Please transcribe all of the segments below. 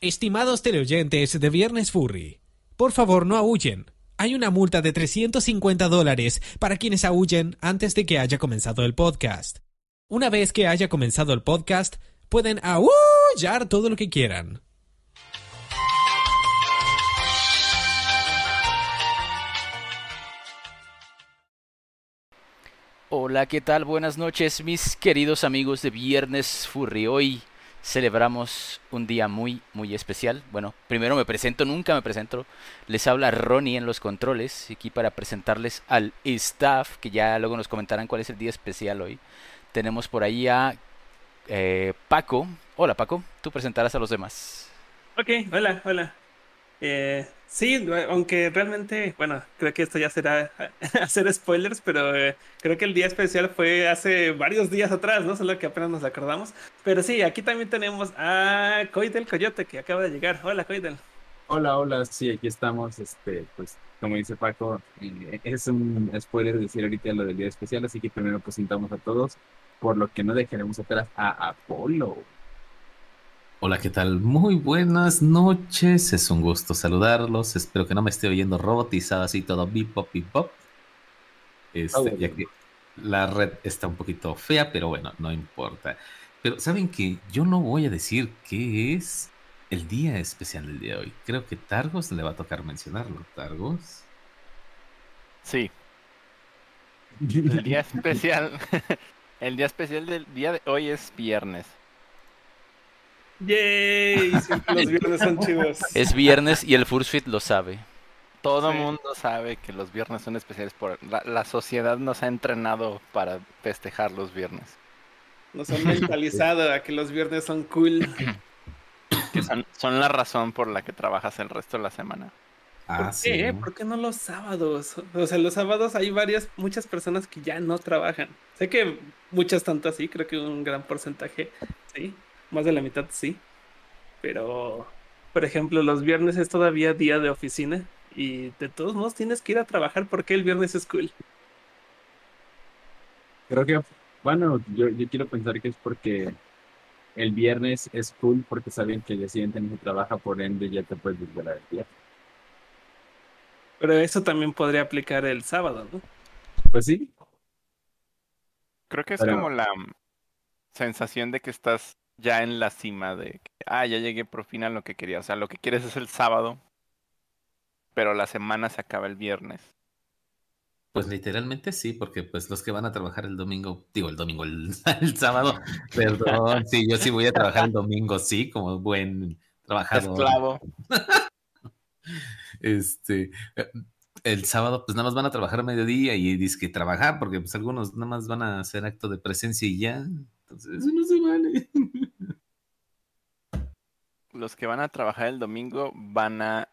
Estimados teleoyentes de Viernes Furry, por favor no aúllen. Hay una multa de 350 dólares para quienes aúllen antes de que haya comenzado el podcast. Una vez que haya comenzado el podcast, pueden aullar todo lo que quieran. Hola, ¿qué tal? Buenas noches, mis queridos amigos de Viernes Furry. Hoy celebramos un día muy, muy especial. Bueno, primero me presento, nunca me presento. Les habla Ronnie en los controles, aquí para presentarles al staff, que ya luego nos comentarán cuál es el día especial hoy. Tenemos por ahí a eh, Paco. Hola Paco, tú presentarás a los demás. Ok, hola, hola. Eh, sí, aunque realmente, bueno, creo que esto ya será hacer spoilers, pero eh, creo que el día especial fue hace varios días atrás, ¿no? Solo que apenas nos acordamos. Pero sí, aquí también tenemos a Coidel Coyote que acaba de llegar. Hola, Coidel. Hola, hola, sí, aquí estamos. Este, pues, como dice Paco, eh, es un spoiler decir ahorita lo del día especial, así que primero presentamos a todos, por lo que no dejaremos atrás a Apolo. Hola, ¿qué tal? Muy buenas noches. Es un gusto saludarlos. Espero que no me esté oyendo robotizado así todo bip bop bip bop. Este, ya que la red está un poquito fea, pero bueno, no importa. Pero saben que yo no voy a decir qué es el día especial del día de hoy. Creo que Targos le va a tocar mencionarlo. Targos. Sí. El día especial. El día especial del día de hoy es viernes. ¡Yay! los viernes son chivos. Es viernes y el Fursuit lo sabe. Todo el mundo sabe que los viernes son especiales. Por la, la, sociedad nos ha entrenado para festejar los viernes. Nos han mentalizado a que los viernes son cool. Que son, son, la razón por la que trabajas el resto de la semana. ¿Por ah, qué? ¿Por qué no los sábados? O sea, los sábados hay varias, muchas personas que ya no trabajan. Sé que muchas tanto así, creo que un gran porcentaje, sí más de la mitad sí. Pero, por ejemplo, los viernes es todavía día de oficina y de todos modos tienes que ir a trabajar porque el viernes es cool. Creo que, bueno, yo, yo quiero pensar que es porque el viernes es cool porque saben que el día siguiente no se trabaja, por ende ya te puedes liberar el día. Pero eso también podría aplicar el sábado, ¿no? Pues sí. Creo que es como la sensación de que estás ya en la cima de que, ah, ya llegué por fin a lo que quería. O sea, lo que quieres es el sábado, pero la semana se acaba el viernes. Pues literalmente sí, porque pues los que van a trabajar el domingo, digo el domingo, el, sábado, perdón, sí, yo sí voy a trabajar el domingo, sí, como buen trabajador. Esclavo. este, el sábado pues nada más van a trabajar a mediodía y dice que trabajar, porque pues algunos nada más van a hacer acto de presencia y ya, entonces eso no se vale. los que van a trabajar el domingo van a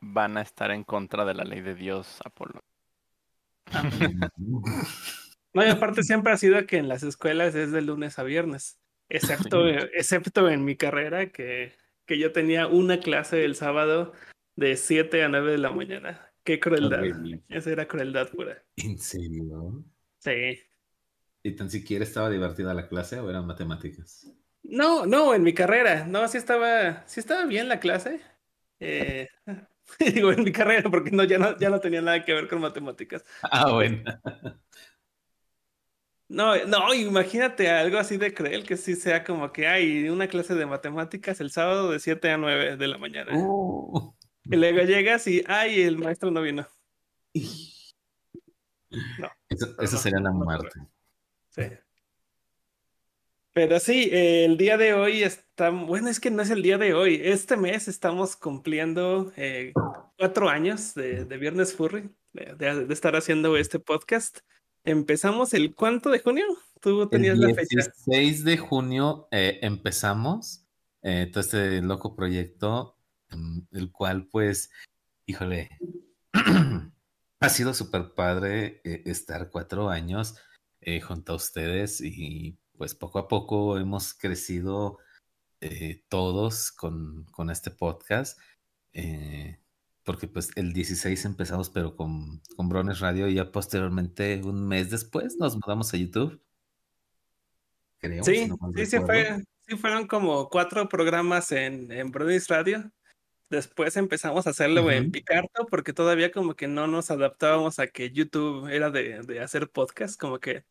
van a estar en contra de la ley de Dios, Apolo. No, y aparte siempre ha sido que en las escuelas es de lunes a viernes, excepto, excepto en mi carrera que, que yo tenía una clase el sábado de 7 a 9 de la mañana. Qué crueldad. Esa era crueldad pura. ¿En serio? Sí. ¿Y tan siquiera estaba divertida la clase o eran matemáticas? No, no, en mi carrera. No, sí estaba, sí estaba bien la clase. Eh, digo, en mi carrera, porque no ya, no, ya no tenía nada que ver con matemáticas. Ah, bueno. No, no, imagínate algo así de cruel que sí sea como que hay una clase de matemáticas el sábado de 7 a 9 de la mañana. Uh. Y luego llegas y, ay, el maestro no vino. No. Eso, sería la muerte. Sí. Pero sí, eh, el día de hoy está, bueno, es que no es el día de hoy, este mes estamos cumpliendo eh, cuatro años de, Viernes Furry, de, estar haciendo este podcast. Empezamos el cuánto de junio? Tú tenías la fecha. El 16 de junio eh, empezamos todo este loco proyecto, mm, el cual pues, híjole, ha sido súper padre estar cuatro años junto a ustedes y pues poco a poco hemos crecido eh, todos con, con, este podcast. Eh, porque pues el 16 empezamos, pero con, con Brones Radio y ya posteriormente, un mes después, nos mudamos a YouTube. Creo. Sí, sí, sí fue, sí fueron como cuatro programas en, en Radio. Después empezamos a hacerlo en Picarto porque todavía como que no nos adaptábamos a que YouTube era de, de hacer podcast, como que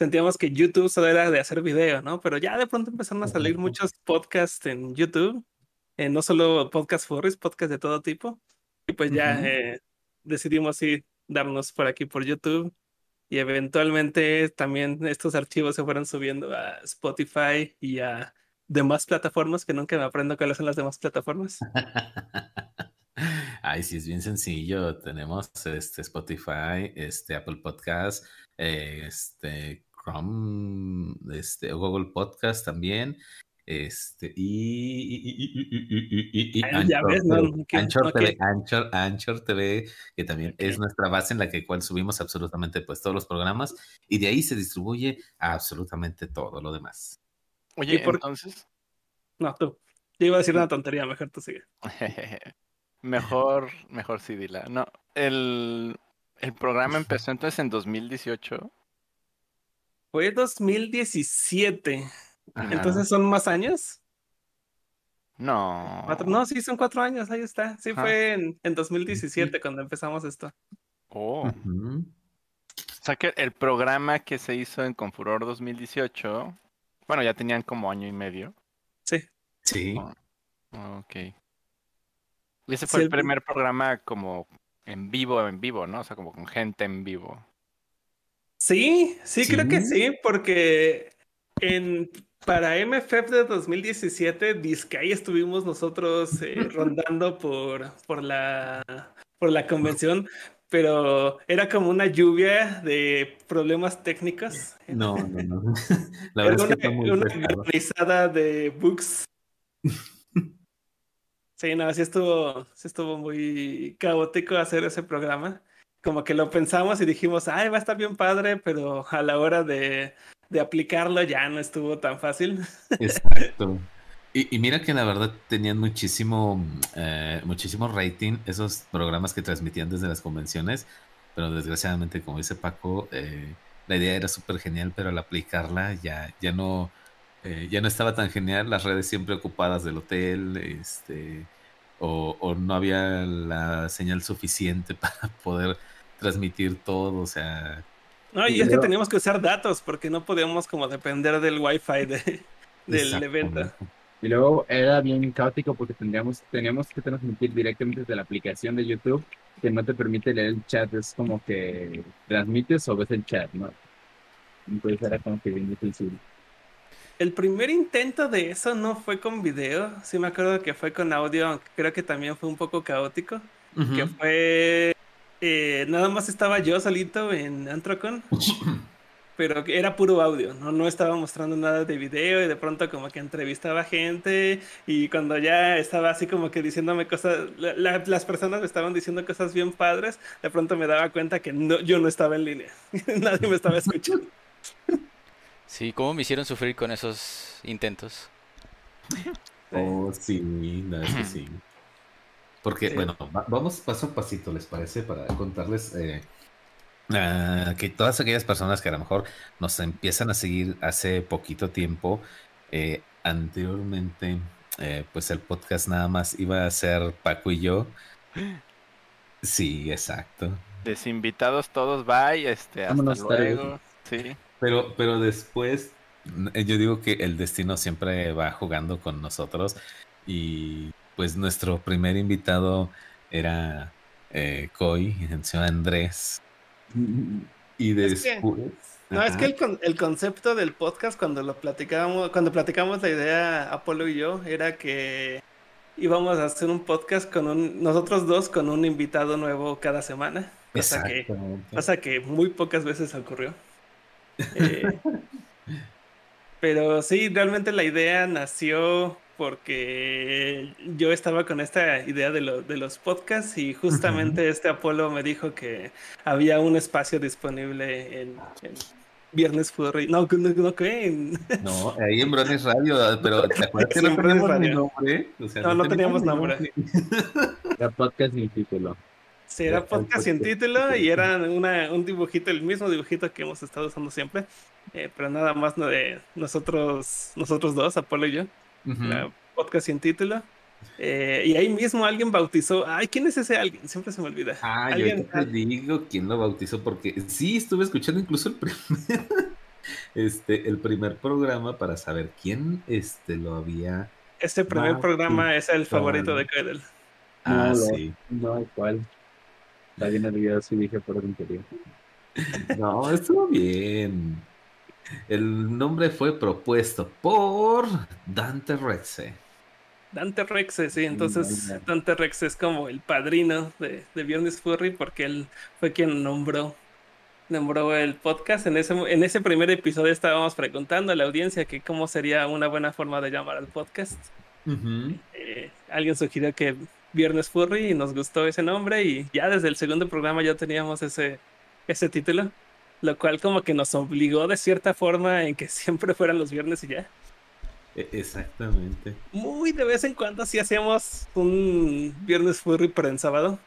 sentíamos que YouTube solo era de hacer video, ¿no? Pero ya de pronto empezaron a salir muchos podcasts en YouTube, eh, no solo podcast furries, podcast de todo tipo. Y pues ya eh, decidimos ir darnos por aquí por YouTube y eventualmente también estos archivos se fueron subiendo a Spotify y a demás plataformas que nunca me aprendo cuáles son las demás plataformas. Ay, sí, es bien sencillo. Tenemos este Spotify, este Apple Podcast, este Chrome, este Google Podcast también. Este, y, Anchor, TV, Anchor, TV, que también es nuestra base en la que cual subimos absolutamente pues todos los programas y de ahí se distribuye absolutamente todo lo demás. Oye, por... entonces. No, tú. Yo iba a decir una tontería, mejor tú sigue. mejor, mejor sí, dila. No, el, el programa empezó entonces en 2018. Fue 2017. Entonces son más años. No. No, sí, son cuatro años, ahí está. Sí, fue en, en 2017 cuando empezamos esto. Oh. O sea que el programa que se hizo en Confuror 2018, bueno, ya tenían como año y medio. Sí. Sí. Oh, ok. Y ese fue el primer programa como en vivo, en vivo, ¿no? O sea, como con gente en vivo. Sí, sí, creo que sí, porque en para MFF de 2017, disque ahí estuvimos nosotros eh, rondando por, por, la, por la convención, pero era como una lluvia de problemas técnicos. No, no, no. La verdad es que una, una de books. Sí, no, sí estuvo, sí estuvo muy caótico hacer ese programa. Como que lo pensamos y dijimos, ay, va a estar bien padre, pero a la hora de de aplicarlo ya no estuvo tan fácil. Exacto. Y, mira que la verdad tenían muchísimo, eh, muchísimo rating esos programas que transmitían desde las convenciones, pero desgraciadamente, como dice Paco, eh, la idea era súper genial, pero al aplicarla ya, ya no, eh, ya no estaba tan genial. Las redes siempre ocupadas del hotel, este, o, o no había la señal suficiente para poder transmitir todo, o sea, no, y, es que teníamos que usar datos porque no podíamos como depender del wifi de, del evento. Y luego era bien caótico porque tendríamos, teníamos que transmitir directamente desde la aplicación de YouTube que no te permite leer el chat. Es como que transmites o ves el chat, ¿no? Entonces era como que bien difícil. El primer intento de eso no fue con video. Sí me acuerdo que fue con audio, creo que también fue un poco caótico. Que fue eh, nada más estaba yo solito en Antrocon, pero era puro audio, ¿no? no estaba mostrando nada de video y de pronto como que entrevistaba gente y cuando ya estaba así como que diciéndome cosas, las personas me estaban diciendo cosas bien padres, de pronto me daba cuenta que no, yo no estaba en línea, nadie me estaba escuchando. Sí, ¿cómo me hicieron sufrir con esos intentos? Oh, sí, no, es que sí. Porque, bueno, vamos paso a pasito, ¿les parece? Para contarles eh, que todas aquellas personas que a lo mejor nos empiezan a seguir hace poquito tiempo, eh, anteriormente, eh, pues el podcast nada más iba a ser Paco y yo. Sí, exacto. Desinvitados todos, bye, este, hasta luego. Sí. Pero, pero después, yo digo que el destino siempre va jugando con nosotros y pues nuestro primer invitado era eh, Coy, el señor Andrés. Y después... no, es que el, el, concepto del podcast cuando lo platicábamos, cuando platicamos la idea Apolo y yo, era que íbamos a hacer un podcast con un, nosotros dos con un invitado nuevo cada semana. Cosa que, cosa que muy pocas veces ocurrió. Eh, pero sí, realmente la idea nació porque yo estaba con esta idea de, de los podcasts y justamente este Apolo me dijo que había un espacio disponible en, Viernes Furry. No, no, no, ¿qué? No, ahí en Brones Radio, pero ¿te acuerdas que no teníamos nombre? no, no, teníamos nombre. Era podcast sin título. Sí, era podcast sin título y era una, un dibujito, el mismo dibujito que hemos estado usando siempre, eh, pero nada más de nosotros, nosotros dos, Apolo y yo. Podcast sin título. Eh, y ahí mismo alguien bautizó. Ay, ¿quién es ese alguien? Siempre se me olvida. Ah, yo te digo quién lo bautizó, porque sí estuve escuchando incluso el primer, este, el primer programa para saber quién este, lo había. Este primer programa es el favorito de Kedel. Ah, sí. No, ¿cuál? Alguien olvidado si dije por el interior. No, estuvo bien. El nombre fue propuesto por Dante Rexe. Dante Rex, sí, entonces Dante Rex es como el padrino de, de, Viernes Furry porque él fue quien nombró, nombró el podcast. En ese, en ese primer episodio estábamos preguntando a la audiencia que cómo sería una buena forma de llamar al podcast. Eh, alguien sugirió que Viernes Furry y nos gustó ese nombre y ya desde el segundo programa ya teníamos ese, ese título, lo cual como que nos obligó de cierta forma en que siempre fueran los viernes y ya. E, exactamente. Muy de vez en cuando sí hacíamos un viernes furry, pero en sábado.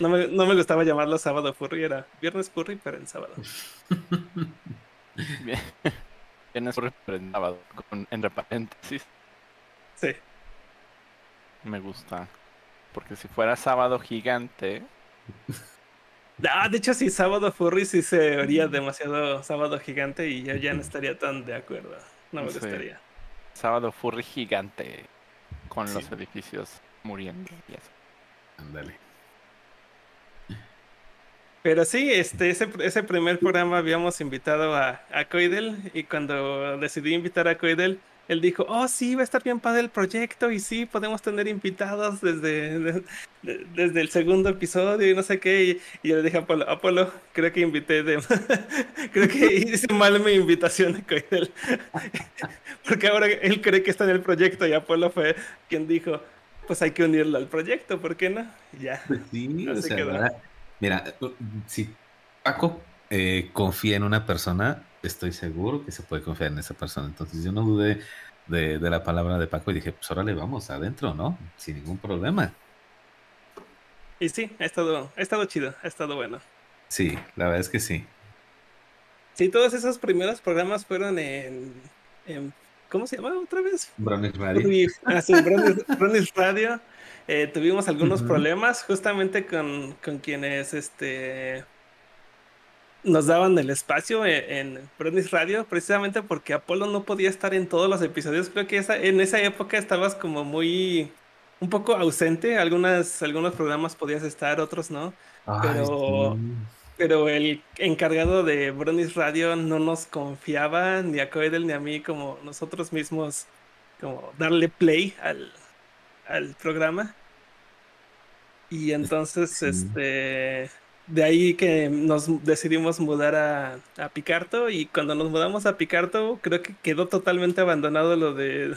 No me, no me gustaba llamarlo sábado furry, era viernes furry, pero en sábado. viernes furry, pero en sábado, con, entre paréntesis. Sí. Me gusta. Porque si fuera sábado gigante. Ah, de hecho, si sábado furry sí se vería demasiado sábado gigante y yo ya no estaría tan de acuerdo. No me gustaría. Sábado furry gigante con los edificios muriendo y eso. Ándale. Pero sí, este, ese, ese primer programa habíamos invitado a, a Coidel y cuando decidí invitar a Coidel, él dijo, oh sí, va a estar bien padre el proyecto y sí, podemos tener invitados desde, desde el segundo episodio y no sé qué. Y, yo le dije a Apolo, Apolo, creo que invité de... creo que hice mal mi invitación a Coidel. Porque ahora él cree que está en el proyecto y Apolo fue quien dijo, pues hay que unirlo al proyecto, ¿por qué no? ya. Pues sí, mira, si Paco eh, confía en una persona, estoy seguro que se puede confiar en esa persona. Entonces yo no dudé de, la palabra de Paco y dije, pues ahora le vamos adentro, ¿no? Sin ningún problema. Y sí, ha estado, ha estado chido, ha estado bueno. Sí, la verdad es que sí. Sí, todos esos primeros programas fueron en, ¿cómo se llama otra vez? Bronis Radio. Ah, sí, Radio. Eh, tuvimos algunos problemas justamente con, con quienes este nos daban el espacio e, en, en Radio, precisamente porque Apolo no podía estar en todos los episodios. Creo que esa, en esa época estabas como muy un poco ausente. Algunas, algunos programas podías estar, otros no. pero, pero el encargado de Bronis Radio no nos confiaba ni a Coedel ni a mí como nosotros mismos, como darle play al, al programa. Y entonces, este de ahí que nos decidimos mudar a, a, Picarto y cuando nos mudamos a Picarto creo que quedó totalmente abandonado lo de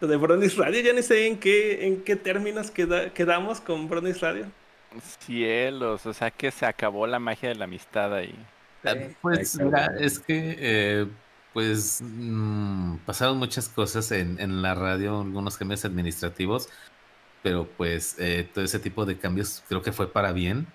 lo de Bronis Radio. Ya ni sé en qué en qué términos quedamos con Bronis Radio. Cielos, o sea que se acabó la magia de la amistad ahí. Ah, pues mira, es que eh, pues mm, pasaron muchas cosas en, en la radio, algunos cambios administrativos, pero pues eh, todo ese tipo de cambios creo que fue para bien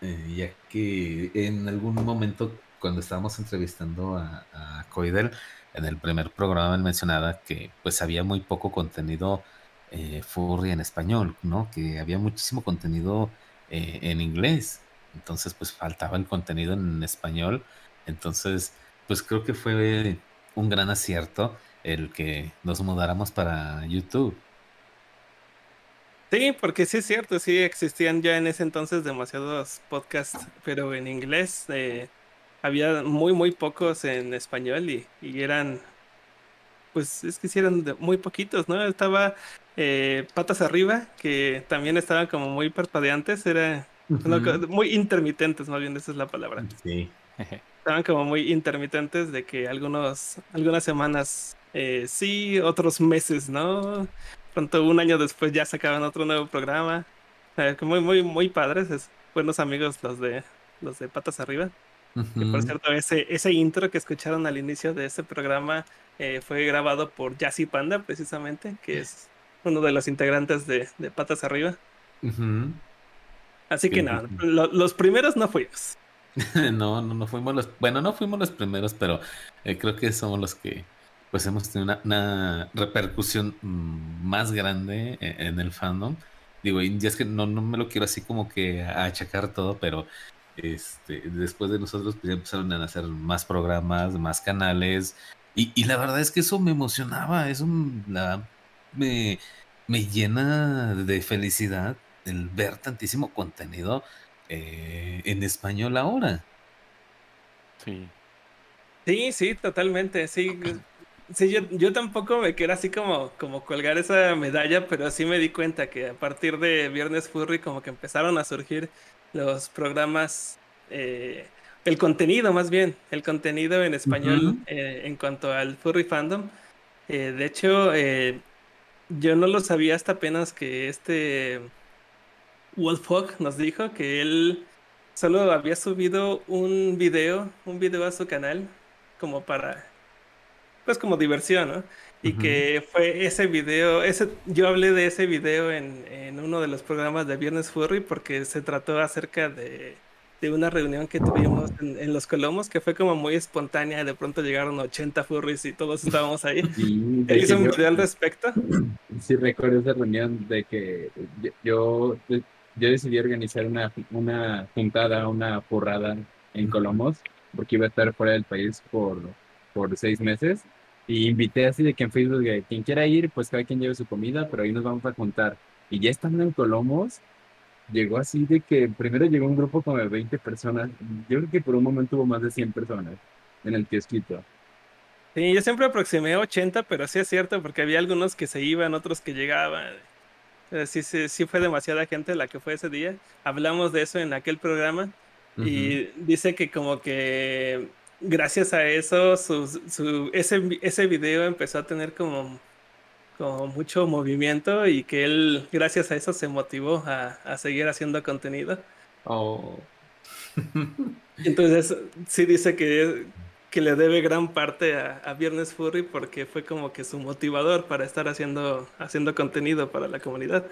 eh, ya que en algún momento cuando estábamos entrevistando a, Coidel, en el primer programa él mencionaba que pues había muy poco contenido eh, furry en español, ¿no? Que había muchísimo contenido eh, en inglés, entonces pues faltaba el contenido en español, entonces pues creo que fue un gran acierto el que nos mudáramos para YouTube. Sí, porque sí es cierto, sí existían ya en ese entonces demasiados podcasts, pero en inglés eh, había muy, muy pocos en español y, y, eran, pues es que sí eran muy poquitos, ¿no? Estaba eh, Patas Arriba, que también estaban como muy parpadeantes, era muy intermitentes, más bien esa es la palabra. Sí. estaban como muy intermitentes de que algunos, algunas semanas eh, sí, otros meses, ¿no? Pronto un año después ya sacaban otro nuevo programa. muy, muy, muy padres, es, buenos amigos los de los de Patas Arriba. Y por cierto, ese, ese intro que escucharon al inicio de ese programa eh, fue grabado por Jassy Panda, precisamente, que es uno de los integrantes de, de Patas Arriba. Así que no, los primeros no fuimos. no, no, no fuimos los, bueno, no fuimos los primeros, pero eh, creo que somos los que pues hemos tenido una, repercusión mm, más grande e, en, el fandom. Digo, y es que no, no me lo quiero así como que achacar todo, pero este, después de nosotros pues ya empezaron a hacer más programas, más canales, y, y la verdad es que eso me emocionaba, eso me, me llena de felicidad el ver tantísimo contenido eh, en español ahora. Sí. Sí, sí, totalmente. Sí, sí yo, yo tampoco me quiero así como, como colgar esa medalla, pero sí me di cuenta que a partir de Viernes Furry como que empezaron a surgir los programas, eh, el contenido más bien, el contenido en español eh, en cuanto al Furry Fandom. de hecho, yo no lo sabía hasta apenas que este Wolfhawk nos dijo que él solo había subido un video, un video a su canal, como para, pues como diversión, ¿no? Y que fue ese video, ese, yo hablé de ese video en, en uno de los programas de Viernes Furry porque se trató acerca de de una reunión que tuvimos en, Los Colomos, que fue como muy espontánea, de pronto llegaron 80 furries y todos estábamos ahí. ¿Él hizo un video al respecto? Sí, recuerdo esa reunión de que yo, yo decidí organizar una, una juntada, una porrada en Colomos, porque iba a estar fuera del país por, por seis meses. Y invité así de que en Facebook, quien quiera ir, pues cada quien lleve su comida, pero ahí nos vamos a juntar. Y ya estando en Colomos, llegó así de que primero llegó un grupo como de 20 personas. Yo creo que por un momento hubo más de 100 personas en el kiosquito. Sí, yo siempre aproximé 80, pero sí es cierto, porque había algunos que se iban, otros que llegaban. Sí, sí, sí fue demasiada gente la que fue ese día. Hablamos de eso en aquel programa y dice que como que gracias a eso su, su, ese, ese video empezó a tener como como mucho movimiento y que él, gracias a eso, se motivó a, seguir haciendo contenido. Oh. Entonces, sí dice que, que le debe gran parte a, Viernes Furry porque fue como que su motivador para estar haciendo, haciendo contenido para la comunidad.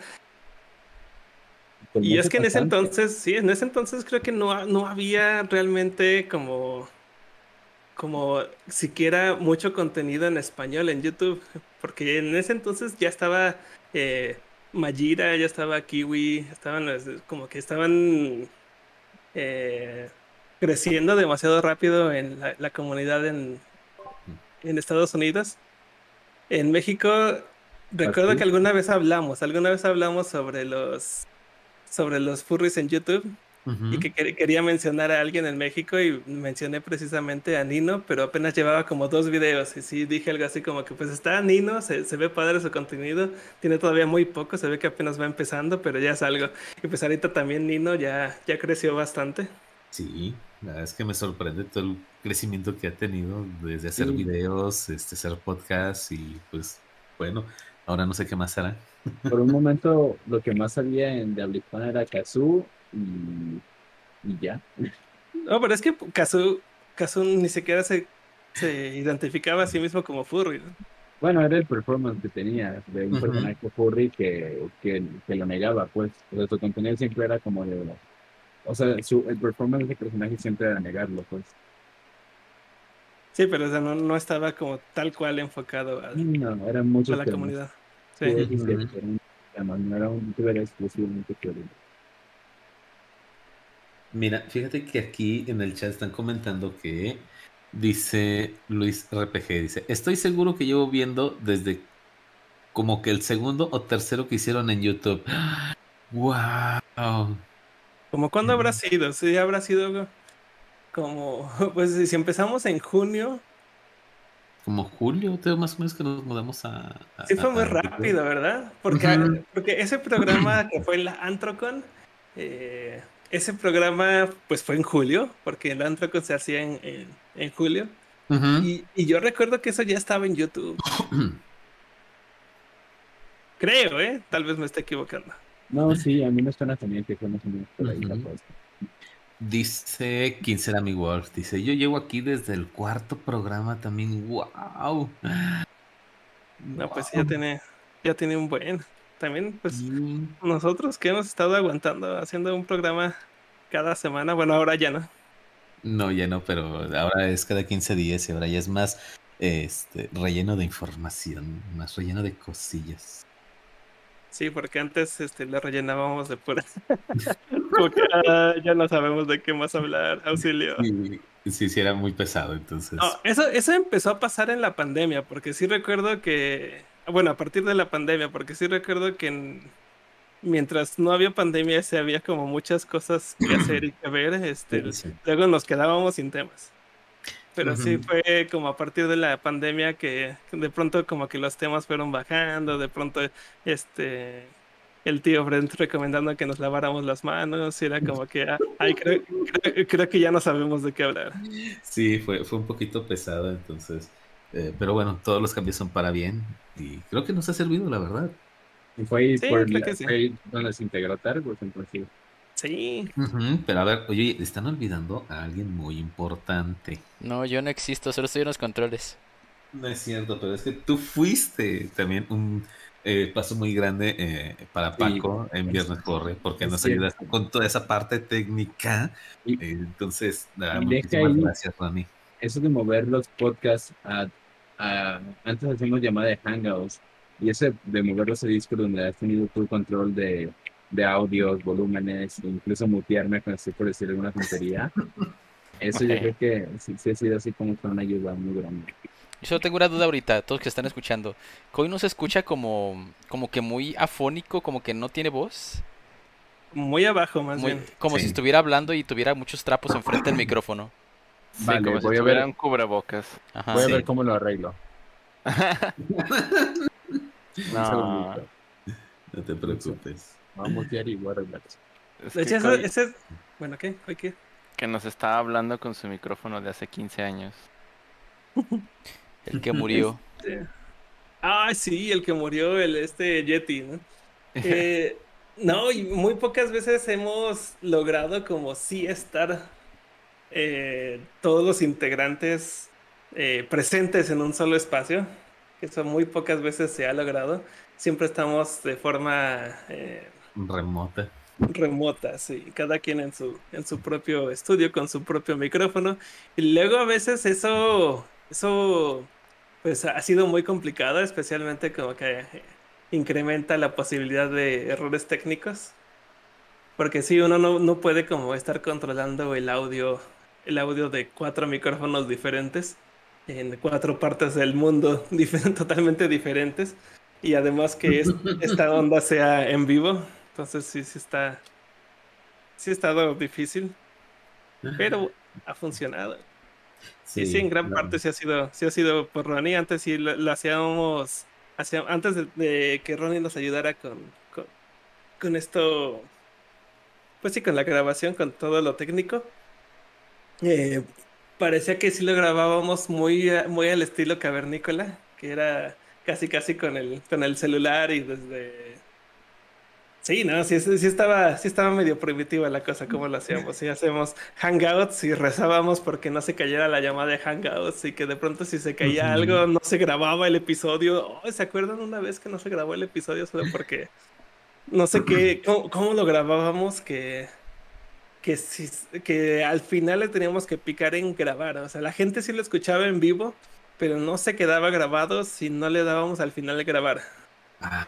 Pues y es que en ese entonces, sí, en ese entonces creo que no, no había realmente como como siquiera mucho contenido en español en YouTube, porque en ese entonces ya estaba eh, Majira, ya estaba Kiwi, estaban como que estaban eh, creciendo demasiado rápido en la, comunidad en, en, Estados Unidos. En México, recuerdo que alguna vez hablamos, alguna vez hablamos sobre los sobre los furries en YouTube y que quería mencionar a alguien en México y mencioné precisamente a Nino, pero apenas llevaba como dos videos y sí dije algo así como que pues está Nino, se, se, ve padre su contenido, tiene todavía muy poco, se ve que apenas va empezando, pero ya es algo. Y pues ahorita también Nino ya, ya creció bastante. Sí, la verdad es que me sorprende todo el crecimiento que ha tenido desde hacer videos, este, hacer podcasts y pues bueno, ahora no sé qué más hará. Por un momento lo que más salía en de era Kazoo y, ya. No, pero es que Kazu, Kazu ni siquiera se, se identificaba a sí mismo como furry. Bueno, era el performance que tenía de un personaje furry que, que, lo negaba, pues. O su contenido siempre era como de. O sea, su, el performance de personaje siempre era negarlo, pues. Sí, pero no, no estaba como tal cual enfocado a, no, eran muchos a la comunidad. Sí. no era un exclusivamente Mira, fíjate que aquí en el chat están comentando que dice Luis RPG, dice, estoy seguro que llevo viendo desde como que el segundo o tercero que hicieron en YouTube. ¡Wow! ¿Como cuándo habrá sido? Sí, habrá sido como, pues si empezamos en junio. Como julio, más o menos que nos mudamos a... sí, fue muy rápido, ¿verdad? Porque, porque ese programa que fue la Antrocon, eh, ese programa pues fue en julio, porque el Antroco se hacía en, en, julio. y, y, yo recuerdo que eso ya estaba en YouTube. Creo, ¿eh? Tal vez me esté equivocando. No, sí, a mí me suena también que fue más o menos por ahí Dice será mi Wolf, dice, yo llego aquí desde el cuarto programa también, wow. No, pues ya tiene, ya tiene un buen. También, pues, nosotros que hemos estado aguantando haciendo un programa cada semana, bueno, ahora ya no. No, ya no, pero ahora es cada 15 días y ahora ya es más este, relleno de información, más relleno de cosillas. Sí, porque antes este, le rellenábamos de pura. porque ah, ya no sabemos de qué más hablar, auxilio. Sí, sí, era muy pesado, entonces. eso, eso empezó a pasar en la pandemia, porque sí recuerdo que. Bueno, a partir de la pandemia, porque sí recuerdo que mientras no había pandemia, se había como muchas cosas que hacer y que ver. Este, Luego nos quedábamos sin temas. Pero sí fue como a partir de la pandemia que de pronto como que los temas fueron bajando, de pronto este el tío Brent recomendando que nos laváramos las manos, y era como que ay, creo, creo, que ya no sabemos de qué hablar. Sí, fue, fue un poquito pesado entonces, eh, pero bueno, todos los cambios son para bien y creo que nos ha servido, la verdad. Y fue por la, sí. donde se integró Targus, sí. Sí. pero a ver, oye, están olvidando a alguien muy importante. No, yo no existo, solo estoy en los controles. No es cierto, pero es que tú fuiste también un eh, paso muy grande eh, para Paco en Viernes Corre, porque nos ayudaste con toda esa parte técnica. Eh, entonces, muchísimas gracias, Rami. Eso de mover los podcasts a, antes hacíamos llamada de Hangouts, y ese de moverlos a disco donde has tenido tu control de de audios, volúmenes, incluso mutearme cuando estoy por decir alguna tontería. Eso yo creo que sí, ha sido así como una ayuda muy grande. Yo solo tengo una duda ahorita, todos que están escuchando. ¿Coy no se escucha como, como que muy afónico, como que no tiene voz? Muy abajo, más bien. Como si estuviera hablando y tuviera muchos trapos enfrente del micrófono. Vale, como voy si a ver un cubrebocas. voy a ver cómo lo arreglo. no. no te preocupes. Vamos a y ese, Bueno, ¿qué? qué? Que nos estaba hablando con su micrófono de hace 15 años. el que murió. Ah, sí, el que murió, el este Yeti, ¿no? Eh, no, y muy pocas veces hemos logrado como sí estar eh, todos los integrantes eh, presentes en un solo espacio. Eso muy pocas veces se ha logrado. Siempre estamos de forma Remota. Remota, sí. Cada quien en su, en su propio estudio, con su propio micrófono. Y luego a veces eso, eso, pues ha sido muy complicado, especialmente como que incrementa la posibilidad de errores técnicos. Porque si uno no, no puede como estar controlando el audio, el audio de cuatro micrófonos diferentes en cuatro partes del mundo totalmente diferentes y además que esta onda sea en vivo entonces sí, sí está. Sí ha estado difícil. Pero ha funcionado. Sí, sí, en gran parte sí ha sido, sí ha sido por Ronnie. Antes sí lo, hacíamos. antes de, que Ronnie nos ayudara con, con, esto. Pues sí, con la grabación, con todo lo técnico. Eh, parecía que sí lo grabábamos muy, muy al estilo cavernícola, que era casi casi con el, con el celular y desde Sí, no, sí, sí, estaba, sí estaba medio primitiva la cosa, como lo hacíamos. Sí, hacemos hangouts y rezábamos porque no se cayera la llamada de hangouts y que de pronto si se caía algo no se grababa el episodio. ¿Se acuerdan una vez que no se grabó el episodio solo porque no sé qué, cómo, lo grabábamos que que, si, que al final le teníamos que picar en grabar. O sea, la gente sí lo escuchaba en vivo, pero no se quedaba grabado si no le dábamos al final de grabar. Ah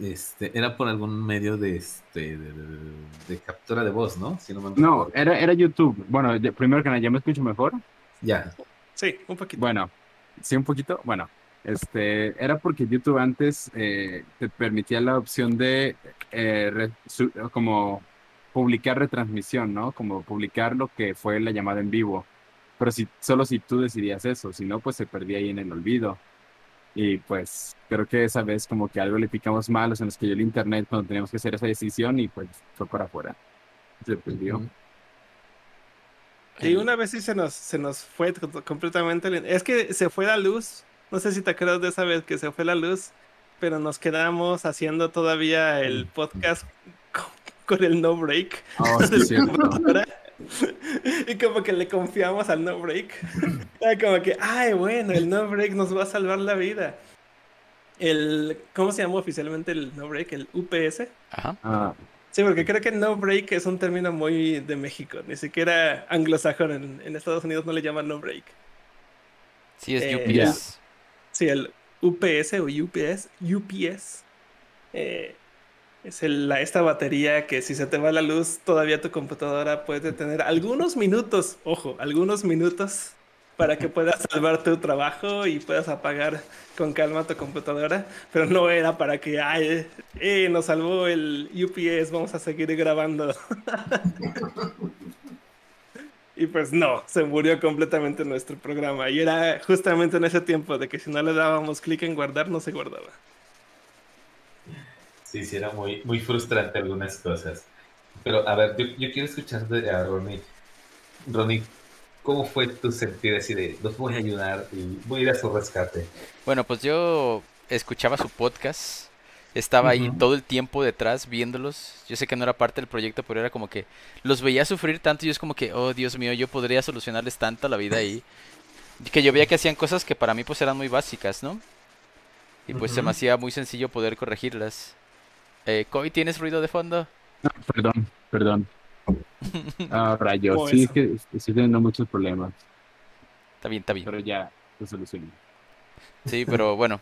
este, era por algún medio de, este, de, captura de voz, ¿no? no, era, era YouTube. Bueno, primero que nada, ¿ya me escucho mejor? Ya. Sí, un poquito. Bueno, sí, un poquito. Bueno, este, era porque YouTube antes eh, te permitía la opción de eh, como publicar retransmisión, ¿no? Como publicar lo que fue la llamada en vivo. Pero si, solo si tú decidías eso, si no, pues se perdía ahí en el olvido. Y pues creo que esa vez como que algo le picamos mal, o sea, nos cayó el internet cuando teníamos que hacer esa decisión y pues fue para afuera. Se perdió. Y una vez sí se nos, se nos fue completamente. Es que se fue la luz. No sé si te acuerdas de esa vez que se fue la luz, pero nos quedamos haciendo todavía el podcast con, el no break. Oh, cierto. y como que le confiamos al no break. como que, ay, bueno, el no break nos va a salvar la vida. el, ¿cómo se llama oficialmente el no break? El UPS. Ajá. Ah, Sí, porque creo que no break es un término muy de México, ni siquiera anglosajón. En, en Estados Unidos no le llaman no break. Sí, es Eh, UPS. Sí, el UPS o UPS, UPS eh, es el- la, esta batería que si se te va la luz, todavía tu computadora puede tener algunos minutos, ojo, algunos minutos para que puedas salvar tu trabajo y puedas apagar con calma tu computadora, pero no era para que, ay, eh, nos salvó el UPS, vamos a seguir grabando. Y pues no, se murió completamente nuestro programa. Y era justamente en ese tiempo de que si no le dábamos clic en guardar, no se guardaba. Sí, sí, era muy, muy frustrante algunas cosas. Pero, a ver, yo, yo quiero escuchar de a Ronnie. Ronnie, ¿cómo fue tu sentir así de, los voy a ayudar y voy a ir a su rescate? Bueno, pues yo escuchaba su podcast. Estaba ahí todo el tiempo detrás viéndolos. Yo sé que no era parte del proyecto, pero era como que los veía sufrir tanto y yo es como que, oh Dios mío, yo podría solucionarles tanto la vida ahí. Que yo veía que hacían cosas que para mí pues eran muy básicas, ¿no? Y pues se me hacía muy sencillo poder corregirlas. Eh, ¿tienes ruido de fondo? no, perdón, perdón. Ah, rayos. ¿Cómo Sí, es que estoy teniendo muchos problemas, Está bien, está bien. pero ya lo solucioné. Sí, pero bueno,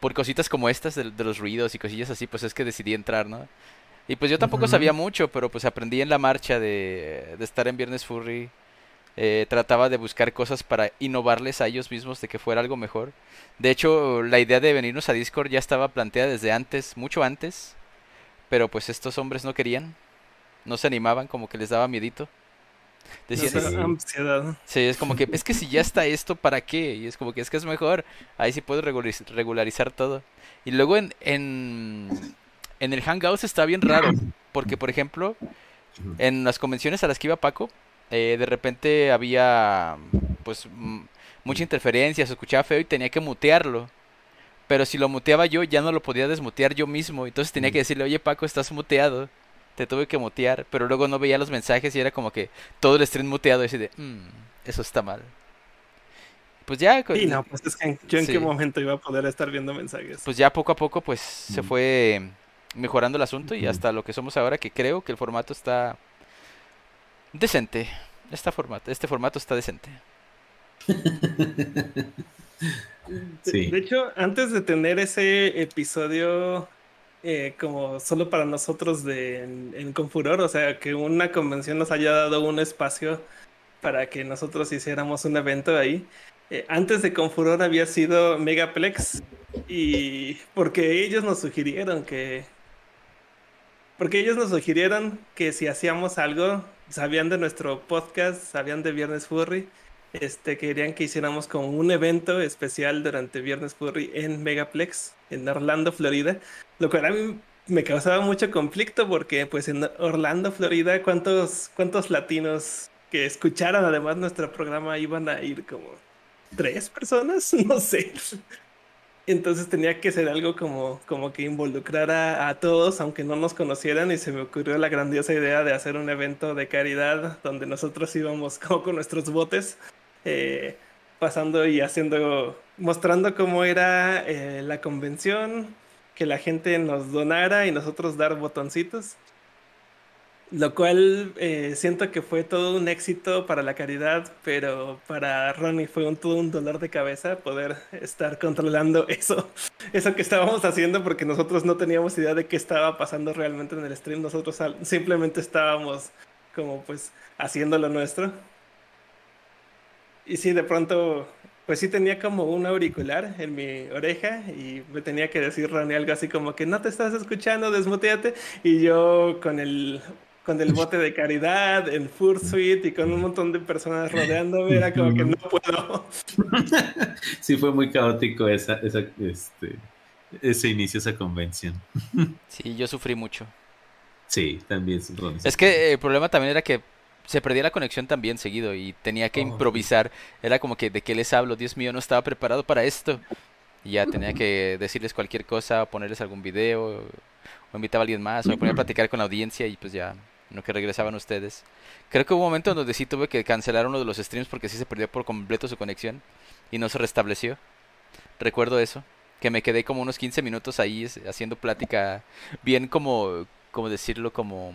por cositas como estas de, de los ruidos y cosillas así, pues es que decidí entrar, ¿no? Y pues yo tampoco sabía mucho, pero pues aprendí en la marcha de, de estar en Viernes Furry. Eh, trataba de buscar cosas para innovarles a ellos mismos de que fuera algo mejor. De hecho, la idea de venirnos a Discord ya estaba planteada desde antes, mucho antes, pero pues estos hombres no querían, no se animaban, como que les daba miedito. Decían, Nos "Es- da ansiedad. Sí, es como que, es que si ya está esto, ¿para qué? Y es como que es que es mejor. Ahí sí puedo regulariz- regularizar todo. Y luego en, en, en el Hangouts está bien raro. Porque, por ejemplo, en las convenciones a las que iba Paco, eh, de repente había, pues, mm, mucha interferencia, se escuchaba feo y tenía que mutearlo. Pero si lo muteaba yo, ya no lo podía desmutear yo mismo. Entonces tenía que decirle, oye Paco, estás muteado. Te tuve que mutear. Pero luego no veía los mensajes y era como que todo el stream muteado. Y así de, "Mm, eso está mal. Pues ya, Y no, pues es que yo en Sí. qué momento iba a poder estar viendo mensajes. pues ya poco a poco pues se Mm. fue mejorando el asunto y hasta lo que somos ahora que creo que el formato está decente. Esta formato, este formato está decente. De- Sí. De hecho, antes de tener ese episodio eh, como solo para nosotros de, en, en Confuror, o sea, que una convención nos haya dado un espacio para que nosotros hiciéramos un evento ahí. eh, antes de Confuror había sido Megaplex y porque ellos nos sugirieron que... Porque ellos nos sugirieron que si hacíamos algo, sabían de nuestro podcast, sabían de Viernes Furry, este, querían que hiciéramos como un evento especial durante Viernes Furry en Megaplex, en Orlando, Florida, lo cual a mí me causaba mucho conflicto porque pues en Orlando, Florida, ¿cuántos, cuántos latinos que escucharan además nuestro programa iban a ir como tres personas? No sé. Entonces tenía que ser algo como, como que involucrara a todos, aunque no nos conocieran, y se me ocurrió la grandiosa idea de hacer un evento de caridad donde nosotros íbamos como con nuestros botes, eh, pasando y haciendo, mostrando cómo era eh, la convención, que la gente nos donara y nosotros dar botoncitos. Lo cual eh, siento que fue todo un éxito para la caridad, pero para Ronnie fue todo un dolor de cabeza poder estar controlando eso, eso que estábamos haciendo, porque nosotros no teníamos idea de qué estaba pasando realmente en el stream. Nosotros simplemente estábamos como pues haciendo lo nuestro. Y sí, de pronto, pues sí tenía como un auricular en mi oreja y me tenía que decir Ronnie algo así como que no te estás escuchando, desmuteate. Y yo con el, con el bote de caridad, en Fursuit y con un montón de personas rodeándome, era como que no puedo. Sí, fue muy caótico esa, esa, este, ese inicio, esa convención. Sí, yo sufrí mucho. Sí, también. Ronnie, Es que el problema también era que se perdía la conexión también seguido y tenía que Oh. improvisar. Era como que, ¿de qué les hablo? Dios mío, no estaba preparado para esto. Y ya tenía que decirles cualquier cosa, o ponerles algún video, o invitaba a alguien más, o me ponía a platicar con la audiencia y pues ya, en lo que regresaban ustedes. Creo que hubo un momento donde sí tuve que cancelar uno de los streams porque sí se perdió por completo su conexión y no se restableció. Recuerdo eso. que me quedé como unos 15 minutos ahí haciendo plática, bien como, como decirlo, como...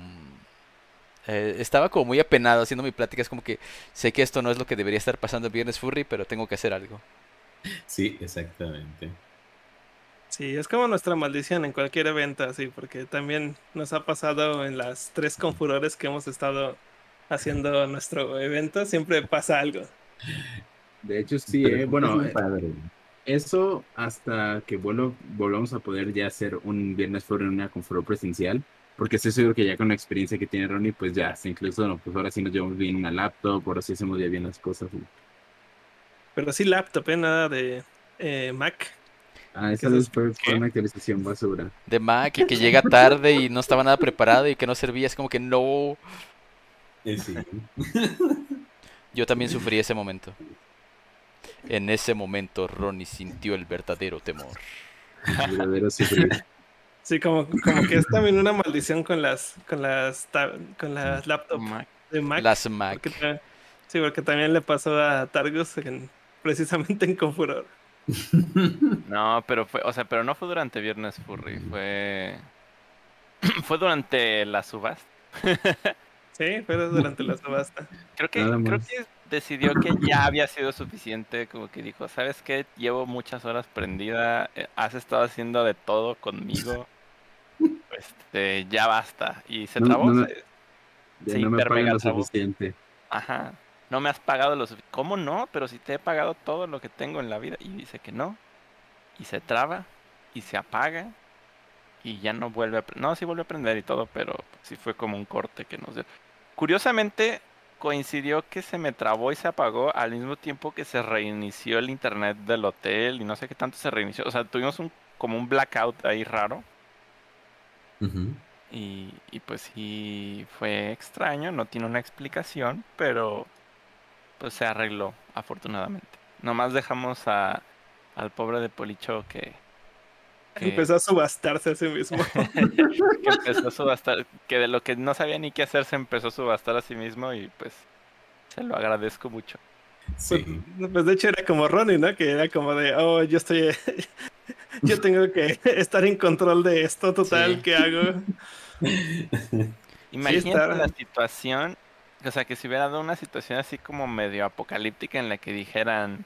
Eh, estaba como muy apenado haciendo mi plática, es como que sé que esto no es lo que debería estar pasando el viernes furry, pero tengo que hacer algo. Sí, exactamente. Sí, es como nuestra maldición en cualquier evento, así, porque también nos ha pasado en las tres confurores que hemos estado haciendo nuestro evento, siempre pasa algo. De hecho, sí, eh, bueno, eh, eso hasta que vuelvo, volvamos a poder ya hacer un viernes fuera en una confuror presencial, porque estoy seguro que ya con la experiencia que tiene Ronnie, pues ya, incluso, no, pues ahora sí nos llevamos bien una laptop, ahora sí hacemos ya bien las cosas. Pero sí laptop, ¿eh? nada de Mac. Ah, esa es fue, una actualización basura. De Mac y que llega tarde y no estaba nada preparado y que no servía, es como que no. Eh, sí. Yo también sufrí ese momento. En ese momento Ronnie sintió el verdadero temor. El verdadero sufrir. Sí, como, como que es también una maldición con las con las con las laptops de Mac. Las Mac. sí, porque también le pasó a Targus precisamente en Confuror. No, pero fue, o sea, pero no fue durante Viernes Furry, fue fue durante la subasta. Sí, fue durante la subasta. Creo que creo que decidió que ya había sido suficiente, como que dijo, "¿Sabes qué? Llevo muchas horas prendida, eh, has estado haciendo de todo conmigo. Este, ya basta." Y se trabó. No, no me pagan lo suficiente. Ajá no me has pagado lo suficiente. ¿Cómo no? Pero si te he pagado todo lo que tengo en la vida. Y dice que no. Y se traba. Y se apaga. Y ya no vuelve a... No, sí vuelve a aprender y todo, pero sí fue como un corte que nos dio. Curiosamente, coincidió que se me trabó y se apagó al mismo tiempo que se reinició el internet del hotel y no sé qué tanto se reinició. O sea, tuvimos un como un blackout ahí raro. y, y pues sí fue extraño, no tiene una explicación, pero pues se arregló, afortunadamente. Nomás dejamos a, al pobre de Policho que, Empezó a subastarse a sí mismo. que empezó a subastar, que de lo que no sabía ni qué hacer se empezó a subastar a sí mismo y pues se lo agradezco mucho. Sí. Pues, pues de hecho era como Ronnie, ¿no? Que era como de, oh, yo estoy, yo tengo que estar en control de esto total, ¿qué hago? Imagínate la situación o sea, que si hubiera dado una situación así como medio apocalíptica en la que dijeran,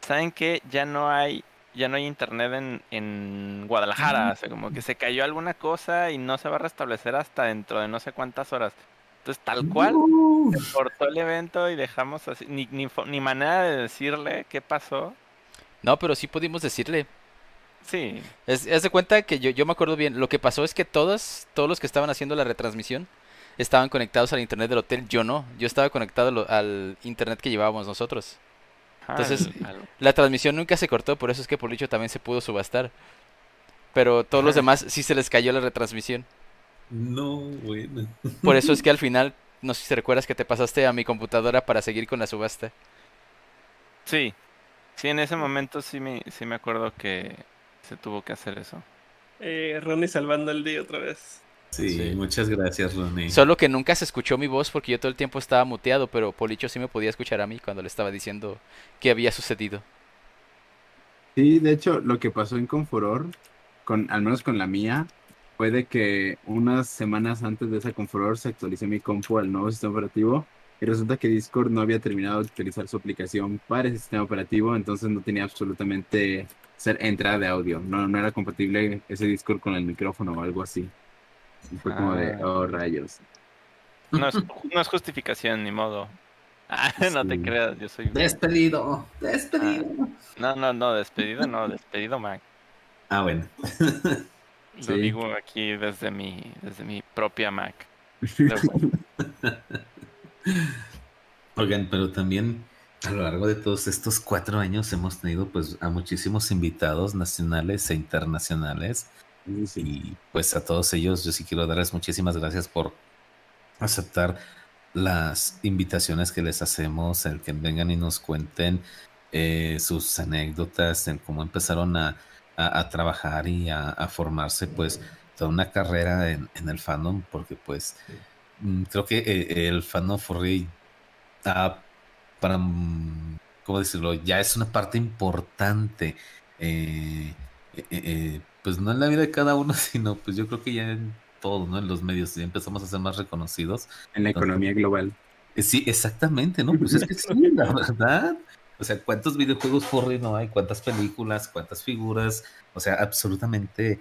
¿saben qué? Ya no hay, ya no hay internet en, en Guadalajara. O sea, como que se cayó alguna cosa y no se va a restablecer hasta dentro de no sé cuántas horas. Entonces, tal cual, se cortó el evento y dejamos así, ni, ni, ni manera de decirle qué pasó. No, pero sí pudimos decirle. Sí. Es, es de cuenta que yo, yo me acuerdo bien. Lo que pasó es que todos, todos los que estaban haciendo la retransmisión, estaban conectados al internet del hotel, yo no, yo estaba conectado al internet que llevábamos nosotros. Entonces, la transmisión nunca se cortó, por eso es que por dicho también se pudo subastar. Pero todos los demás sí se les cayó la retransmisión. No, bueno. Por eso es que al final, no sé si te recuerdas que te pasaste a mi computadora para seguir con la subasta. Sí, sí, en ese momento sí me, sí me acuerdo que se tuvo que hacer eso. Eh, Ronnie salvando el día otra vez. Sí, muchas gracias, Ronnie. Solo que nunca se escuchó mi voz porque yo todo el tiempo estaba muteado, pero Policho sí me podía escuchar a mí cuando le estaba diciendo qué había sucedido. Sí, de hecho, lo que pasó en Confuror, con, al menos con la mía, fue de que unas semanas antes de esa Confuror se actualizó mi compu al nuevo sistema operativo y resulta que Discord no había terminado de utilizar su aplicación para ese sistema operativo, entonces no tenía absolutamente ser entrada de audio. No, no era compatible ese Discord con el micrófono o algo así. Y fue como de, ah. oh, rayos. No es, no es justificación, ni modo. Ah, no te creas, yo soy. Despedido, despedido. Ah, no, no, no, despedido, no, despedido, Mac. Ah, bueno. Lo digo aquí desde mi, desde mi propia Mac. Oigan, pero también a lo largo de todos estos cuatro años hemos tenido pues a muchísimos invitados nacionales e internacionales y pues a todos ellos yo sí quiero darles muchísimas gracias por aceptar las invitaciones que les hacemos, el que vengan y nos cuenten eh, sus anécdotas, en cómo empezaron a, trabajar y a, formarse, pues toda una carrera en, el fandom, porque pues mm, creo que eh, el fandom furry para, mm, ¿cómo decirlo? Ya es una parte importante. Eh, eh, eh, pues no en la vida de cada uno, sino pues yo creo que ya en todo, ¿no? En los medios ya empezamos a ser más reconocidos. En la economía global. Sí, exactamente, ¿no? Pues es que sí, la verdad. O sea, ¿cuántos videojuegos furry no hay? ¿Cuántas películas? ¿Cuántas figuras? O sea, absolutamente.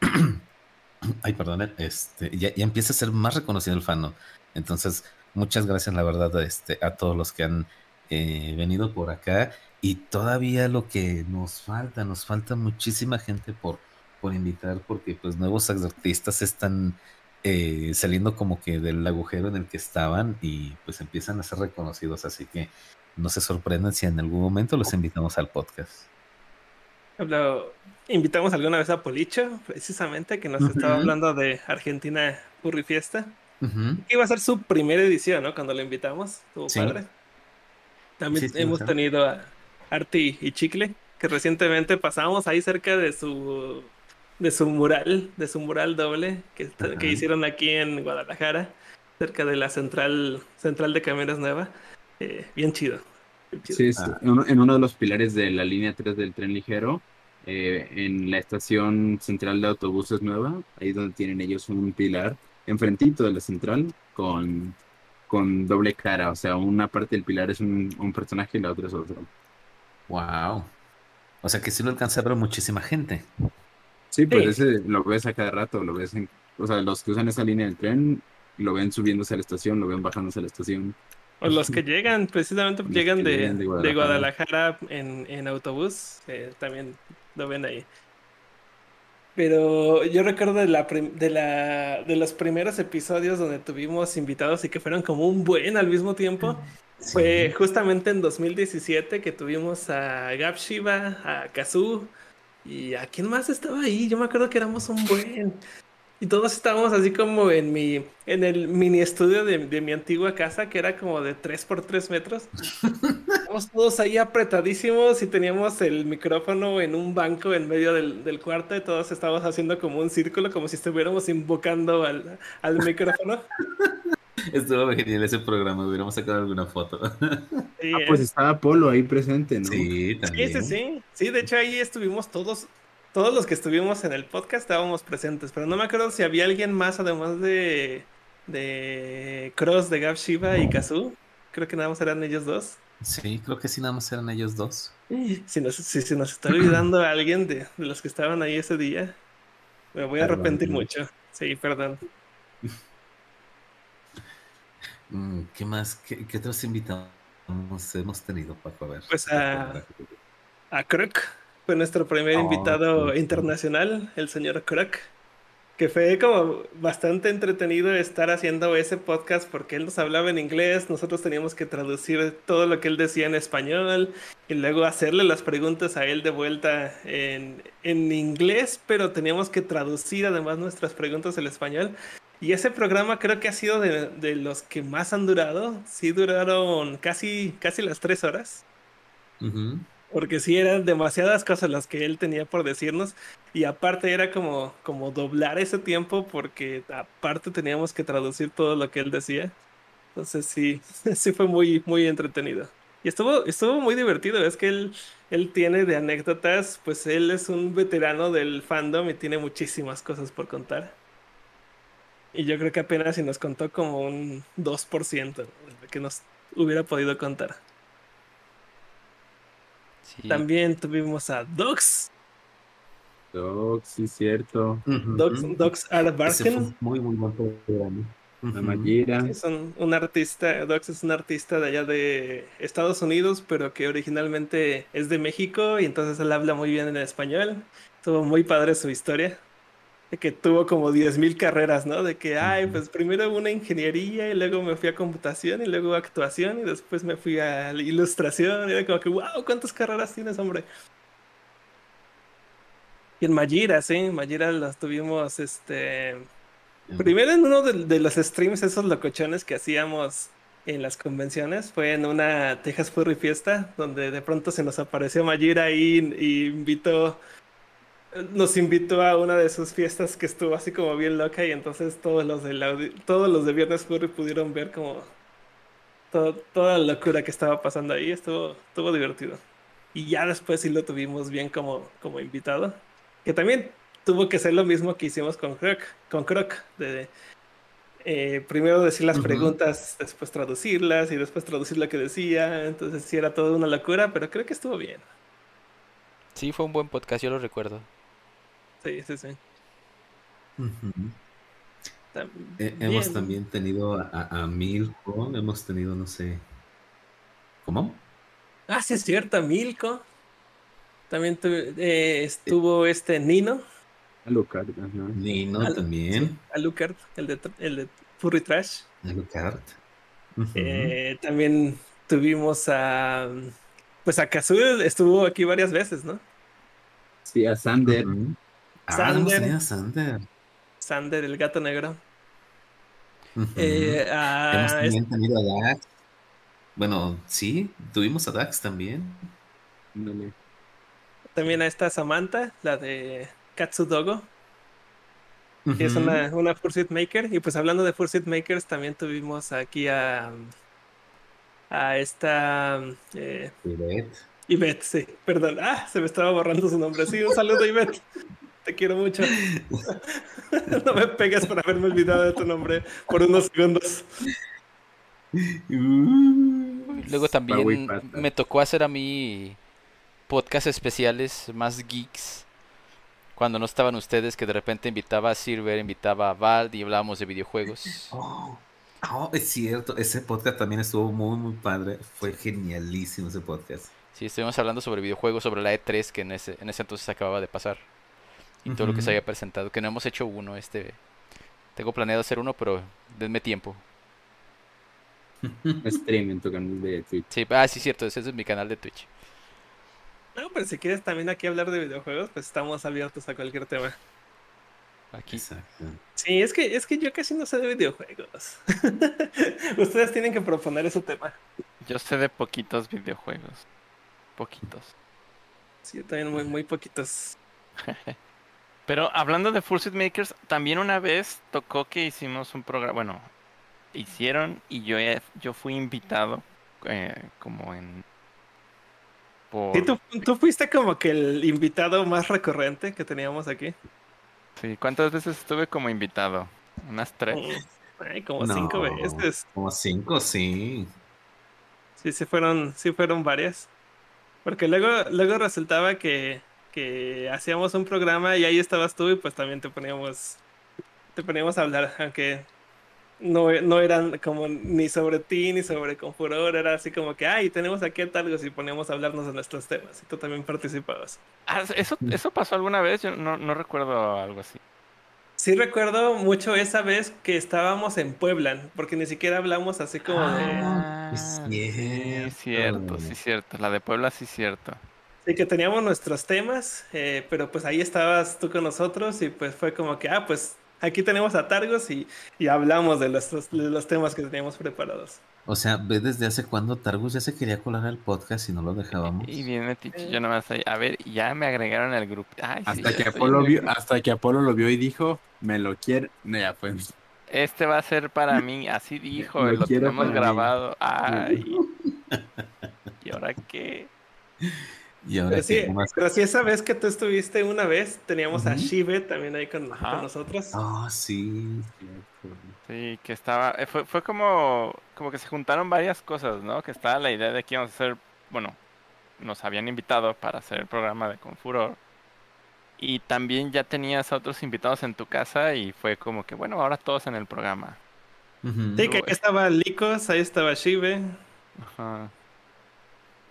Ay, perdón, este, ya, ya, empieza a ser más reconocido el fan, ¿no? Entonces, muchas gracias, la verdad, este, a todos los que han eh, venido por acá. Y todavía lo que nos falta, nos falta muchísima gente por, por invitar, porque pues nuevos artistas están eh, saliendo como que del agujero en el que estaban y pues empiezan a ser reconocidos. Así que no se sorprendan si en algún momento los invitamos al podcast. invitamos alguna vez a Policho, precisamente, que nos estaba hablando de Argentina Furry Fiesta. Iba a ser su primera edición, ¿no? Cuando lo invitamos, tuvo padre. También hemos tenido a Arti y Chicle, que recientemente pasamos ahí cerca de su de su mural, de su mural doble que, que hicieron aquí en Guadalajara, cerca de la central central de camiones nueva. Eh, bien chido. Sí, ah. en uno de los pilares de la línea 3 del tren ligero, eh, en la estación central de autobuses nueva, ahí donde tienen ellos un pilar, enfrentito de la central, con, con doble cara. O sea, una parte del pilar es un, un personaje y la otra es otro. Wow. O sea que sí lo alcanza a ver muchísima gente. Sí, pues ese lo ves a cada rato, lo ves en, o sea, los que usan esa línea del tren lo ven subiéndose a la estación, lo ven bajándose a la estación. O los que llegan, precisamente llegan de, de, Guadalajara, en, en, autobús, eh, también lo ven ahí. Pero yo recuerdo de, la, de, la, de los primeros episodios donde tuvimos invitados y que fueron como un buen al mismo tiempo. Fue justamente en 2017 que tuvimos a Gab Shiva, a Kazu y a quién más estaba ahí. Yo me acuerdo que éramos un buen. Y todos estábamos así como en mi, en el mini estudio de, mi antigua casa, que era como de 3 por 3 metros. Estábamos todos ahí apretadísimos y teníamos el micrófono en un banco en medio del, cuarto y todos estábamos haciendo como un círculo, como si estuviéramos invocando al, al micrófono. Estuvo genial ese programa, hubiéramos sacado alguna foto. ah, pues estaba Polo ahí presente, ¿no? Sí, también. Sí, sí, sí. Sí, de hecho ahí estuvimos todos todos los que estuvimos en el podcast estábamos presentes, pero no me acuerdo si había alguien más además de, de Cross, de Gab Shiva y Kazu. Creo que nada más eran ellos dos. Sí, creo que sí, nada más eran ellos dos. Si, nos, si se nos está olvidando a alguien de, los que estaban ahí ese día, me voy a arrepentir mucho. Sí, perdón. Mm, ¿Qué más? ¿Qué, otros invitados hemos tenido, Paco? A ver. Pues a, a Crook fue nuestro primer oh, invitado internacional, el señor Croc, que fue como bastante entretenido estar haciendo ese podcast porque él nos hablaba en inglés, nosotros teníamos que traducir todo lo que él decía en español y luego hacerle las preguntas a él de vuelta en, en inglés, pero teníamos que traducir además nuestras preguntas en español. Y ese programa creo que ha sido de, de, los que más han durado. Sí, duraron casi, casi las tres horas. Porque sí eran demasiadas cosas las que él tenía por decirnos. Y aparte era como, como doblar ese tiempo porque aparte teníamos que traducir todo lo que él decía. Entonces sí, sí fue muy, muy entretenido. Y estuvo, estuvo muy divertido. Es que él, él tiene de anécdotas, pues él es un veterano del fandom y tiene muchísimas cosas por contar. Y yo creo que apenas si nos contó como un 2% de lo que nos hubiera podido contar. También tuvimos a Dogs. Dogs, sí, cierto. Dogs Art Barken. Muy, muy buen La Mayira. Es un, artista, Dogs es un artista de allá de Estados Unidos, pero que originalmente es de México y entonces él habla muy bien en español. Estuvo muy padre su historia de que tuvo como 10.000 carreras, ¿no? De que, ay, pues primero una ingeniería y luego me fui a computación y luego a actuación y después me fui a ilustración. Y era como que, wow, ¿cuántas carreras tienes, hombre? Y en Mayira, sí, Mayira las tuvimos, este... Primero en uno de, los streams, esos locochones que hacíamos en las convenciones, fue en una Texas Furry Fiesta, donde de pronto se nos apareció Mayira ahí y invitó nos invitó a una de sus fiestas que estuvo así como bien loca y entonces todos los de todos los de Viernes Furry pudieron ver como toda la locura que estaba pasando ahí, estuvo, estuvo divertido. Y ya después sí lo tuvimos bien como, como invitado. Que también tuvo que ser lo mismo que hicimos con Croc, con Croc, de eh, primero decir las preguntas, después traducirlas y después traducir lo que decía. Entonces sí era toda una locura, pero creo que estuvo bien. Sí, fue un buen podcast, yo lo recuerdo. Sí, sí, sí. Eh, hemos también tenido a, a, Milko, hemos tenido, no sé. ¿Cómo? Ah, sí, es cierto, Milko. También eh, estuvo este Nino. Alucard. Nino también. Alucard, el de, el de Furry Trash. Alucard. Eh, también tuvimos a. Pues a Kazul estuvo aquí varias veces, ¿no? Sí, a Sander. Ah, Sander. Sander. Sander, el gato negro. Eh, Hemos también tenido a Dax. Bueno, sí, tuvimos a Dax también. También a esta Samantha, la de Katsudogo. Que es una, una Fursuit Maker. Y pues hablando de Fursuit Makers, también tuvimos aquí a. A esta. Eh, Ivette. Ivette, sí, perdón. Ah, se me estaba borrando su nombre. Sí, un saludo, Ivette. Te quiero mucho. no me pegues por haberme olvidado de tu nombre por unos segundos. Luego también me tocó hacer a mí podcast especiales más geeks. Cuando no estaban ustedes, que de repente invitaba a Silver, invitaba a Vald y hablábamos de videojuegos. Oh, oh, es cierto. Ese podcast también estuvo muy, muy padre. Fue genialísimo ese podcast. Sí, estuvimos hablando sobre videojuegos, sobre la E3 que en ese, en ese entonces acababa de pasar y todo lo que se había presentado. Que no hemos hecho uno. Este, tengo planeado hacer uno, pero denme tiempo. Stream en tu canal de Twitch. Sí, ah, sí, cierto. Ese es mi canal de Twitch. No, pero si quieres también aquí hablar de videojuegos, pues estamos abiertos a cualquier tema. Aquí. Exacto. Sí, es que, es que yo casi no sé de videojuegos. Ustedes tienen que proponer ese tema. Yo sé de poquitos videojuegos. Poquitos. Sí, yo también muy, muy poquitos. Pero hablando de Full Makers, también una vez tocó que hicimos un programa, bueno, hicieron y yo, yo fui invitado eh, como en... Por... ¿Y tú, fuiste como que el invitado más recurrente que teníamos aquí? Sí, ¿cuántas veces estuve como invitado? ¿Unas tres? Ay, como cinco veces. Como cinco, sí. Sí, sí fueron, sí fueron varias. Porque luego, luego resultaba que que hacíamos un programa y ahí estabas tú y pues también te poníamos te poníamos a hablar, aunque no, no eran como ni sobre ti ni sobre Confuror, era así como que, ay, tenemos aquí a Talgos y poníamos a hablarnos de nuestros temas y tú también participabas. Ah, ¿eso, ¿Eso pasó alguna vez? Yo no, no recuerdo algo así. Sí recuerdo mucho esa vez que estábamos en Puebla, porque ni siquiera hablamos así como de... Ah, sí, cierto, sí, cierto. La de Puebla sí, cierto. Que teníamos nuestros temas, eh, pero pues ahí estabas tú con nosotros y pues fue como que, ah, pues aquí tenemos a Targos y, y hablamos de los, de los temas que teníamos preparados. O sea, ve desde hace cuándo Targus ya se quería colar al podcast y no lo dejábamos. Y viene Ticho, yo nomás ahí, a ver, ya me agregaron al grupo. hasta, que Apolo vio, hasta que Apolo lo vio y dijo, me lo quiere. No, ya pues. Este va a ser para mí, así dijo, lo, lo tenemos grabado. Ay. ¿Y ahora qué? Y ahora pero, sí, esa vez que tú estuviste una vez, teníamos a Shive también ahí con, nosotros. Ah, sí. Sí, que estaba, eh, fue, fue como, como que se juntaron varias cosas, ¿no? Que estaba la idea de que íbamos a hacer, bueno, nos habían invitado para hacer el programa de Confuror. Y también ya tenías a otros invitados en tu casa y fue como que, bueno, ahora todos en el programa. Sí, que aquí estaba Licos, ahí estaba Shive. Ajá.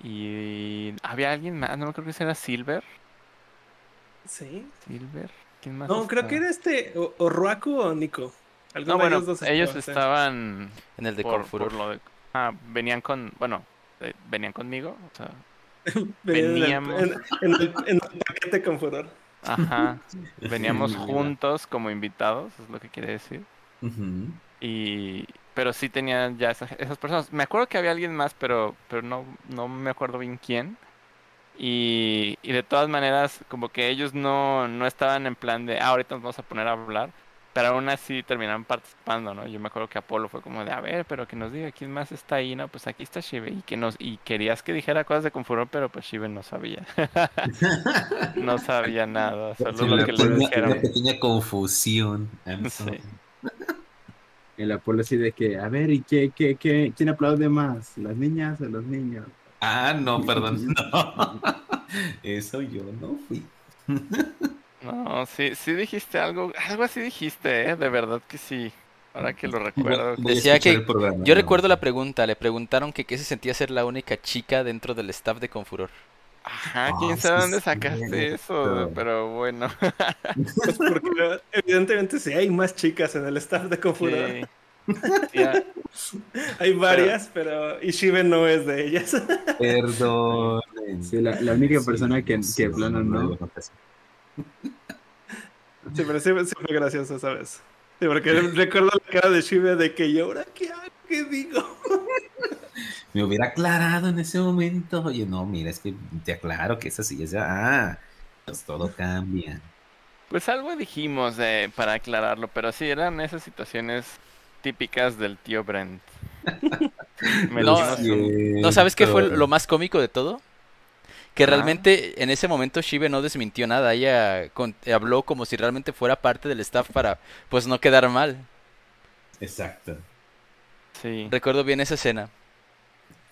Y había alguien más, no creo que era Silver. Sí. Silver. ¿Quién más? No, creo que era este, o, o Nico. No, bueno, ellos estaban en el de por, ah, venían con, bueno, eh, venían conmigo, o sea, veníamos en el, en, el, paquete con furor. Ajá, veníamos juntos como invitados, es lo que quiere decir. Y pero sí tenían ya esas, personas. Me acuerdo que había alguien más, pero, pero no, no me acuerdo bien quién. Y, y de todas maneras, como que ellos no, no estaban en plan de, ah, ahorita nos vamos a poner a hablar, pero aún así terminaron participando, ¿no? Yo me acuerdo que Apolo fue como de, a ver, pero que nos diga quién más está ahí, ¿no? Pues aquí está Shive y que nos y querías que dijera cosas de Confuror, pero pues Shive no sabía. no sabía nada, solo lo que le dijeron. Una pequeña confusión. Sí. El Apolo así de que, a ver, ¿y qué, qué, qué, quién aplaude más? ¿Las niñas o los niños? Ah, no, perdón, no. Eso yo no fui. No, sí, sí dijiste algo, algo así dijiste, ¿eh? de verdad que sí. Ahora que lo recuerdo. Decía que yo recuerdo la pregunta, le preguntaron que qué se sentía ser la única chica dentro del staff de Confuror. Ajá, quién sabe dónde sacaste eso, pero bueno. Pues porque evidentemente sí hay más chicas en el staff de Confuror. hay varias, pero Ishiben no es de ellas. Perdón. Sí, la, única persona que, que plano no. Sí, pero sí, fue gracioso esa vez. Sí, porque recuerdo la cara de Shibe de que yo ahora qué hago, qué digo. Me hubiera aclarado en ese momento. Oye, no, mira, es que te aclaro que esa sí es Ah, pues todo cambia. Pues algo dijimos eh, para aclararlo, pero sí, eran esas situaciones típicas del tío Brent. no, no, ¿sabes qué fue lo más cómico de todo? Que realmente en ese momento Shive no desmintió nada, ella habló como si realmente fuera parte del staff para pues no quedar mal. Exacto. Sí. Recuerdo bien esa escena.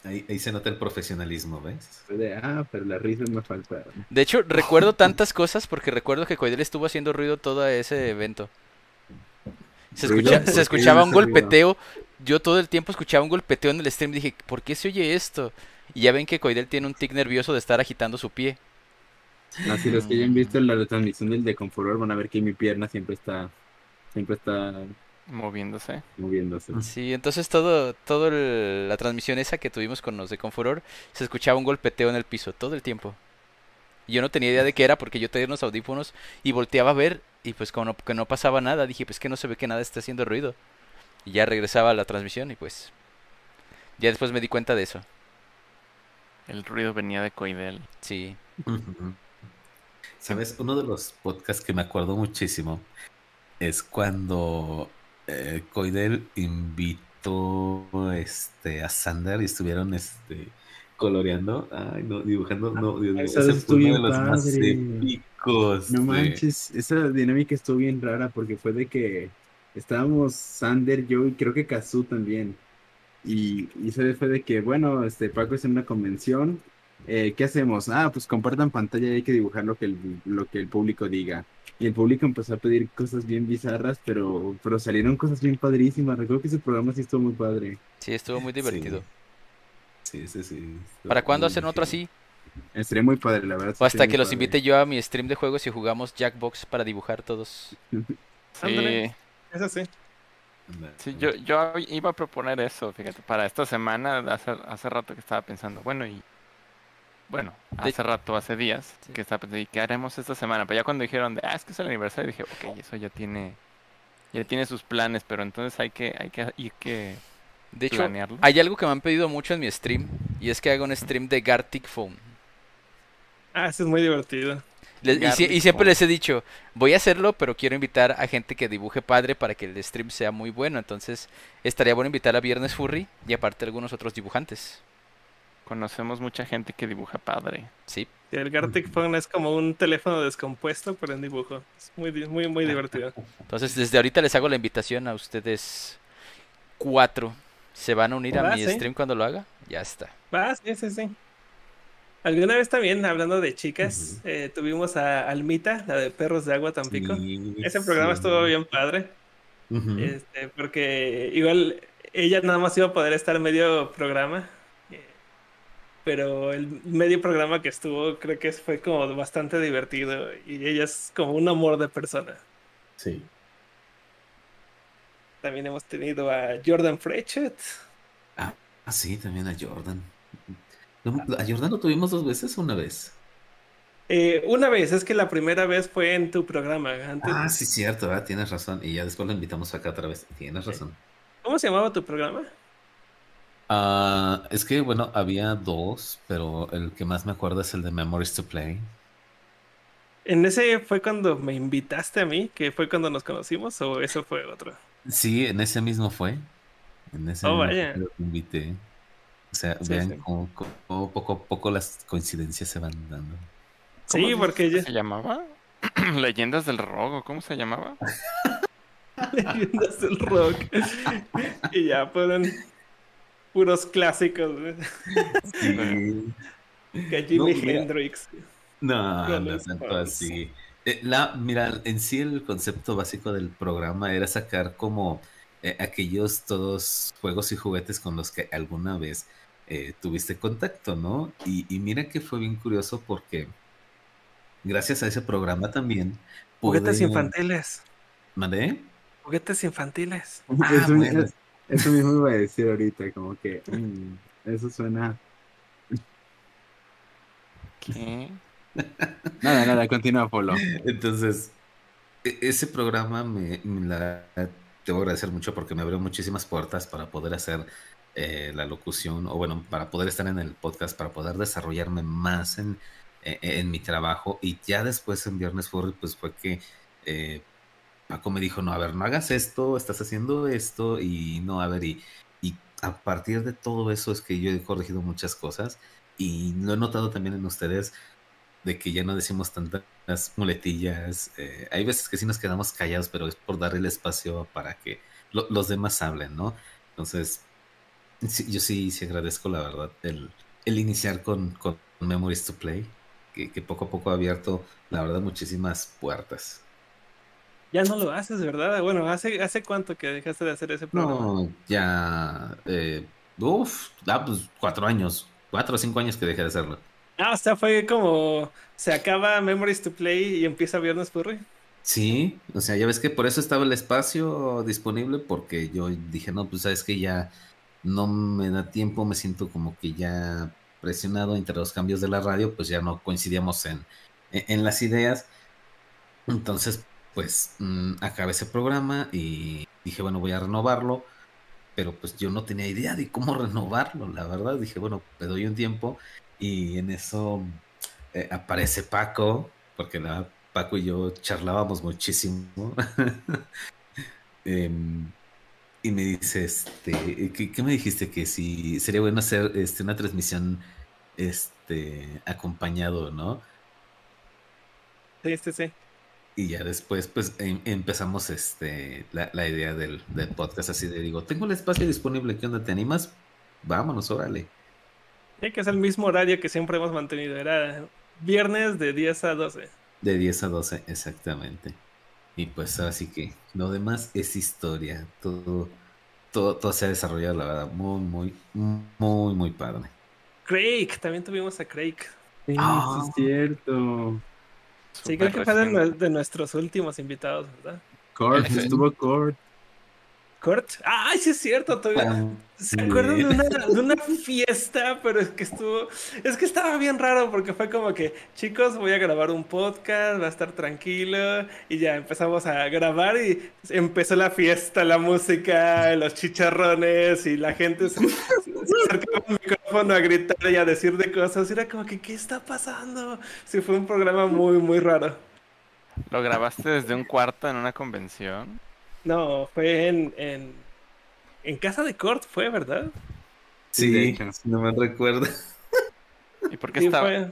Ahí, se nota el profesionalismo, ¿ves? ah, pero la risa me falta. De hecho, recuerdo tantas cosas porque recuerdo que Coidel estuvo haciendo ruido todo ese evento. Se, se escuchaba un golpeteo. Yo todo el tiempo escuchaba un golpeteo en el stream. Dije, ¿por qué se oye esto? Y ya ven que Coidel tiene un tic nervioso de estar agitando su pie. Así los que hayan visto la retransmisión del de Confuror van a ver que mi pierna siempre está siempre está moviéndose. Moviéndose. Sí, entonces todo todo la transmisión esa que tuvimos con los de Confuror se escuchaba un golpeteo en el piso todo el tiempo. Y yo no tenía idea de qué era porque yo tenía unos audífonos y volteaba a ver y pues como que no pasaba nada, dije, pues que no se ve que nada está haciendo ruido. Y ya regresaba a la transmisión y pues ya después me di cuenta de eso. El ruido venía de Coidel. Sí. Sabes, uno de los podcasts que me acuerdo muchísimo es cuando eh, Coidel invitó este a Sander y estuvieron este coloreando, ay no, dibujando, no, Dios mío, fue uno de los más épicos. No manches, esa dinámica estuvo bien rara porque fue de que estábamos Sander, yo y creo que Kazu también. Y, y se fue de que, bueno, este Paco es en una convención. Eh, ¿Qué hacemos? Ah, pues compartan pantalla y hay que dibujar lo que el, lo que el público diga. Y el público empezó a pedir cosas bien bizarras, pero, pero salieron cosas bien padrísimas. Recuerdo que ese programa sí estuvo muy padre. Sí, estuvo muy divertido. Sí, sí, sí. ¿Para cuándo hacer otro así? Estaría muy padre, la verdad. O hasta que los invite yo a mi stream de juegos y jugamos Jackbox para dibujar todos. sí. Eso sí. Sí, yo, yo iba a proponer eso, fíjate, para esta semana, hace, hace rato que estaba pensando, bueno, y bueno, hace rato, hace días, que estaba pensando, ¿y qué haremos esta semana? Pero ya cuando dijeron, de, ah, es que es el aniversario, dije, ok, eso ya tiene, ya tiene sus planes, pero entonces hay que, hay que, hay que de hecho, hay algo que me han pedido mucho en mi stream, y es que haga un stream de Gartic Phone. Ah, eso es muy divertido y, siempre les he dicho, voy a hacerlo, pero quiero invitar a gente que dibuje padre para que el stream sea muy bueno. Entonces, estaría bueno invitar a Viernes Furry y aparte algunos otros dibujantes. Conocemos mucha gente que dibuja padre. Sí. el Gartic Phone es como un teléfono descompuesto, pero en dibujo. Es muy, muy, muy divertido. Entonces, desde ahorita les hago la invitación a ustedes cuatro. ¿Se van a unir a mi stream cuando lo haga? Ya está. Va, sí, sí, sí. Alguna vez también, hablando de chicas, eh, tuvimos a Almita, la de Perros de Agua Tampico. Ese programa estuvo bien padre. este, porque igual ella nada más iba a poder estar medio programa. Pero el medio programa que estuvo creo que fue como bastante divertido. Y ella es como un amor de persona. Sí. También hemos tenido a Jordan Frechet. Ah, sí, también a Jordan. ¿A Jordan lo tuvimos dos veces o una vez? Eh, una vez, es que la primera vez fue en tu programa. Ah, sí, cierto, tienes razón. Y ya después lo invitamos acá otra vez. Tienes razón. ¿Cómo se llamaba tu programa? Ah, es que, bueno, había dos, pero el que más me acuerdo es el de Memories to Play. ¿En ese fue cuando me invitaste a mí? ¿Que fue cuando nos conocimos? ¿O eso fue otro? Sí, en ese mismo fue. En ese oh, vaya. te invité. O sea, vean cómo, poco a poco las coincidencias se van dando. Sí, porque ya... ¿Se llamaba? Leyendas del Rock, ¿cómo se llamaba? Leyendas del Rock. y ya fueron puros clásicos. Sí. Que Jimi Hendrix. No, no tanto así. Eh, la, mira, en sí el concepto básico del programa era sacar como eh, aquellos todos juegos y juguetes con los que alguna vez eh, tuviste contacto, ¿no? Y, mira que fue bien curioso porque gracias a ese programa también... Juguetes infantiles. ¿Mandé? Juguetes infantiles. Ah, eso, mismo iba a decir ahorita, como que mm, eso suena... ¿Qué? nada, nada, continúa, Polo. Entonces, e, ese programa me, la te voy a agradecer mucho porque me abrió muchísimas puertas para poder hacer eh, la locución, o bueno, para poder estar en el podcast, para poder desarrollarme más en, e, en, mi trabajo. Y ya después en Viernes Furry, pues fue que eh, Paco me dijo, no, a ver, no hagas esto, estás haciendo esto, y no, a ver, y, a partir de todo eso es que yo he corregido muchas cosas y lo he notado también en ustedes de que ya no decimos tantas muletillas. Eh, hay veces que sí nos quedamos callados, pero es por dar el espacio para que los demás hablen, ¿no? Entonces, yo sí, sí agradezco, la verdad, el, el iniciar con, Memories to Play, que, poco a poco ha abierto, la verdad, muchísimas puertas. Ya no lo haces, ¿verdad? Bueno, ¿hace, hace cuánto que dejaste de hacer ese programa? No, ya... Eh, uf, ah, pues cuatro años, cuatro o cinco años que dejé de hacerlo. Ah, o sea, fue como se acaba Memories to Play y empieza Viernes Furry. Sí, o sea, ya ves que por eso estaba el espacio disponible, porque yo dije, no, pues sabes que ya no me da tiempo, me siento como que ya presionado entre los cambios de la radio, pues ya no coincidíamos en, en, las ideas. Entonces, pues mm, acabé ese programa y dije, bueno, voy a renovarlo, pero pues yo no tenía idea de cómo renovarlo, la verdad. Dije, bueno, le doy un tiempo y en eso eh, aparece Paco, porque la, Paco y yo charlábamos muchísimo. Em, y me dice, este, ¿qué, me dijiste? Que si sería bueno hacer este, una transmisión este, acompañado, ¿no? Sí, sí, sí. Y ya después, pues, em, empezamos este, la, la idea del, del, podcast así de, digo, tengo el espacio disponible, ¿qué onda? ¿Te animas? Vámonos, órale. Sí, que es el mismo horario que siempre hemos mantenido. Era viernes de 10 a 12. De 10 a 12, exactamente. Y pues así que lo demás es historia. Todo, todo, todo se ha desarrollado, la verdad, muy, muy, muy, muy padre. Craig, también tuvimos a Craig. Sí, ah. es cierto. Sí, creo que fue de, nuestros últimos invitados, ¿verdad? Kurt, estuvo Kurt. Kurt. Ay, sí es cierto, todavía. ¿Se acuerdan de una, de una, fiesta? Pero es que estuvo. Es que estaba bien raro porque fue como que, chicos, voy a grabar un podcast, va a estar tranquilo. Y ya empezamos a grabar y empezó la fiesta, la música, los chicharrones y la gente se, acercaba al micrófono a gritar y a decir de cosas. Era como que, ¿qué está pasando? Sí, fue un programa muy, muy raro. ¿Lo grabaste desde un cuarto en una convención? No, fue en, en, en casa de Kurt, fue, ¿verdad? Sí, no me recuerdo. ¿Y por qué estaba?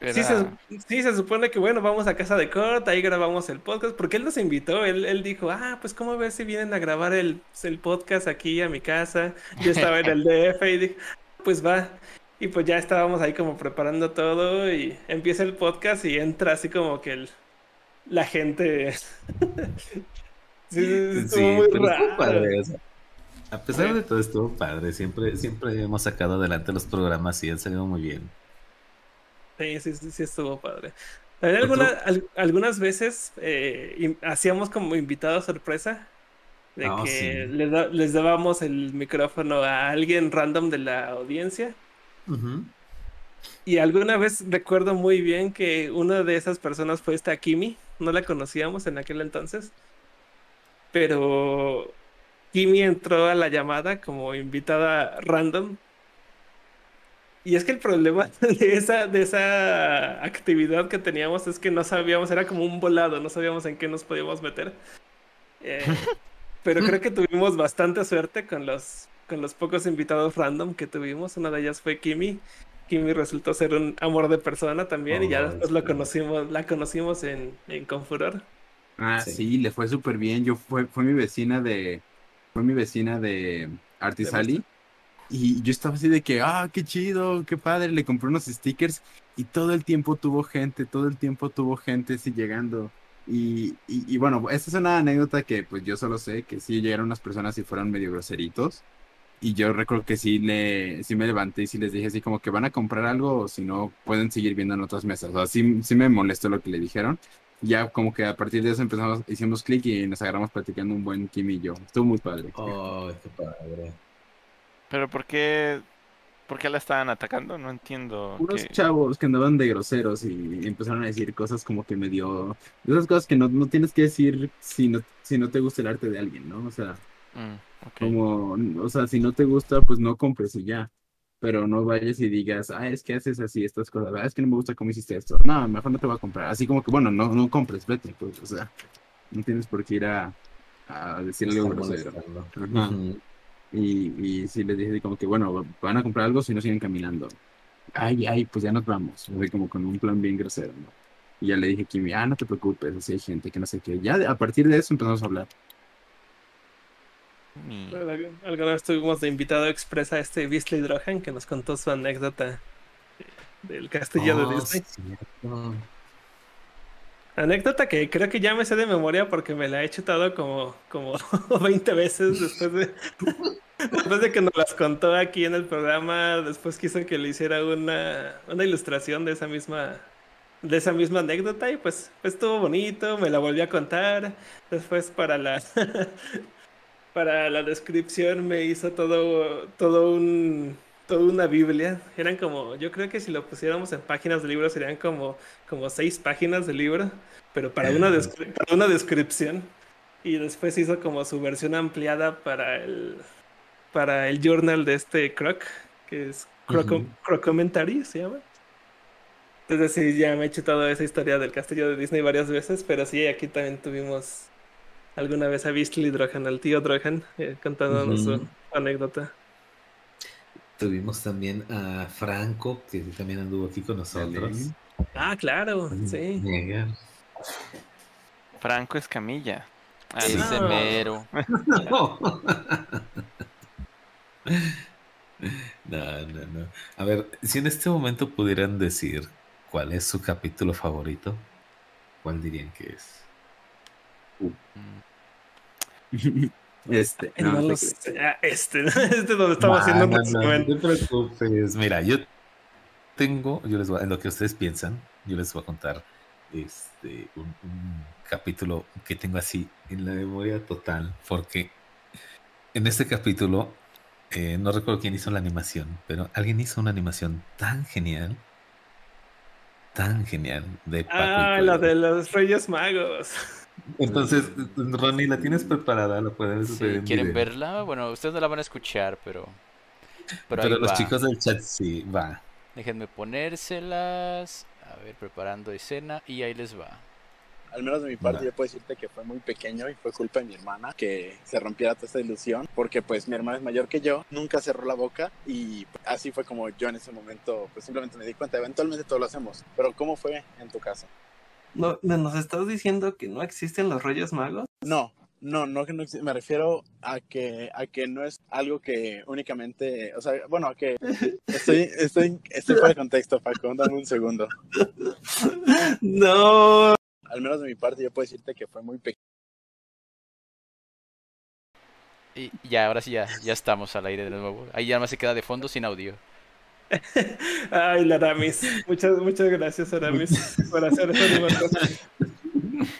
Sí, se, sí, se, supone que bueno, vamos a casa de Kurt, ahí grabamos el podcast, porque él nos invitó, él, él dijo, ah, pues cómo ves si vienen a grabar el, el podcast aquí a mi casa. Yo estaba en el DF y dije, ah, pues va. Y pues ya estábamos ahí como preparando todo y empieza el podcast y entra así como que el, la gente Sí, estuvo muy raro. Padre, a pesar de todo estuvo padre, siempre, siempre hemos sacado adelante los programas y han salido muy bien. Sí, sí, sí, estuvo padre. Alguna, algunas veces eh, hacíamos como invitado sorpresa de ah, que les, dábamos el micrófono a alguien random de la audiencia. Y alguna vez recuerdo muy bien que una de esas personas fue esta Kimi, no la conocíamos en aquel entonces pero Kimi entró a la llamada como invitada random. Y es que el problema de esa, de esa actividad que teníamos es que no sabíamos, era como un volado, no sabíamos en qué nos podíamos meter. Eh, pero creo que tuvimos bastante suerte con los, con los pocos invitados random que tuvimos. Una de ellas fue Kimi. Kimi resultó ser un amor de persona también y ya oh, después lo conocimos, la conocimos en, en Confuror. Ah, sí. le fue súper bien. Yo fue, fue mi vecina de, fue mi vecina de Artisali. Y yo estaba así de que, ah, qué chido, qué padre, le compré unos stickers y todo el tiempo tuvo gente, todo el tiempo tuvo gente así llegando. Y, y, bueno, esta es una anécdota que pues yo solo sé que sí llegaron unas personas y fueron medio groseritos. Y yo recuerdo que sí, le, sí me levanté y sí les dije así como que van a comprar algo o si no pueden seguir viendo en otras mesas. O sea, sí, sí me molestó lo que le dijeron. Ya como que a partir de eso empezamos, hicimos clic y nos agarramos platicando un buen Kim y yo. Estuvo muy padre. Oh, qué padre. Pero ¿por qué, por qué la estaban atacando? No entiendo. Unos chavos que andaban de groseros y empezaron a decir cosas como que me dio... Esas cosas que no, no tienes que decir si no, si no te gusta el arte de alguien, ¿no? O sea, mm, como, o sea, si no te gusta, pues no compres y ya. Pero no vayas y digas, ah, es que haces así estas cosas, ah, es que no me gusta cómo hiciste esto. No, mejor no te voy a comprar. Así como que, bueno, no, no compres, vete, pues, o sea, no tienes por qué ir a, a decir algo grosero. Y, y sí les dije como que, bueno, van a comprar algo si no siguen caminando. Ay, ay, pues ya nos vamos. Fue como con un plan bien grosero, ¿no? Y ya le dije a Kimi, ah, no te preocupes, así hay gente que no sé qué. Ya a partir de eso empezamos a hablar. Alguna vez tuvimos de invitado expresa a este Beasley Drohan que nos contó su anécdota del castillo de oh, Disney. Anécdota que creo que ya me sé de memoria porque me la he chutado como, como 20 veces después de, después de que nos las contó aquí en el programa. Después quiso que le hiciera una, una ilustración de esa misma de esa misma anécdota y pues, pues estuvo bonito, me la volví a contar. Después para la para la descripción me hizo todo todo un toda una Biblia. Eran como, yo creo que si lo pusiéramos en páginas de libro serían como, como seis páginas de libro, pero para una, para una descripción. Y después hizo como su versión ampliada para el, para el journal de este Croc, que es Croc, Commentary, se llama. Entonces sí, ya me he hecho toda esa historia del castillo de Disney varias veces, pero sí, aquí también tuvimos alguna vez a Beastly Drohan, al tío Drohan, eh, contándonos su anécdota. Tuvimos también a Franco, que también anduvo aquí con nosotros. Ah, claro, sí. Franco Escamilla. El semero. No. no, no, no. A ver, si en este momento pudieran decir cuál es su capítulo favorito, ¿cuál dirían que es? Uh. Este, no, no este, este donde estaba haciendo no, no, te preocupes. Mira, yo tengo, yo les voy, en lo que ustedes piensan, yo les voy a contar este un, capítulo que tengo así en la memoria total, porque en este capítulo eh, no recuerdo quién hizo la animación, pero alguien hizo una animación tan genial, tan genial de Paco Ah, la de los Reyes Magos. Entonces, Ronnie, ¿la tienes preparada? ¿La puedes ¿Quieren verla? Bueno, ustedes no la van a escuchar, pero. Pero, los chicos del chat sí, va. Déjenme ponérselas. A ver, preparando escena y ahí les va. Al menos de mi parte, yo puedo decirte que fue muy pequeño y fue culpa de mi hermana que se rompiera toda esta ilusión, porque pues mi hermana es mayor que yo, nunca cerró la boca y así fue como yo en ese momento, pues simplemente me di cuenta, eventualmente todo lo hacemos. Pero ¿cómo fue en tu caso? No, ¿Nos estás diciendo que no existen los Reyes Magos? No, no, no que no Me refiero a que, a que no es algo que únicamente, o sea, bueno, a que estoy, estoy, estoy fuera de contexto, Paco, dame un segundo. No. Al menos de mi parte, yo puedo decirte que fue muy pequeño. Y ya, ahora sí ya, ya estamos al aire de nuevo. Ahí ya más se queda de fondo sin audio. Ay, la Aramis. Muchas, muchas gracias, Aramis, por hacer esta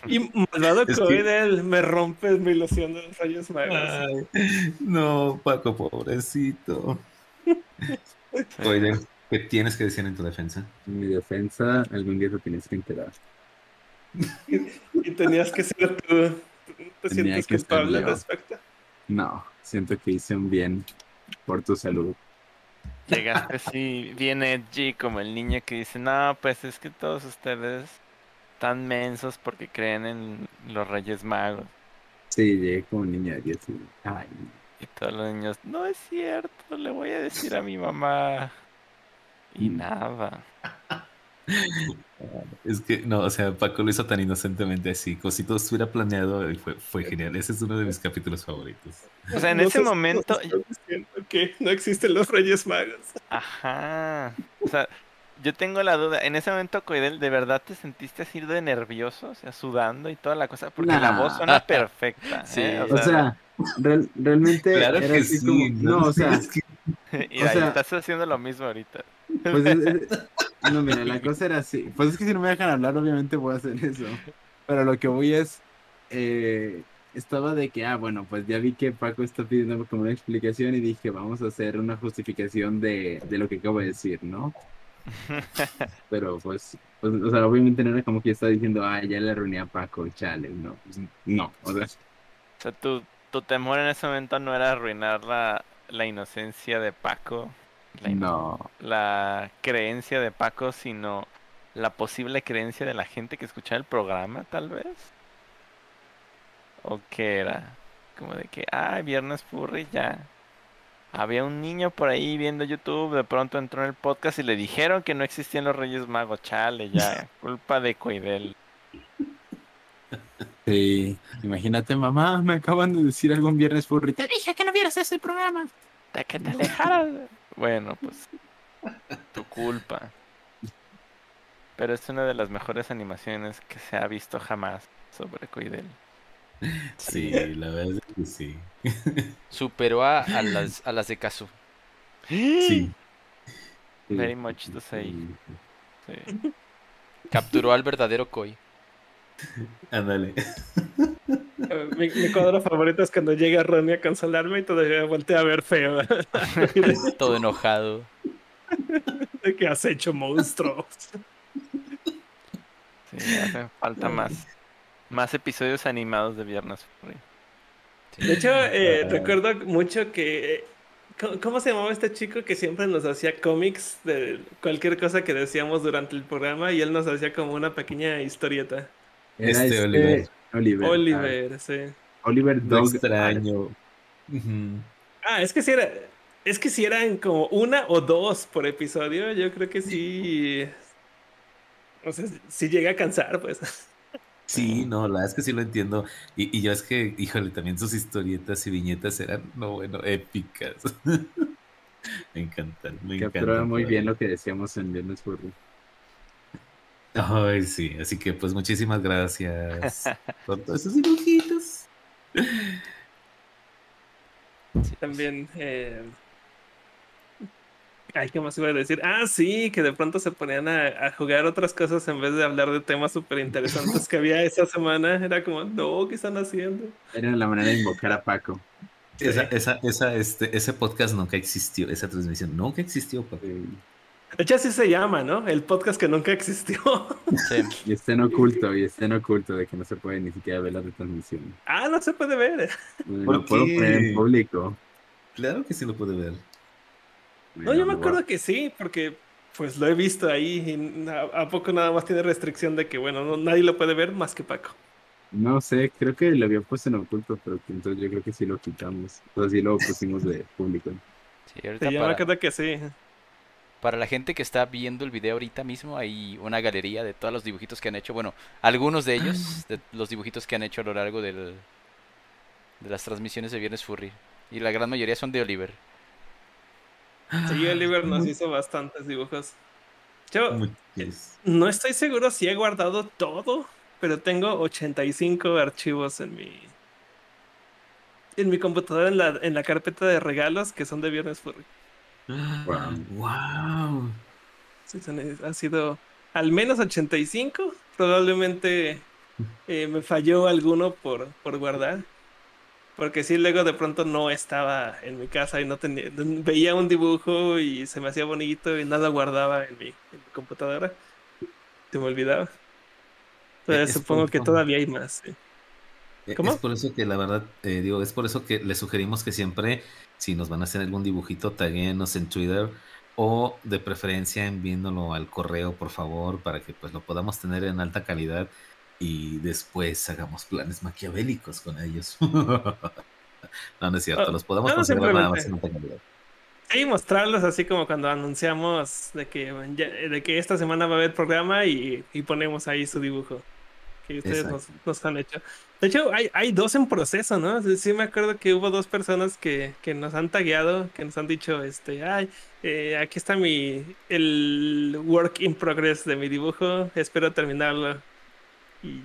Y malvado es me rompes mi ilusión de los rayos magos. no, Paco, pobrecito. Oye, ¿qué tienes que decir en tu defensa? En mi defensa, algún día te tienes que enterar. Y, tenías que ser tú. ¿Te sientes culpable al respecto? No, siento que hice un bien por tu salud. Llegaste así, viene edgy como el niño que dice, no, pues es que todos ustedes están mensos porque creen en los Reyes Magos. Sí, llegué como un niño de 10 Ay. Y todos los niños, no es cierto, le voy a decir a mi mamá. Y Mm. nada. Es que, no, o sea, Paco lo hizo tan inocentemente así, como si todo estuviera planeado y fue, fue genial. Ese es uno de mis capítulos favoritos. O sea, en No ese momento, no que no existen los Reyes Magos. ajá. O sea, yo tengo la duda, en ese momento, Coidel, ¿de verdad te sentiste así de nervioso? O sea, sudando y toda la cosa, porque la voz suena perfecta. Sí. ¿eh? O sea, real- realmente Claro era que así sí. como... No, o sea, y o ahí sea- estás haciendo lo mismo ahorita. Pues es- es- no, mira, la cosa era así. Pues es que si no me dejan hablar, obviamente voy a hacer eso. Pero lo que voy es, eh, estaba de que, ah, bueno, pues ya vi que Paco está pidiendo como una explicación y dije, vamos a hacer una justificación de, de lo que acabo de decir, ¿no? Pero pues, pues, o sea, obviamente no era como que estaba diciendo, ah, ya le arruiné a Paco, chale, no, pues, no, o sea, O sea, tu, tu temor en ese momento no era arruinar la, la inocencia de Paco, la, no. la creencia de Paco, sino la posible creencia de la gente que escuchaba el programa, tal vez. ¿O qué era? Como de que, ah, viernes furry ya. Había un niño por ahí viendo YouTube, de pronto entró en el podcast y le dijeron que no existían los Reyes Magos. Chale, ya, culpa de Coidel. Sí, imagínate, mamá, me acaban de decir algo un viernes furry. Te dije que no vieras ese programa. De que te alejaras. Bueno, pues tu culpa. Pero es una de las mejores animaciones que se ha visto jamás sobre Coidel. Sí, la verdad es que sí. Superó a, a las, a las de Kazu. Sí. Very much to say. Sí. Capturó al verdadero Koi. Ándale. Mi, mi cuadro favorito es cuando llega Ronnie a consolarme y todavía voltea a ver feo. Todo enojado. de que has hecho monstruos. Sí, hacen falta más. Más episodios animados de Viernes Furry. De hecho, eh, recuerdo mucho que. eh, ¿cómo, cómo se llamaba este chico que siempre nos hacía cómics de cualquier cosa que decíamos durante el programa y él nos hacía como una pequeña historieta? Era Este, Oliver. Oliver. Oliver, sí. ah, Oliver Dog. extraño. Ujú. Ah, es que si era. Es que si eran como una o dos por episodio, yo creo que sí. O sea, si llega a cansar, pues. Sí, no, la verdad es que sí lo entiendo. Y, y yo es que, híjole, también sus historietas y viñetas eran, no, bueno, épicas. me encantan, me encantan. muy bien lo que decíamos en Viernes Furry. Ay, sí, así que pues muchísimas gracias por todos esos dibujitos. También. Eh... Ay, ¿qué más iba a decir? Ah, sí, que de pronto se ponían a, a jugar otras cosas en vez de hablar de temas súper interesantes que había esa semana. Era como, no, ¿qué están haciendo? Era la manera de invocar a Paco. Esa, esa, esa, este, ese podcast nunca existió, esa transmisión nunca existió, papi. De hecho, así se llama, ¿no? El podcast que nunca existió. Sí. Y está en oculto, y está en oculto de que no se puede ni siquiera ver la retransmisión. ah, no se puede ver. No ¿Por lo puedo poner en público. Claro que sí lo puede ver. No, yo me acuerdo que sí, porque pues lo he visto ahí. Y a, a poco nada más tiene restricción de que, bueno, no- nadie lo puede ver más que Paco. No sé, creo que lo había puesto en oculto, pero que entonces yo creo que sí lo quitamos. Entonces sí lo pusimos de público. Sí, ahorita Sí, yo me para, acuerdo que sí. para la gente que está viendo el video ahorita mismo hay una galería de todos los dibujitos que han hecho. Bueno, algunos de ellos, de los dibujitos que han hecho a lo largo del, de las transmisiones de Viernes Furry. Y la gran mayoría son de Oliver. Sí, Oliver nos hizo bastantes dibujos. Yo Muchis- no estoy seguro si he guardado todo, pero tengo 85 archivos en mi en mi computadora en la, en la carpeta de regalos que son de Viernes Furry. Wow. Wow. Sí, son- han sido al menos 85. Probablemente eh, me falló alguno por, por guardar. Porque sí, luego de pronto no estaba en mi casa y no tenía. Veía un dibujo y se me hacía bonito y nada guardaba en mi, en mi computadora. Se me olvidaba. Entonces Es supongo que todavía hay más. Eh, es por eso que la verdad, eh, digo, es por eso que les sugerimos que siempre, si nos van a hacer algún dibujito, taguenos en Twitter o de preferencia enviándolo al correo, por favor, para que pues lo podamos tener en alta calidad y después hagamos planes maquiavélicos con ellos. no, no es cierto, los podamos conservar nada más en alta calidad. Sí, mostrarlos así como cuando anunciamos de que, de que esta semana va a haber programa y, y ponemos ahí su dibujo que ustedes nos, han hecho. De hecho, hay, hay dos en proceso, ¿no? Sí me acuerdo que hubo dos personas que, que nos han tagueado, que nos han dicho, este, ay, eh, aquí está mi, el work in progress de mi dibujo, espero terminarlo.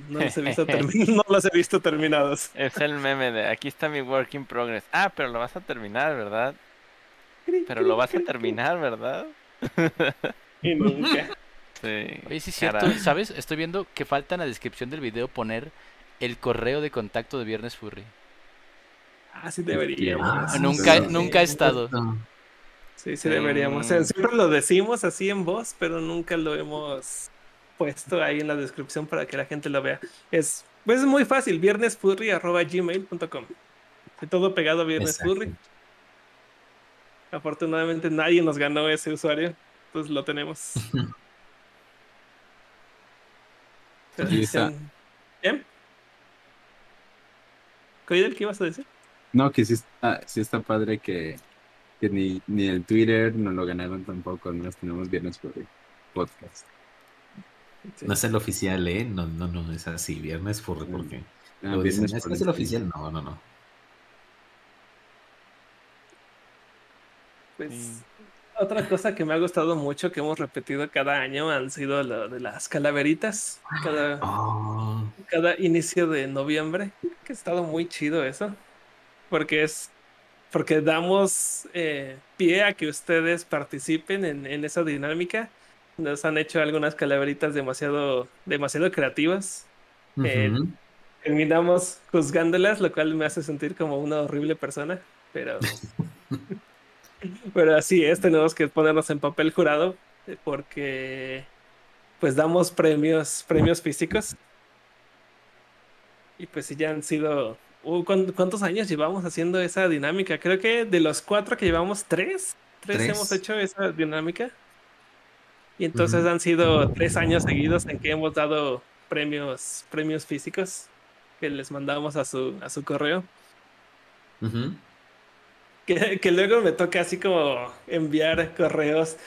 No los he visto, no los he visto terminados. Es el meme de, aquí está mi work in progress. Ah, pero lo vas a terminar, ¿verdad? Pero lo vas a terminar, ¿verdad? Y nunca. Sí. Oye, sí es cierto, ¿sabes? Estoy viendo que falta en la descripción del video poner el correo de contacto de Viernes Furry. Ah, sí deberíamos. nunca, nunca ha estado. Sí, sí deberíamos. siempre lo decimos así en voz, pero nunca lo hemos puesto ahí en la descripción para que la gente lo vea. Es, pues es muy fácil, viernesfurry.gmail.com. Todo pegado a viernesfurry. Afortunadamente nadie nos ganó ese usuario, pues lo tenemos. ¿Eh? ¿Qué ibas a decir? No, que sí está, sí está padre que, que ni, ni el Twitter no lo ganaron tampoco, no tenemos viernes por el podcast. No es el oficial, ¿eh? No, no, no, es así, viernes por porque... No, viernes ¿Es, es el oficial? No, no, no. Pues otra cosa que me ha gustado mucho que hemos repetido cada año han sido lo de las calaveritas. Cada, ah. cada inicio de noviembre. Que ha estado muy chido eso. Porque es. Porque damos eh, pie a que ustedes participen en, en, esa dinámica. Nos han hecho algunas calaveritas demasiado, demasiado creativas. Eh, terminamos juzgándolas, lo cual me hace sentir como una horrible persona. Pero. Pero así es, tenemos que ponernos en papel jurado eh, porque pues damos premios, premios físicos. Y pues si ya han sido... Uh, ¿Cuántos años llevamos haciendo esa dinámica? Creo que de los cuatro que llevamos, tres. Tres, hemos hecho esa dinámica. Y entonces han sido tres años seguidos en que hemos dado premios, premios físicos que les mandamos a su, a su correo. Que, luego me toca así como enviar correos.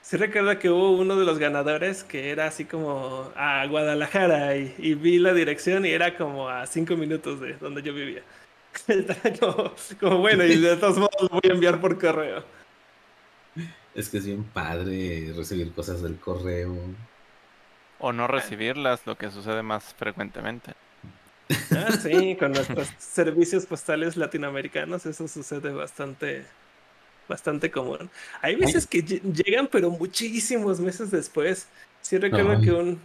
Sí recuerdo que hubo uno de los ganadores que era así como a Guadalajara y, vi la dirección y era como a cinco minutos de donde yo vivía. como, como, bueno, y de todos modos lo voy a enviar por correo. Es que es bien padre recibir cosas del correo. O no recibirlas, lo que sucede más frecuentemente. Ah, sí, con nuestros servicios postales latinoamericanos eso sucede bastante, bastante común. Hay veces que llegan, pero muchísimos meses después. Sí recuerdo que un,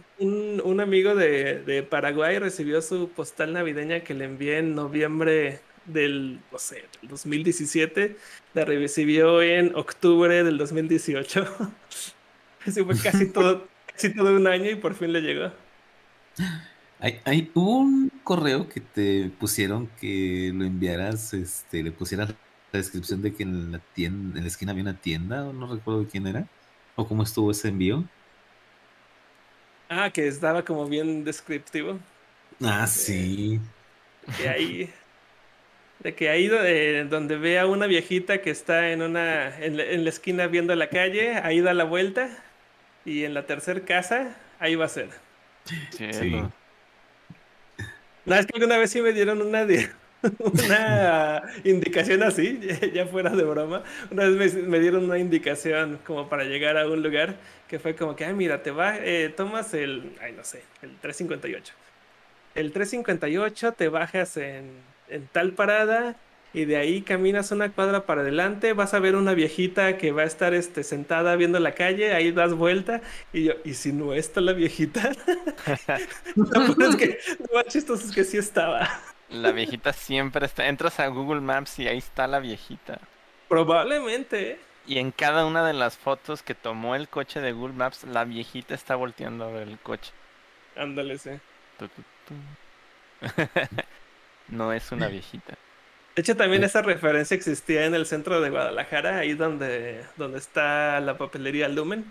un, amigo de, de, Paraguay recibió su postal navideña que le envié en noviembre del, no sé, del 2017. La recibió en octubre del 2018. Así fue casi todo, casi todo un año y por fin le llegó. Hay, un correo que te pusieron que lo enviaras, este, le pusieras la descripción de que en la tienda, en la esquina había una tienda, o no recuerdo quién era, o cómo estuvo ese envío. Ah, que estaba como bien descriptivo. Ah, sí. De ahí, de que ahí donde, donde vea una viejita que está en una, en la, esquina viendo la calle, ahí da la vuelta, y en la tercera casa, ahí va a ser. sí. No, es que alguna vez sí me dieron una, una indicación así, ya fuera de broma. Una vez me, dieron una indicación como para llegar a un lugar que fue como que, ay, mira, te va, eh, tomas el, ay, no sé, el 358. El 358 te bajas en, en tal parada y de ahí caminas una cuadra para adelante, vas a ver una viejita que va a estar este, sentada viendo la calle, ahí das vuelta y yo, ¿y si no está la viejita? lo es que lo más chistoso es que sí estaba. La viejita siempre está, entras a Google Maps y ahí está la viejita. Probablemente. ¿eh? Y en cada una de las fotos que tomó el coche de Google Maps, la viejita está volteando a ver el coche. Ándale, sí. No es una viejita. De hecho, también esa referencia existía en el centro de Guadalajara, ahí donde, donde está la papelería Lumen,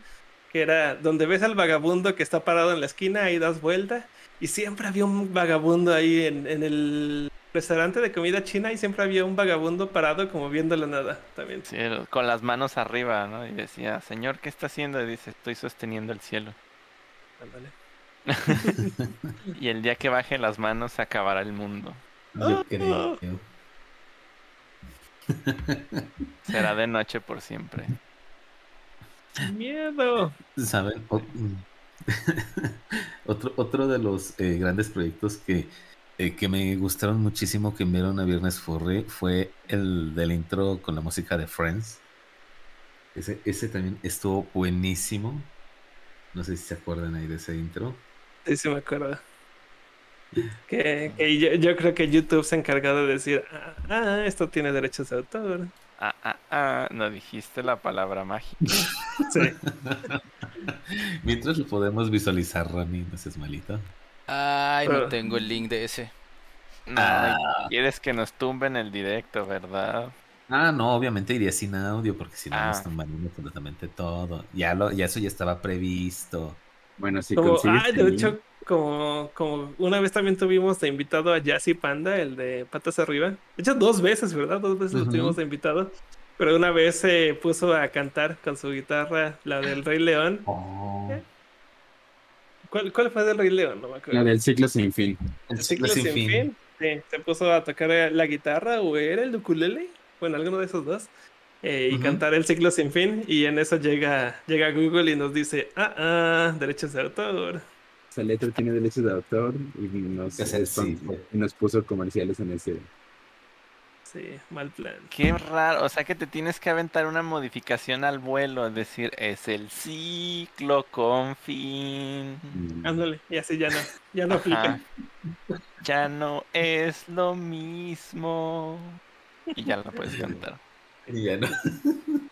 que era donde ves al vagabundo que está parado en la esquina, ahí das vuelta, y siempre había un vagabundo ahí en, en el restaurante de comida china y siempre había un vagabundo parado como viendo la nada también. Sí, con las manos arriba, ¿no? Y decía, Señor, ¿qué está haciendo? Y dice, estoy sosteniendo el cielo. y el día que baje las manos se acabará el mundo. Yo creo. Será de noche por siempre. Miedo. ¿Saben? otro, otro de los eh, grandes proyectos que, eh, que me gustaron muchísimo que vieron a Viernes Furry fue el del intro con la música de Friends. Ese, ese también estuvo buenísimo. No sé si se acuerdan ahí de ese intro. Sí, sí me acuerdo. Que, que yo, creo que YouTube se ha encargado de decir, ah, ah, esto tiene derechos de autor. Ah, ah, ah, no dijiste la palabra mágica. sí. Mientras lo podemos visualizar, Rami, no seas malito. Ay, no tengo el link de ese. No, ah. quieres que nos tumben el directo, ¿verdad? Ah, no, obviamente iría sin audio, porque si no nos ah. tumban completamente todo. Ya lo, ya eso ya estaba previsto. Bueno, sí, Ay, de hecho, como, como una vez también tuvimos de invitado a Jazzy Panda, el de Patas Arriba. De hecho, dos veces, ¿verdad? Dos veces lo tuvimos de invitado. Pero una vez se puso a cantar con su guitarra la del Rey León. Oh. ¿Cuál, ¿Cuál, fue del Rey León? No me acuerdo. La del ciclo sin fin. El, ciclo, sin, fin. Sí, se puso a tocar la guitarra o era el ukulele. Bueno, alguno de esos dos. Eh, y cantar el ciclo sin fin. Y en eso llega, llega Google y nos dice, ah, ah, derechos de autor esa letra tiene derechos de autor y nos, y nos puso comerciales en ese. Sí, mal plan. Qué raro, o sea que te tienes que aventar una modificación al vuelo, es decir, es el ciclo con fin. Mm. Ándale, y así ya no, ya no aplica. Ya no es lo mismo. Y ya lo puedes cantar. Y ya no.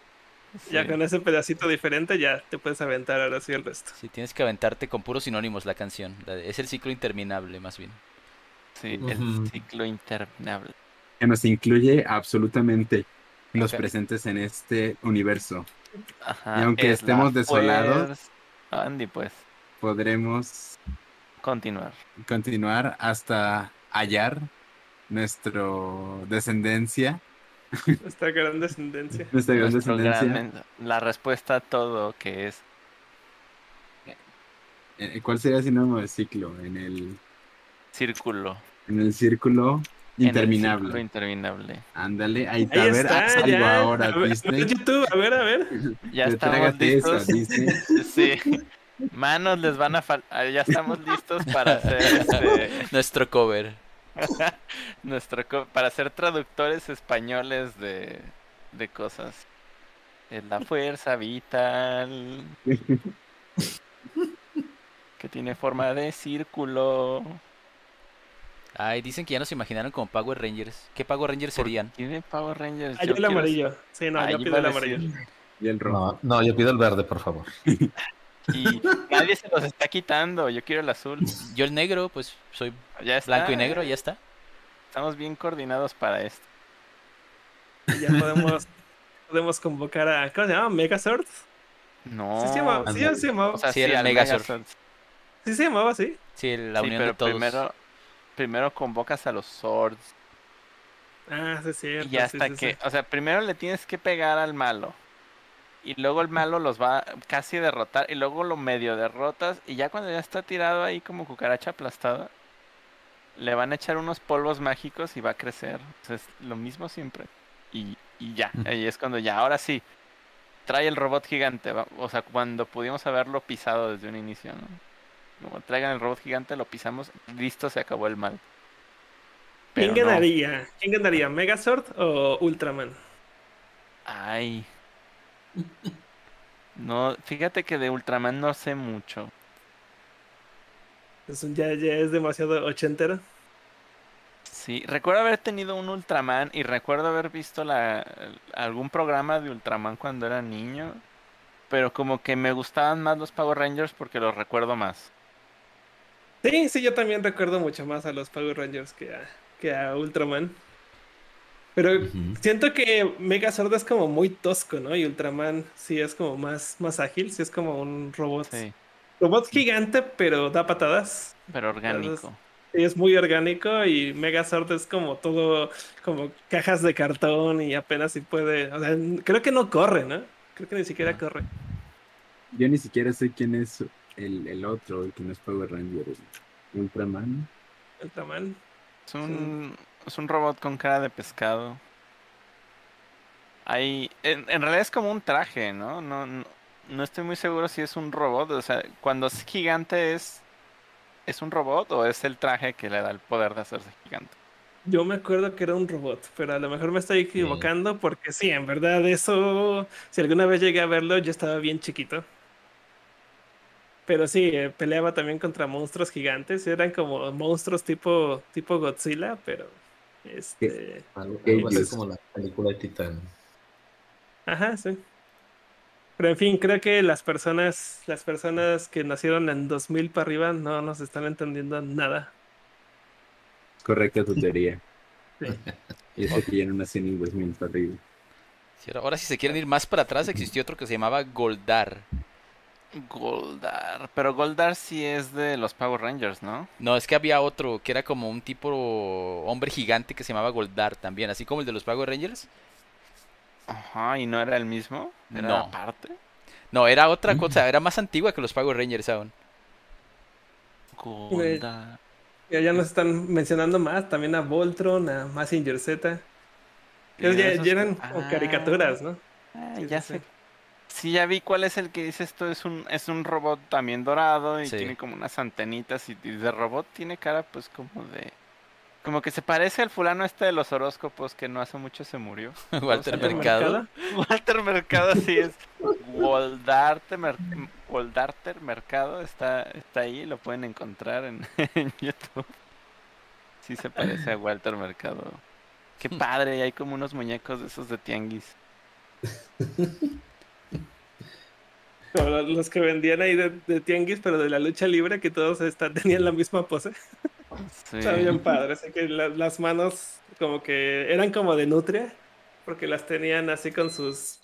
Ya con ese pedacito diferente ya te puedes aventar ahora sí el resto. Sí, tienes que aventarte con puros sinónimos la canción. Es el ciclo interminable, más bien. Sí, el ciclo interminable. Que nos incluye absolutamente los presentes en este universo. y aunque estemos desolados, Andy, pues. Podremos continuar. Continuar hasta hallar nuestra descendencia nuestra gran descendencia. Nuestra gran descendencia. la respuesta a todo que es. Eh, ¿Cuál sería el sinónimo de ciclo? En el. Círculo. En el círculo interminable. círculo interminable. Ándale, ahí, está, a ver, ya, ahora, a ver, YouTube, a ver, a ver. Ya estamos listos. sí. Manos les van a faltar. Ya estamos listos para hacer este... nuestro cover. Nuestro para ser traductores españoles de, de cosas. Es la fuerza vital. que tiene forma de círculo. Ay, dicen que ya nos imaginaron como Power Rangers. ¿Qué Power Rangers serían? ¿Tiene Power Rangers? Ah, yo, el amarillo. Sí, no, yo pido el amarillo. Y el rojo. No, no, yo pido el verde, por favor. Y nadie se los está quitando. Yo quiero el azul. Yo el negro, pues soy blanco y negro, ya está. Estamos bien coordinados para esto. Ya podemos, podemos convocar a. ¿Cómo se llama? ¿Megazord? No. Sí se llamaba. Sí, se llamaba. O sea, sí, el Megazord. Sí se llamaba así. Sí, la unión de todos. Primero, primero convocas a los Swords. Ah, sí, sí. Y hasta que. O sea, primero le tienes que pegar al malo y luego el malo los va casi a derrotar y luego lo medio derrotas y ya cuando ya está tirado ahí como cucaracha aplastada, le van a echar unos polvos mágicos y va a crecer. es lo mismo siempre. Y, y ya, ahí es cuando ya, ahora sí, trae el robot gigante. O sea, cuando pudimos haberlo pisado desde un inicio, ¿no? Como traigan el robot gigante, lo pisamos, listo, se acabó el mal. ¿Quién ganaría? ¿Quién ganaría? ¿Megazord o Ultraman? Ay, no, fíjate que de Ultraman no sé mucho. Es ya, ya es demasiado ochentero. Sí, recuerdo haber tenido un Ultraman y recuerdo haber visto la, algún programa de Ultraman cuando era niño. Pero como que me gustaban más los Power Rangers porque los recuerdo más. Sí, sí, yo también recuerdo mucho más a los Power Rangers que a, que a Ultraman. Pero siento que Megazord es como muy tosco, ¿no? Y Ultraman sí es como más, más ágil, sí es como un robot. Robot gigante, pero da patadas. Pero orgánico. sí, es muy orgánico y Megazord es como todo, como cajas de cartón y apenas si puede. O sea, creo que no corre, ¿no? Creo que ni siquiera corre. Yo ni siquiera sé quién es el, el otro, el que no es Power Ranger, Ultraman. Ultraman. Es un, es un robot con cara de pescado. Hay, en, realidad es como un traje, ¿no? No, no estoy muy seguro si es un robot. O sea, cuando es gigante es, es un robot o es el traje que le da el poder de hacerse gigante. Yo me acuerdo que era un robot, pero a lo mejor me estoy equivocando porque sí, en verdad eso, si alguna vez llegué a verlo, yo estaba bien chiquito. Pero sí, eh, peleaba también contra monstruos gigantes. Eran como monstruos tipo, tipo Godzilla, pero. Este. Algo, como la película de Titán. Ajá, sí. Pero en fin, creo que las personas, las personas que nacieron en 2000 para arriba no nos están entendiendo nada. Correcta tu teoría. sí. Y eso que ya no nací en 2000 para arriba. ahora, si se quieren ir más para atrás, existió otro que se llamaba Goldar. Goldar. Pero Goldar sí es de los Power Rangers, ¿no? No, es que había otro que era como un tipo hombre gigante que se llamaba Goldar también, así como el de los Power Rangers. Ajá, ¿y no era el mismo? ¿Era no. aparte? No, era otra mm. cosa, era más antigua que los Power Rangers aún. Goldar. Ya, ya nos están mencionando más, también a Voltron, a Massinger Z. ya, eran caricaturas, ¿no? Ah, ya sé Sí, ya vi cuál es el que dice esto. Es un, es un robot también dorado y tiene como unas antenitas. Y, de robot tiene cara, pues, como de. Como que se parece al fulano este de los horóscopos que no hace mucho se murió. Walter Mercado. Walter Mercado, sí es. Waldarter, Mercado está, está ahí. Lo pueden encontrar en, en YouTube. Sí se parece a Walter Mercado. Qué padre, hay como unos muñecos de esos de tianguis. los que vendían ahí de, tianguis, pero de la lucha libre, que todos tenían la misma pose. Sí. Está bien padre. Así que las manos como que eran como de nutria, porque las tenían así con sus...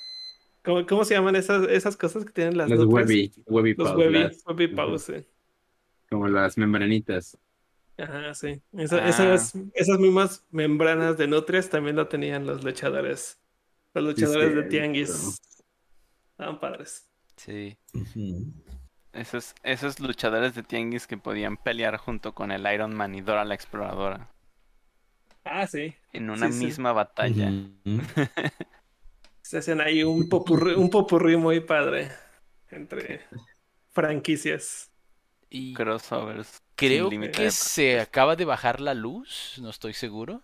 ¿Cómo, cómo se llaman esas, esas cosas que tienen las Los webby, webby Los webby, Como las membranitas. Ajá, sí. Ah. esas, esas mismas membranas de nutrias también lo tenían los luchadores. Los luchadores de tianguis. Estaban padres. Sí. esos, esos luchadores de tianguis que podían pelear junto con el Iron Man y Dora la Exploradora. Ah, sí. En una misma batalla. Se hacen ahí un popurrí, un popurrí muy padre entre franquicias. Y crossovers. Creo que se acaba de bajar la luz, no estoy seguro.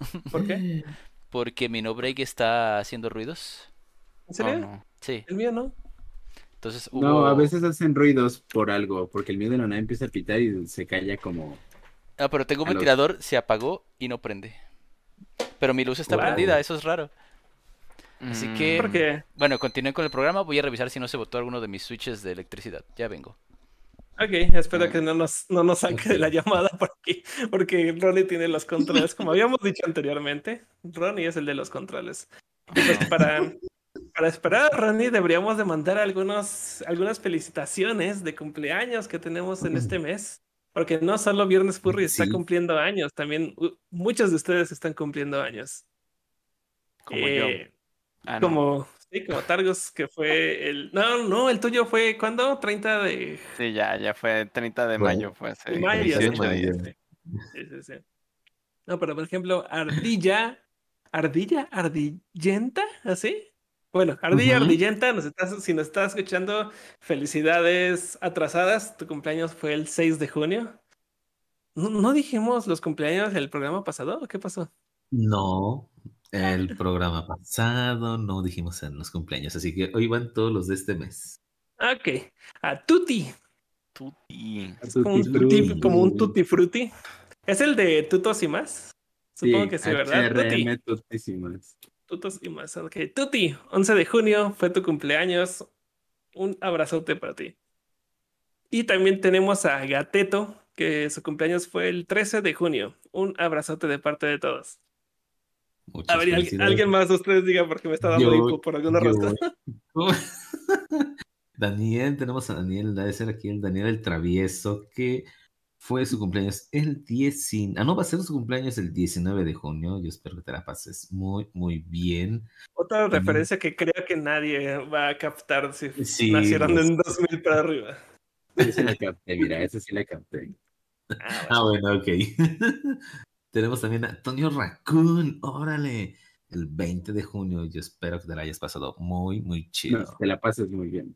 ¿Por qué? Porque mi no break está haciendo ruidos. ¿En serio? Oh, sí. El mío no. No, a veces hacen ruidos por algo, porque el mío de la nave empieza a pitar y se calla como... Ah, pero tengo un ventilador, se apagó y no prende. Pero mi luz está prendida, eso es raro. Así que... ¿Por qué? Bueno, continúen con el programa, voy a revisar si no se botó alguno de mis switches de electricidad. Ya vengo. Ok, espero que no nos, no nos saque de la llamada por aquí, porque Ronnie tiene los controles, como habíamos dicho anteriormente. Ronnie es el de los controles. Pues para, para esperar a Ronnie deberíamos de mandar algunos, algunas felicitaciones de cumpleaños que tenemos en este mes. Porque no solo Viernes Furry está cumpliendo años, también muchos de ustedes están cumpliendo años. Como yo. Eh, ah, como, sí, como Targos, que fue el... No, no, el tuyo fue, ¿cuándo? 30 de... Sí, ya, ya fue 30 de mayo, fue mayo, 18 días. Sí, sí, sí. No, pero por ejemplo, Ardilla, Ardilla, Ardillenta, ¿así? Bueno, Ardilla Ardillenta, nos estás, si nos estás escuchando, felicidades atrasadas. Tu cumpleaños fue el 6 de junio. ¿No, dijimos los cumpleaños del programa pasado o qué pasó? No, el programa pasado no dijimos en los cumpleaños, así que hoy van todos los de este mes. Ok, a Tuti. Tuti. como, un tutti, como un Tutti Frutti. ¿Es el de Tutos y más? Supongo que sí, ¿verdad? Tuti. más. Tutos y más. Ok, Tuti, 11 de junio, fue tu cumpleaños. Un abrazote para ti. Y también tenemos a Gateto, que su cumpleaños fue el 13 de junio. Un abrazote de parte de todos. a ver, alguien, más de ustedes diga porque me está dando hipo por alguna razón. Daniel, tenemos a Daniel, debe ser aquí el Daniel el Travieso, que fue su cumpleaños el 10, ah, no, va a ser su cumpleaños el 19 de junio, yo espero que te la pases muy, muy bien. Otra referencia que creo que nadie va a captar si nacieron en 2000 para arriba. Ese sí la capté, mira, ese sí la capté. Ah, ah bueno, ok. Tenemos también a Antonio Raccoon, órale, el 20 de junio, yo espero que te la hayas pasado muy, muy chido. No, te la pases muy bien.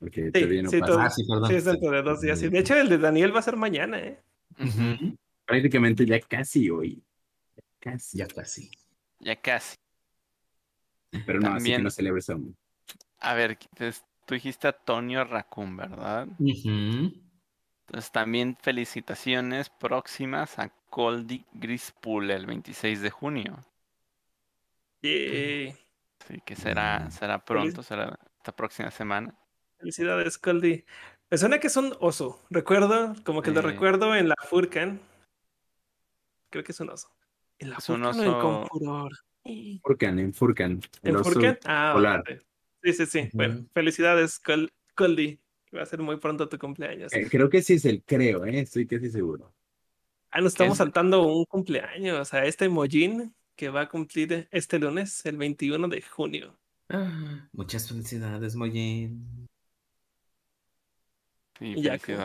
Porque sí, sí, ah, sí, perdón. sí, es dentro de dos días. de hecho, el de Daniel va a ser mañana, ¿eh? Prácticamente ya casi hoy. Casi. Ya casi. Ya casi. Pero no, También... así que no celebres aún. A ver, tú dijiste a Tonio Raccoon, ¿verdad? Entonces también felicitaciones próximas a Coldy Grispool el 26 de junio. Sí, que será, será pronto, será esta próxima semana. Felicidades, Coldy. Me suena que es un oso. Recuerdo, como que lo recuerdo en la Furcan. Creo que es un oso. En la Furcan o en Confuror. Furcan, en Furcan. ¿En Furcan? Ah, Sí, sí, sí. Bueno, felicidades, Coldy. Va a ser muy pronto tu cumpleaños. Eh, creo que sí es el creo, ¿eh? Estoy casi seguro. Ah, nos estamos saltando un cumpleaños. O sea, este Mojin que va a cumplir este lunes, el 21 de junio. Ah, muchas felicidades, Mojin. Sí, y ya que,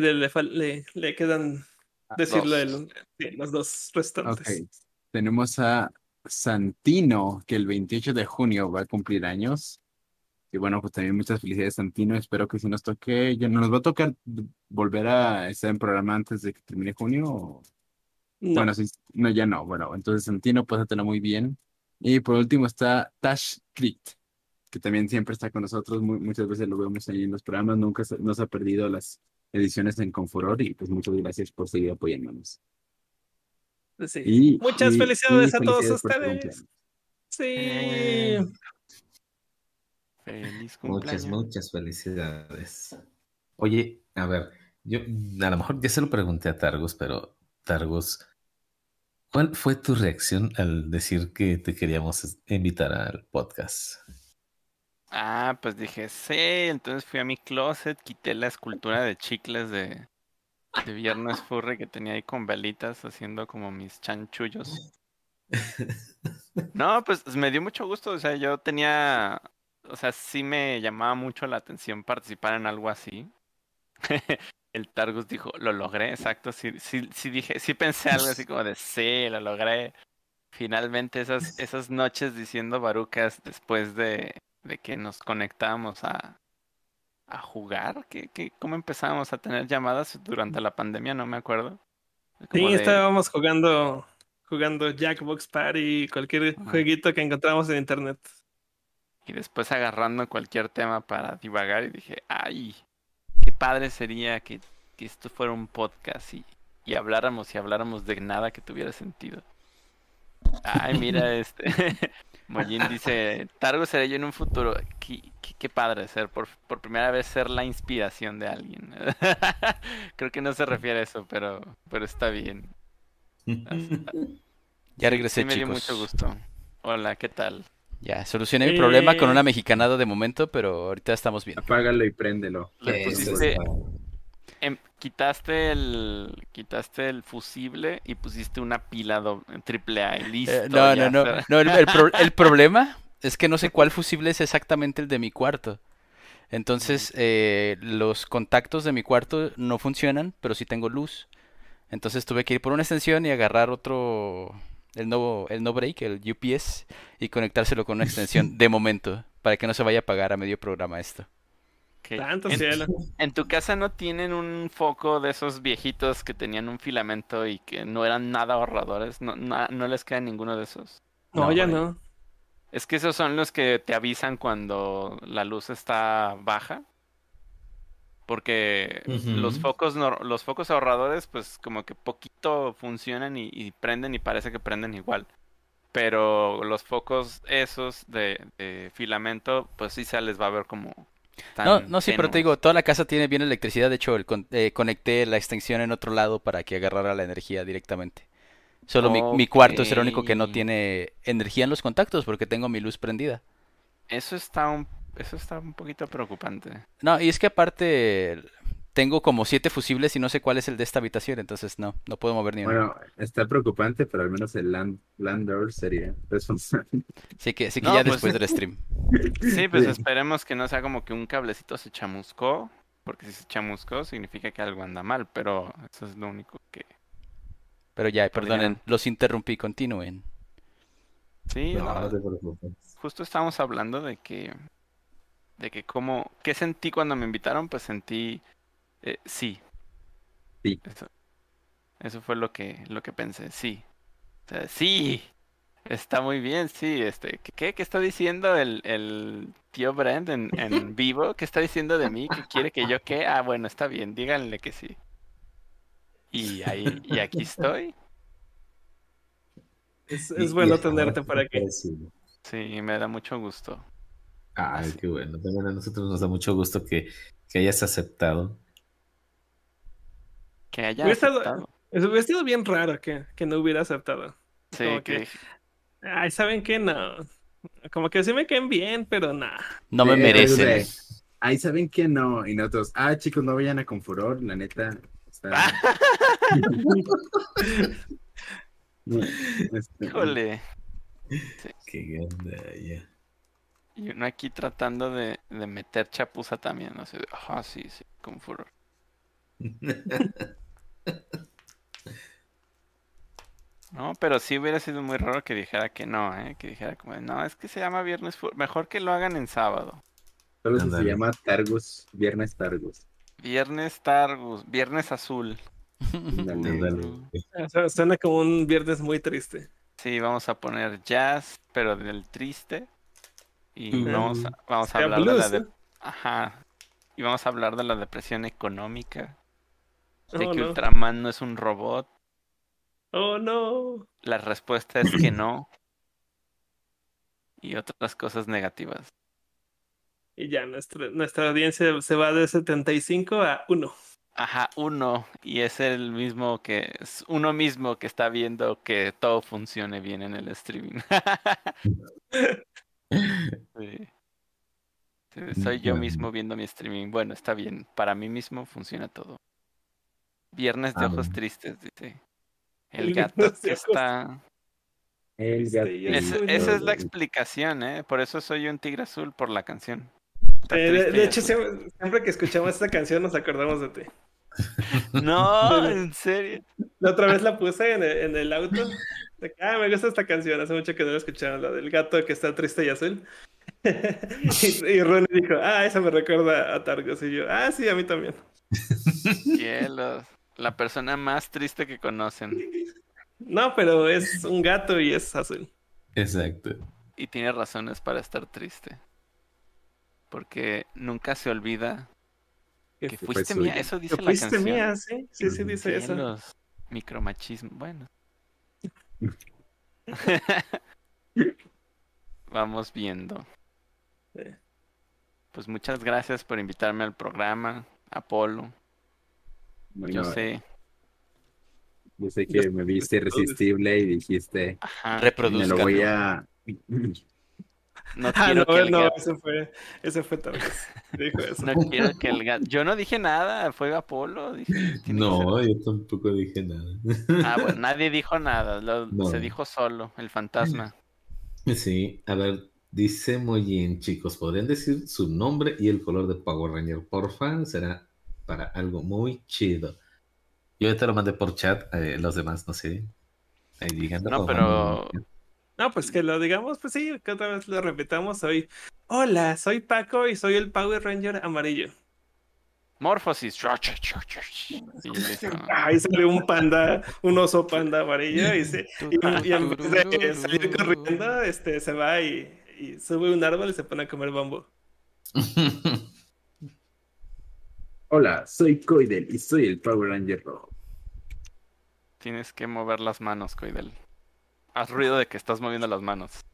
le, le, quedan ah, decirlo los dos restantes. Tenemos a Santino, que el 28 de junio va a cumplir años. Y bueno, pues también muchas felicidades, Santino. Espero que si nos toque, ya nos va a tocar volver a estar en programa antes de que termine junio. Bueno, sí, no, ya no. Bueno, entonces Santino, pues tener muy bien. Y por último está Tash Crit, que también siempre está con nosotros, muchas veces lo vemos ahí en los programas, nunca se, nos ha perdido las ediciones en Confuror y pues muchas gracias por seguir apoyándonos. Sí. muchas felicidades a todos ustedes. Sí. Feliz cumpleaños. Muchas, muchas felicidades. Oye, a ver, yo a lo mejor ya se lo pregunté a Targus, pero Targus, ¿cuál fue tu reacción al decir que te queríamos invitar al podcast? Ah, pues dije, sí, entonces fui a mi closet, quité la escultura de chicles de, de Viernes Furry que tenía ahí con velitas haciendo como mis chanchullos. No, pues me dio mucho gusto, o sea, yo tenía, o sea, sí me llamaba mucho la atención participar en algo así. El Targus dijo, lo logré, exacto, sí, sí, sí dije, sí pensé algo así como de, sí, lo logré. Finalmente esas, esas noches diciendo barucas después de, de que nos conectábamos a, a jugar. ¿Qué, qué, ¿Cómo empezábamos a tener llamadas durante la pandemia? No me acuerdo. sí, estábamos jugando jugando Jackbox Party, cualquier jueguito que encontramos en internet. Y después agarrando cualquier tema para divagar y dije, ay, qué padre sería que, que esto fuera un podcast y, y habláramos y habláramos de nada que tuviera sentido. Ay, mira, este. Mollín dice: Targo seré yo en un futuro. Qué, padre ser, por, por, primera vez ser la inspiración de alguien. Creo que no se refiere a eso, pero, pero está bien. ya regresé, me dio mucho gusto. Hola, ¿qué tal? Ya, solucioné mi problema con una mexicanado de momento, pero ahorita estamos bien. Apágalo y préndelo. Le pusiste, Em, quitaste el quitaste el fusible y pusiste una pila triple A y listo. Eh, no, no, no, no, el, problema es que no sé cuál fusible es exactamente el de mi cuarto. Entonces, eh, los contactos de mi cuarto no funcionan, pero sí tengo luz. Entonces tuve que ir por una extensión y agarrar otro, el nuevo, el no break, el UPS, y conectárselo con una extensión de momento, para que no se vaya a apagar a medio programa esto. Tanto en, cielo. En tu casa no tienen un foco de esos viejitos que tenían un filamento y que no eran nada ahorradores. No, no, les queda ninguno de esos. No, ya no. Es que esos son los que te avisan cuando la luz está baja. Porque los focos los focos ahorradores, pues como que poquito funcionan y, prenden y parece que prenden igual. Pero los focos esos de, de, filamento, pues sí se les va a ver como no, no, sí, pero te digo, toda la casa tiene bien electricidad. De hecho, el eh, conecté la extensión en otro lado para que agarrara la energía directamente. Solo mi, mi, cuarto es el único que no tiene energía en los contactos porque tengo mi luz prendida. Eso está un, eso está un poquito preocupante. No, y es que aparte tengo como siete fusibles y no sé cuál es el de esta habitación, entonces no, no puedo mover ni uno. Bueno, está preocupante, pero al menos el land, Lander sería responsable. Sí que, sí que ya pues después del stream. Sí, pues esperemos que no sea como que un cablecito se chamuscó, porque si se chamuscó significa que algo anda mal, pero eso es lo único que... Pero ya, perdonen, los interrumpí, continúen. Sí, justo estábamos hablando de que de que como qué sentí cuando me invitaron, pues sentí eh, sí. Sí. Eso, fue lo que, lo que pensé, sí. sí. Está muy bien, sí. Este, ¿qué, qué está diciendo el, el tío Brent en, en, vivo? ¿Qué está diciendo de mí? ¿Que quiere que yo qué? Ah, bueno, está bien, díganle que sí. Y ahí, y aquí estoy. Es, es bueno tenerte para aquí. Sí, me da mucho gusto. Ay, qué bueno. También a nosotros nos da mucho gusto que, que hayas aceptado. Que haya hubiera aceptado. Estado, hubiera sido bien raro que, que no hubiera aceptado. Sí, que... Ay, ¿saben qué? No. Como que sí me caen bien, pero nada. No me merecen. Ay, ¿saben qué? No. Y nosotros, ah, chicos, no vayan a Confuror, la neta. Está... Este, Híjole. Qué onda, ya. Y uno aquí tratando de, de meter chapuza también, no sé, ajá, sí, sí, Confuror. No, pero sí hubiera sido muy raro que dijera que no, ¿eh? Que dijera como, no, es que se llama Viernes Mejor que lo hagan en sábado. Solo se llama Targus, Viernes Targus. Viernes Targus, Viernes Azul. Suena como un viernes muy triste. Sí, vamos a poner jazz, pero del triste. Y vamos, a, vamos a hablar de la de... Ajá. Y vamos a hablar de la depresión económica. De oh, que Ultraman no es un robot. Oh no. La respuesta es que no. Y otras cosas negativas. Y ya nuestra, nuestra audiencia se va de 75 a 1. Ajá, uno. Y es el mismo que. Es uno mismo que está viendo que todo funcione bien en el streaming. sí soy yo mismo viendo mi streaming. Bueno, está bien. Para mí mismo funciona todo. Viernes de ojos tristes, dice. El gato que está. El gato. esa es la explicación, ¿eh? Por eso soy un tigre azul por la canción. Eh, de, hecho, siempre, que escuchamos esta canción nos acordamos de ti. No, en serio. La otra vez la puse en el, auto. ah, me gusta esta canción. Hace mucho que no la escuchaba, la del gato que está triste y azul. y, Ronnie dijo, ah, esa me recuerda a Targos. Y yo, ah, sí, a mí también. Cielos. La persona más triste que conocen. No, pero es un gato y es azul. Exacto. Y tiene razones para estar triste. Porque nunca se olvida que fuiste mía. Eso dice que la fuiste mía, sí. Sí, sí, dice eso. Los micromachismo. Bueno. Vamos viendo. Pues muchas gracias por invitarme al programa, Apolo. Yo sé. Yo sé que me viste irresistible y dijiste, Ajá, me lo voy a... No ah, quiero que el no, ese fue, ese fue tal vez. Dijo eso. No quiero que el gato. Yo no dije nada, fue Apolo. no, yo tampoco dije nada. Ah, bueno, nadie dijo nada, se dijo solo, el fantasma. Sí, a ver, Dice muy bien, chicos, ¿podrían decir su nombre y el color de Power Ranger? Porfa, será para algo muy chido. Yo te lo mandé por chat, eh, los demás no sé. Ahí digan. No, pero... No, pues que lo digamos, pues sí, que otra vez lo repitamos hoy. Hola, soy Paco y soy el Power Ranger amarillo. Morphosis. Ahí sale un panda, un oso panda amarillo y, se, y, en vez de salir corriendo, este, se va y y sube un árbol y se pone a comer bambú. Hola, soy Coidel y soy el Power Ranger rojo. Tienes que mover las manos, Coidel. Haz ruido de que estás moviendo las manos.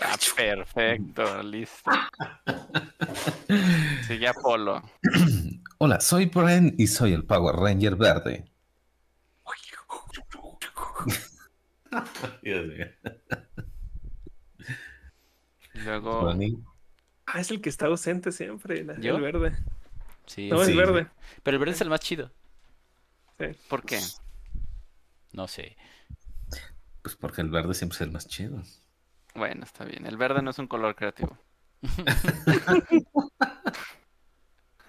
Ah, perfecto, listo. Sigue Apolo. Hola, soy Bren y soy el Power Ranger verde. Dios mío. Luego. Ah, es el que está ausente siempre, ¿Yo? el verde. Sí, No, Sí. el verde. pero el verde es el más chido. ¿por qué? No sé. Pues porque el verde siempre es el más chido. Bueno, está bien. El verde no es un color creativo.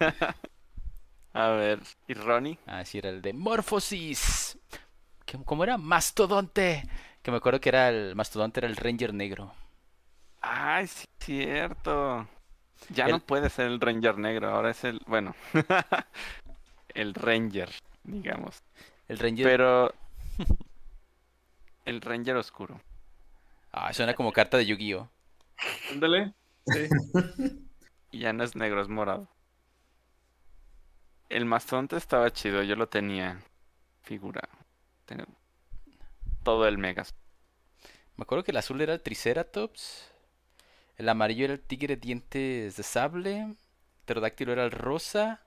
A ver, ¿y Ronnie? Así era el de Morphosis. ¿Qué- ¿Cómo era? Mastodonte. Que me acuerdo que era el Mastodonte, era el Ranger negro. Ay, sí, cierto. Ya El- no puede ser el Ranger negro, ahora es el, bueno, el Ranger, digamos. El Ranger. Pero el Ranger oscuro. Ah, suena como carta de Yu-Gi-Oh! Ándale. Sí. Y ya no es negro, es morado. El mastodonte estaba chido, yo lo tenía. Figura. Tenía todo el Megas. Me acuerdo que el azul era el Triceratops. El amarillo era el tigre dientes de sable. El pterodáctilo era el rosa.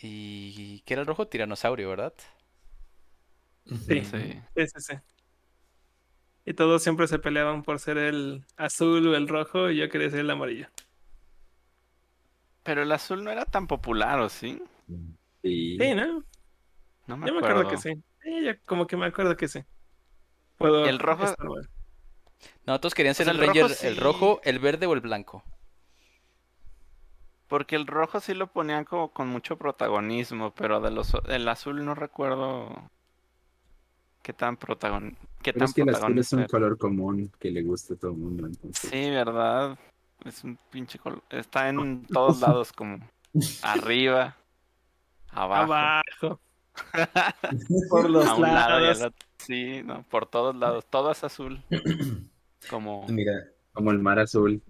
Y. ¿Qué era el rojo? Tiranosaurio, ¿verdad? Sí. Sí. Sí, sí, sí. Y todos siempre se peleaban por ser el azul o el rojo y yo quería ser el amarillo. Pero el azul no era tan popular, ¿o sí? Sí. Sí, ¿no? No me Yo me acuerdo. acuerdo que sí. Sí, yo como que me acuerdo que sí. Puedo El rojo- estar mal. No, todos querían ser el el rojo Ranger, el rojo, el verde o el blanco. Porque el rojo sí lo ponían como con mucho protagonismo, pero de los el azul no recuerdo qué tan protagon qué Pero tan es que el azul es protagonista un era. color común que le gusta a todo el mundo. Entonces, Sí, ¿verdad? Es un pinche color. Está en todos lados como arriba, abajo, Abajo. Por los a un lado y lados. al otro. Sí, no, por todos lados. Todo es azul. Como Mira, como el mar azul.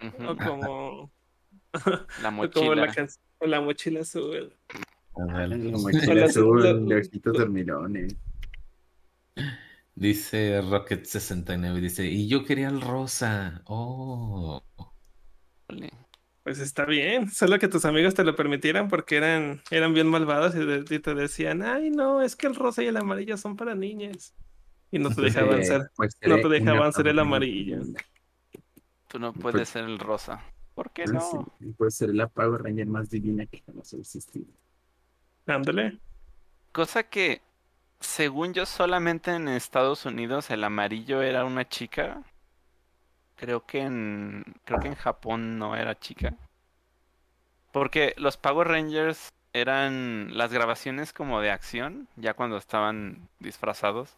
ujú, O como, la o como la, mochila. can- o la mochila azul. La mochila azul, lo- de ojitos dormilones. dice Rocket69, dice, y yo quería el rosa. Oh. Pues está bien, solo que tus amigos te lo permitieran porque eran, eran bien malvados y, de- y te decían, ay no, es que el rosa y el amarillo son para niñas. Y no te dejaban Eh, ser, pues, no seré te dejaban ser el amarillo. Tú no Pues- puedes ser el rosa. ¿Por qué no? sí, Puede ser la Power Ranger más divina que jamás ha existido. Ándale. Cosa que, según yo, solamente en Estados Unidos el amarillo era una chica. Creo que en, creo que en Japón no era chica. Porque los Power Rangers eran las grabaciones como de acción, ya cuando estaban disfrazados.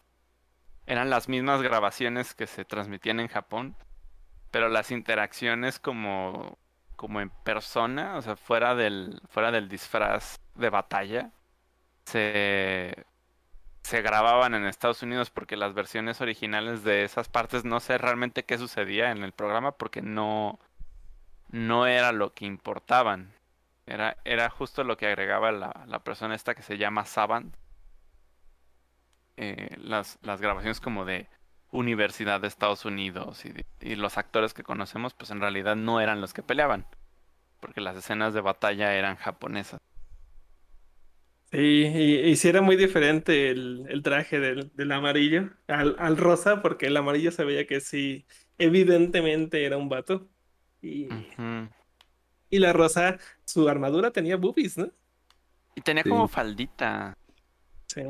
Eran las mismas grabaciones que se transmitían en Japón, pero las interacciones como, como en persona, o sea, fuera del, fuera del disfraz de batalla, se, se grababan en Estados Unidos porque las versiones originales de esas partes no sé realmente qué sucedía en el programa porque no, no era lo que importaban. Era, era justo lo que agregaba la, la persona esta que se llama Saban. Eh, las, las grabaciones como de Universidad de Estados Unidos y, los actores que conocemos pues en realidad no eran los que peleaban. Porque las escenas de batalla eran japonesas. Sí, y, y sí era muy diferente el, el traje del, del amarillo al, al rosa, porque el amarillo se veía que sí, evidentemente era un vato. Y, Ujú. y la rosa, su armadura tenía boobies, ¿no? Y tenía Sí. como faldita. Sí.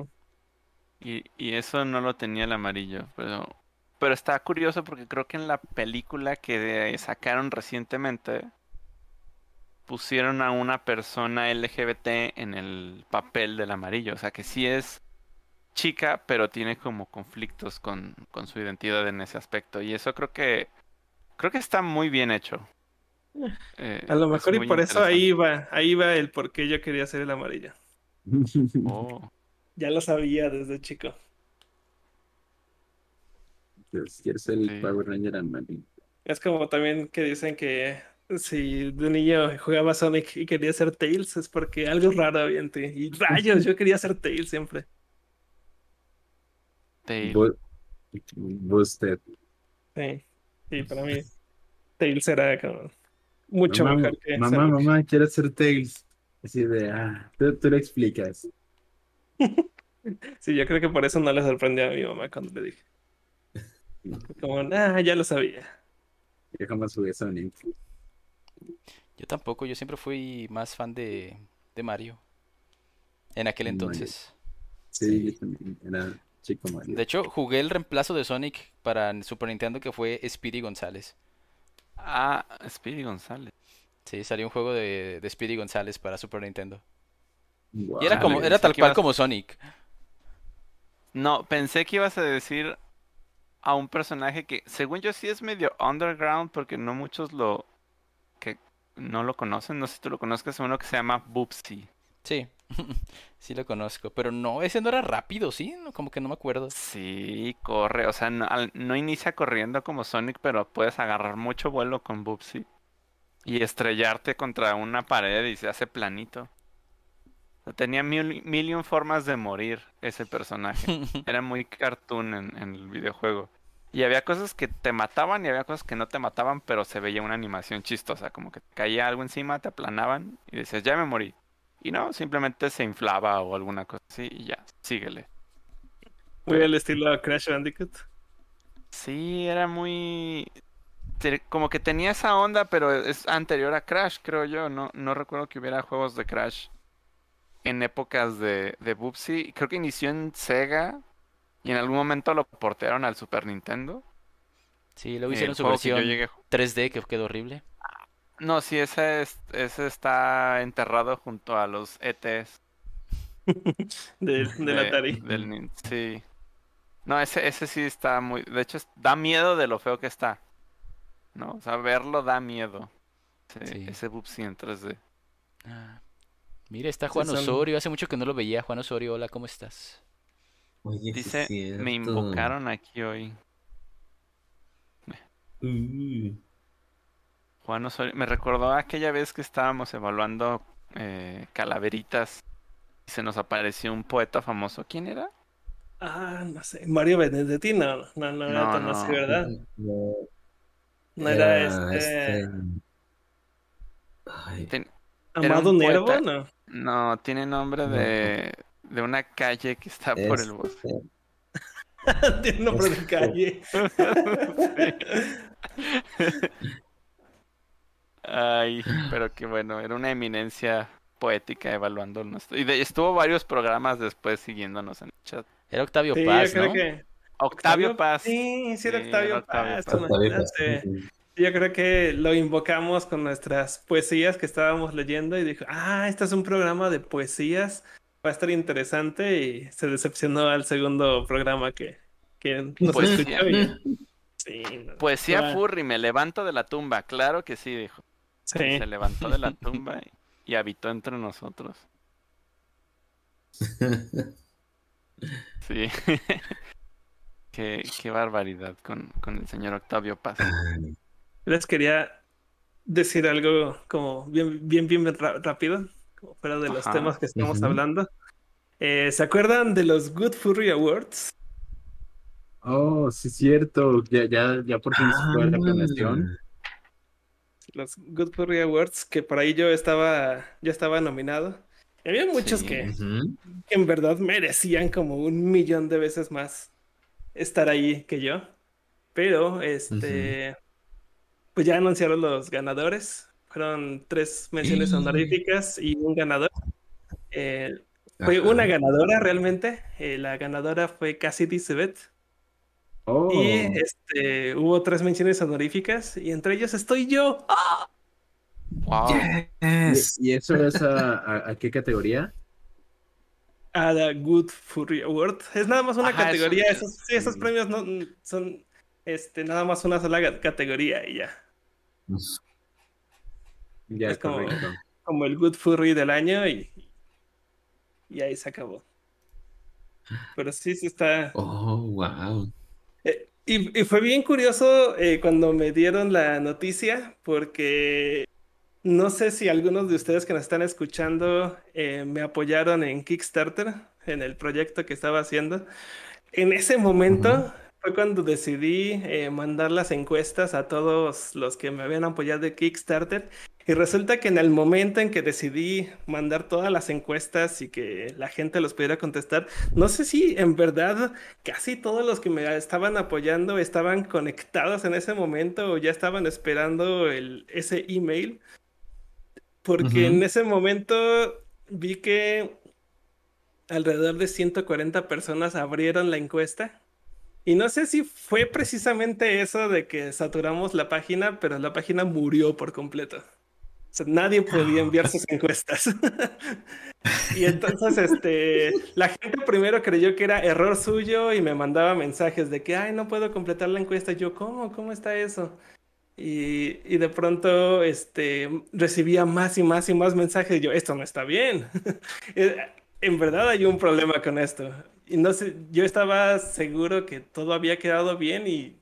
Y, y eso no lo tenía el amarillo. Pero, pero está curioso porque creo que en la película que sacaron recientemente pusieron a una persona LGBT en el papel del amarillo. O sea que sí es chica, pero tiene como conflictos con, con su identidad en ese aspecto. Y eso creo que creo que está muy bien hecho. Eh, A lo es mejor y por eso ahí va, ahí va el por qué yo quería ser el amarillo. Oh. Ya lo sabía desde chico. Ser el Sí. Power Ranger amarillo. Es como también que dicen que si de niño jugaba Sonic y quería ser Tails es porque algo raro había en ti. Y rayos, yo quería ser Tails siempre. Tail. Bu- Boosted. Sí. Sí, para mí Tails era como mucho mamá, mejor que Mamá, Sonic. mamá, quiero hacer Tails. Así de, ah, tú, tú lo explicas. Sí, yo creo que por eso no le sorprendió a mi mamá cuando le dije. Como, ah, ya lo sabía. Yo jamás jugué Sonic. Yo tampoco, yo siempre fui más fan de, de Mario. En aquel Mario. entonces. Sí, yo también era chico Mario. De hecho, jugué el reemplazo de Sonic para Super Nintendo que fue Speedy González. Ah, Speedy González. Sí, salió un juego de, de Speedy González para Super Nintendo. Y era como, era pensé tal que cual ibas- como Sonic. No, pensé que ibas a decir a un personaje que, según yo, sí es medio underground porque no muchos lo no lo conocen. No sé si tú lo conozcas, uno que se llama Boopsy. Sí, sí lo conozco. Pero no, ese no era rápido, ¿sí? Como que no me acuerdo. Sí, corre, o sea, no, al- no inicia corriendo como Sonic, pero puedes agarrar mucho vuelo con Boopsy y estrellarte contra una pared y se hace planito. O sea, tenía mil, mil y un formas de morir ese personaje. Era muy cartoon en, en el videojuego. Y había cosas que te mataban y había cosas que no te mataban, pero se veía una animación chistosa, como que te caía algo encima, te aplanaban y decías, ya me morí. Y no, simplemente se inflaba o alguna cosa así y ya, síguele. Muy al estilo Crash Bandicoot. Sí, era muy... Como que tenía esa onda, pero es anterior a Crash, creo yo. No, no recuerdo que hubiera juegos de Crash en épocas de, de Bubsy. Creo que inició en Sega y en algún momento lo portearon al Super Nintendo. Sí, luego El hicieron su juego que yo versión llegué a ju- 3D que quedó horrible. No, sí, ese, es- ese está enterrado junto a los ETs de, del de- Atari. del nin- sí. No, ese, ese sí está muy... De hecho, es- da miedo de lo feo que está. ¿No? O sea, verlo da miedo. Ese, Sí. ese Bubsy en 3D. Ah, Mira, está Sí, Juan son- Osorio. Hace mucho que no lo veía. Juan Osorio, hola, ¿cómo estás? Oye, Dice, me invocaron aquí hoy. Uh, Juan Osorio, me recordó aquella vez que estábamos evaluando eh, calaveritas y se nos apareció un poeta famoso. ¿Quién era? Ah, no sé. Mario Benedetti, no, no, no era No, tan no. así, ¿verdad? no, No era este. Ay, Ten- era Amado Nervo, poeta. no. no, tiene nombre No. de, de una calle que está por el este, bosque. Tiene nombre de Este. calle. Ay, pero qué bueno, era una eminencia poética evaluando nuestro... Y de- estuvo varios programas después siguiéndonos en el chat. Era Octavio Sí, Paz, yo creo ¿no? que. Octavio Paz. Sí, sí, era Sí, Octavio era Octavio Paz. Paz. Octavio Paz. Yo creo que lo invocamos con nuestras poesías que estábamos leyendo y dijo, ah, este es un programa de poesías, va a estar interesante y se decepcionó al segundo programa que, que nos Poesía. escuchó. y- Sí, no, Poesía furry, me levanto de la tumba. Claro que sí, dijo. sí. Se levantó de la tumba y, y habitó entre nosotros. Sí. qué, qué barbaridad con, con el señor Octavio Paz. Les quería decir algo como bien, bien, bien rápido, fuera de los Ajá. temas que estamos hablando. Eh, ¿se acuerdan de los Good Furry Awards? Oh, sí, es cierto. Ya, ya, ya por fin se fue la planeación. Los Good Furry Awards, que por ahí yo estaba, ya estaba nominado. Y había muchos Sí. que, ujú. que en verdad merecían como un millón de veces más estar ahí que yo. Pero, este, pues ya anunciaron los ganadores. Fueron tres menciones honoríficas y un ganador. Eh, fue Ajá. una ganadora realmente. Eh, la ganadora fue Cassidy Sebet. Oh, Y este, hubo tres menciones honoríficas y entre ellos estoy yo. Wow. Yes. ¿y, y eso es a, a- a qué categoría? a la Good Furry Award. Es nada más una Ajá, categoría. eso- Esos, sí, esos premios no son este, nada más una sola categoría y ya. Ya, Es como- correcto. Como el Good Furry del año y, y ahí se acabó. Pero sí, sí está. Oh, wow. Eh, y, y fue bien curioso eh, cuando me dieron la noticia, porque no sé si algunos de ustedes que nos están escuchando eh, me apoyaron en Kickstarter, en el proyecto que estaba haciendo. En ese momento, fue cuando decidí eh, mandar las encuestas a todos los que me habían apoyado de Kickstarter. Y resulta que en el momento en que decidí mandar todas las encuestas y que la gente los pudiera contestar, no sé si en verdad casi todos los que me estaban apoyando estaban conectados en ese momento o ya estaban esperando el, ese email. Porque en ese momento vi que alrededor de 140 personas abrieron la encuesta. Y no sé si fue precisamente eso de que saturamos la página, pero la página murió por completo. O sea, nadie podía enviar sus encuestas. y entonces, este, la gente primero creyó que era error suyo y me mandaba mensajes de que, ay, no puedo completar la encuesta. yo, ¿cómo? ¿Cómo está eso? Y, y, de pronto este, recibía más y más y más mensajes. Yo, esto no está bien. Eh, en verdad hay un problema con esto. Y no sé, yo estaba seguro que todo había quedado bien y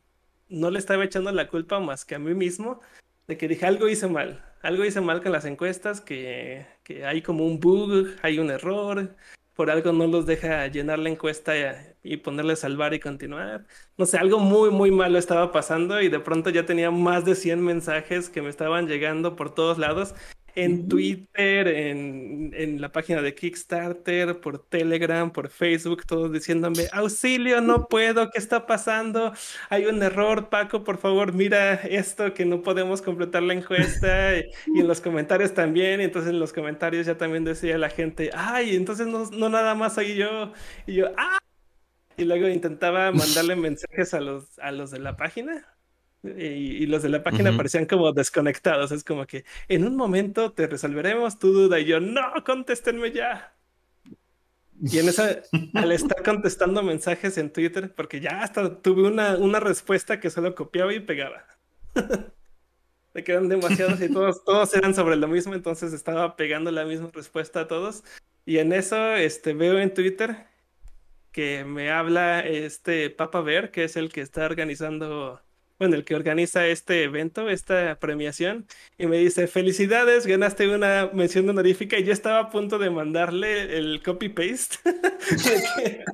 no le estaba echando la culpa más que a mí mismo de que dije algo hice mal. Algo hice mal con las encuestas, que, que hay como un bug, hay un error, por algo no los deja llenar la encuesta y, ponerle salvar y continuar. No sé, algo muy, muy malo estaba pasando y de pronto ya tenía más de 100 mensajes que me estaban llegando por todos lados en Twitter, en, en, la página de Kickstarter, por Telegram, por Facebook, todos diciéndome, auxilio, no puedo, ¿qué está pasando? Hay un error, Paco, por favor, mira esto, que no podemos completar la encuesta. y, en los comentarios también, y entonces en los comentarios ya también decía la gente, ay, entonces no, no nada más soy yo. Y yo, ah. Y luego intentaba mandarle mensajes a los, a los de la página y, los de la página parecían como desconectados. Es como que en un momento te resolveremos tu duda y yo, no, contéstenme ya. Y en esa, al estar contestando mensajes en Twitter, porque ya hasta tuve una, una respuesta que solo copiaba y pegaba. Me quedan demasiados y todos, todos eran sobre lo mismo, entonces estaba pegando la misma respuesta a todos. Y en eso este, veo en Twitter que me habla este Papa Bear, que es el que está organizando bueno, el que organiza este evento, esta premiación, y me dice, felicidades, ganaste una mención honorífica, y yo estaba a punto de mandarle el copy-paste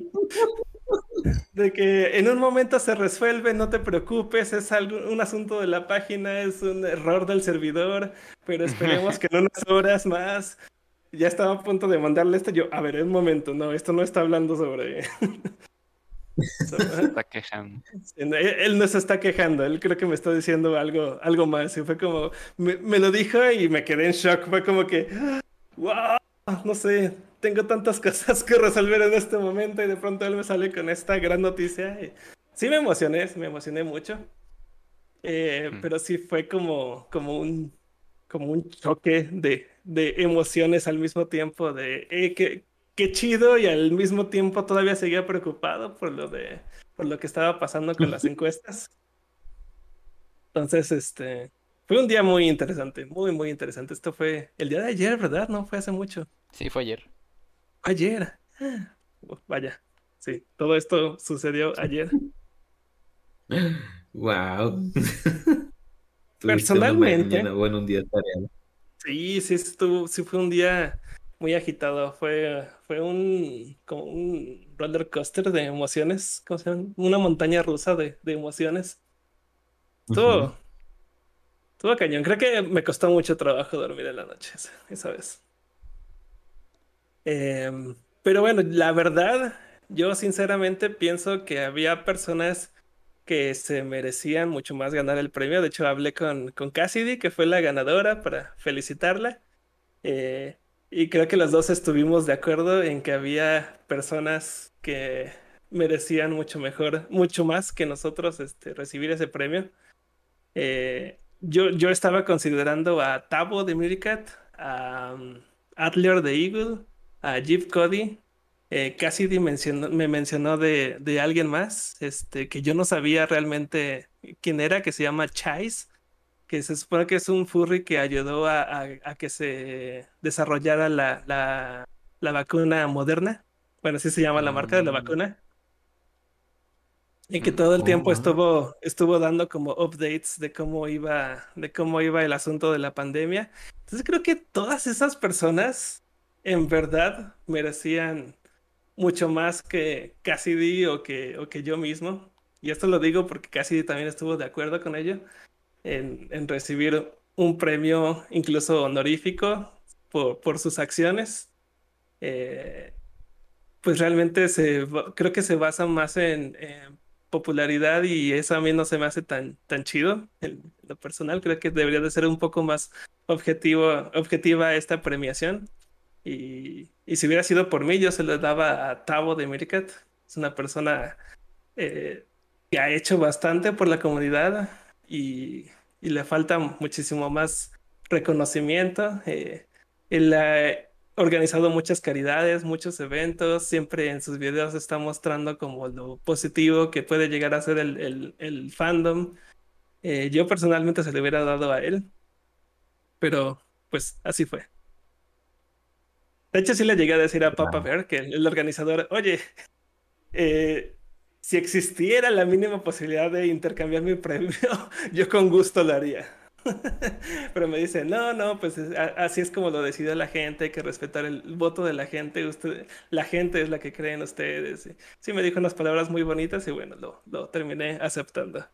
de, que, en un momento se resuelve, no te preocupes, es algo, un asunto de la página, es un error del servidor, pero esperemos que en unas horas más. Ya estaba a punto de mandarle esto, yo, a ver, un momento, no, esto no está hablando sobre se está quejando. Él, no se está quejando, él creo que me está diciendo algo, algo más. Y fue como, me, lo dijo y me quedé en shock. Fue como que, wow, no sé, tengo tantas cosas que resolver en este momento y de pronto él me sale con esta gran noticia. sí me emocioné, me emocioné mucho. Eh, pero sí fue como, como un como un choque de, de emociones al mismo tiempo de eh, que, qué chido y al mismo tiempo todavía seguía preocupado por lo de por lo que estaba pasando con las encuestas. Entonces, este fue un día muy interesante, muy muy interesante. Esto fue el día de ayer, ¿verdad? No fue hace mucho. Sí, fue ayer. Ayer. vaya. Sí, todo esto sucedió ayer. Wow. Personalmente. bueno, un día Sí, sí, estuvo, sí fue un día muy agitado. Fue, fue un, como un roller coaster de emociones, ¿cómo se llama? Una montaña rusa de, de emociones. Estuvo, uh cañón. Creo que me costó mucho trabajo dormir en la noche esa, vez. Em, pero bueno, la verdad, yo sinceramente pienso que había personas que se merecían mucho más ganar el premio. De hecho, hablé con, con Cassidy, que fue la ganadora, para felicitarla. Eh, y creo que los dos estuvimos de acuerdo en que había personas que merecían mucho mejor, mucho más que nosotros este, recibir ese premio. Eh, yo, yo estaba considerando a Tabo de Miricat, a um, Adler de Eagle, a Jeep Cody. Eh, Cassidy me mencionó de, de, alguien más este, que yo no sabía realmente quién era, que se llama Chase que se supone que es un furry que ayudó a, que se desarrollara la, la, vacuna moderna. Bueno, así se llama la marca de la mm. vacuna. Y que todo el tiempo estuvo, estuvo dando como updates de cómo iba, de cómo iba el asunto de la pandemia. Entonces creo que todas esas personas en verdad merecían mucho más que Cassidy o que, o que yo mismo. y esto lo digo porque casi también estuvo de acuerdo con ello, en, recibir un premio incluso honorífico por, por sus acciones. Eh, pues realmente se, creo que se basa más en, popularidad y eso a mí no se me hace tan, tan chido. En lo personal creo que debería de ser un poco más objetivo, objetiva esta premiación. Y, y si hubiera sido por mí, yo se lo daba a Tavo de Mirkat. Es una persona eh, que ha hecho bastante por la comunidad y, y le falta muchísimo más reconocimiento. Eh, él ha organizado muchas caridades, muchos eventos, siempre en sus videos está mostrando como lo positivo que puede llegar a ser el, el, fandom. Eh, yo personalmente se le hubiera dado a él, pero pues así fue. De hecho, sí le llegué a decir a Papa Bear, que el organizador, oye, eh, si existiera la mínima posibilidad de intercambiar mi premio, yo con gusto lo haría. Pero me dice, no, no, pues así es como lo decide la gente, hay que respetar el voto de la gente, usted, la gente es la que cree en ustedes. Sí, me dijo unas palabras muy bonitas y bueno, lo, lo terminé aceptando.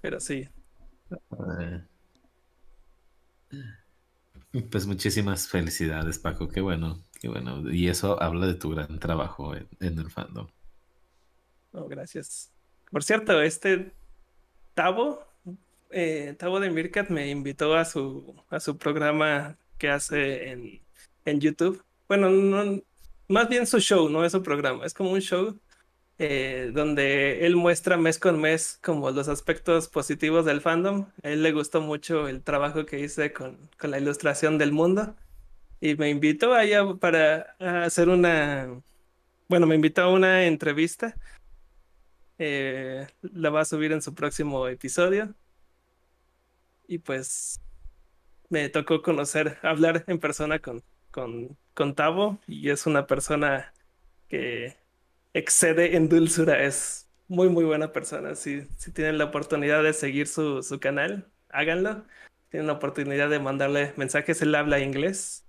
Pero sí. Pues muchísimas felicidades, Paco, qué bueno, qué bueno. Y eso habla de tu gran trabajo en el fandom. No, gracias. Por cierto, este Tavo, eh, Tavo de Mirkat me invitó a su, a su programa que hace en, en YouTube. Bueno, no, más bien su show, no es su programa, es como un show eh, donde él muestra mes con mes como los aspectos positivos del fandom. A él le gustó mucho el trabajo que hice con, con la ilustración del mundo y me invitó allá para hacer una, bueno, me invitó a una entrevista eh, la va a subir en su próximo episodio. Y pues me tocó conocer, hablar en persona con, con, con Tavo y es una persona que excede en dulzura, es muy muy buena persona. Si, si tienen la oportunidad de seguir su, su canal, háganlo. Tienen la oportunidad de mandarle mensajes, él habla inglés.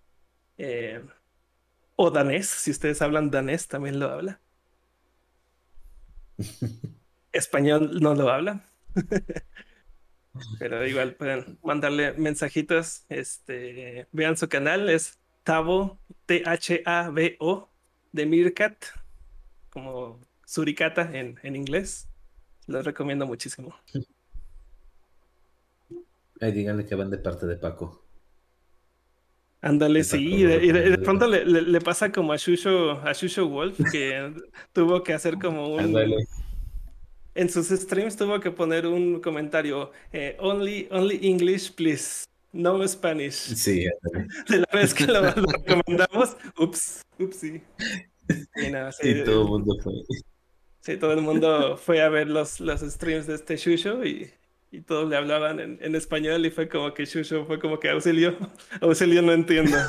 Eh, o danés, si ustedes hablan danés, también lo habla. Español no lo habla. Pero igual pueden mandarle mensajitos. Este, vean su canal, es Tavo, T-H-A-B-O, de Mirkat, como Suricata en, en inglés. Los recomiendo muchísimo. Ahí díganle que van de parte de Paco. Ándale, sí, y de, pronto le, pasa como a Shusho, a Shusho Wolf, que tuvo que hacer como un, en sus streams tuvo que poner un comentario, eh, only, only English, please, no Spanish. Sí, de la vez que lo, recomendamos, ups, ups, sí. Y, todo el mundo fue. Sí, todo el mundo fue a ver los, los streams de este Shusho y, y todos le hablaban en, en, español y fue como que Shusho fue como que auxilio, auxilio no entiendo.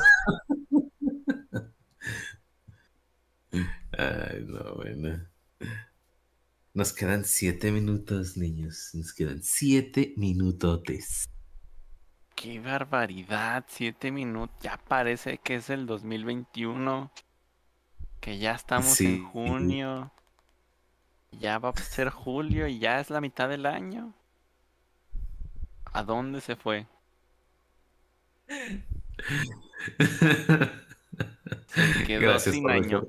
Ay, no, bueno. Nos quedan siete minutos, niños. Nos quedan siete minutotes. Qué barbaridad, siete minutos. Ya parece que es el 2021. Que ya estamos en junio. Ya va a ser julio y ya es la mitad del año. ¿A dónde se fue? Se quedó sin año.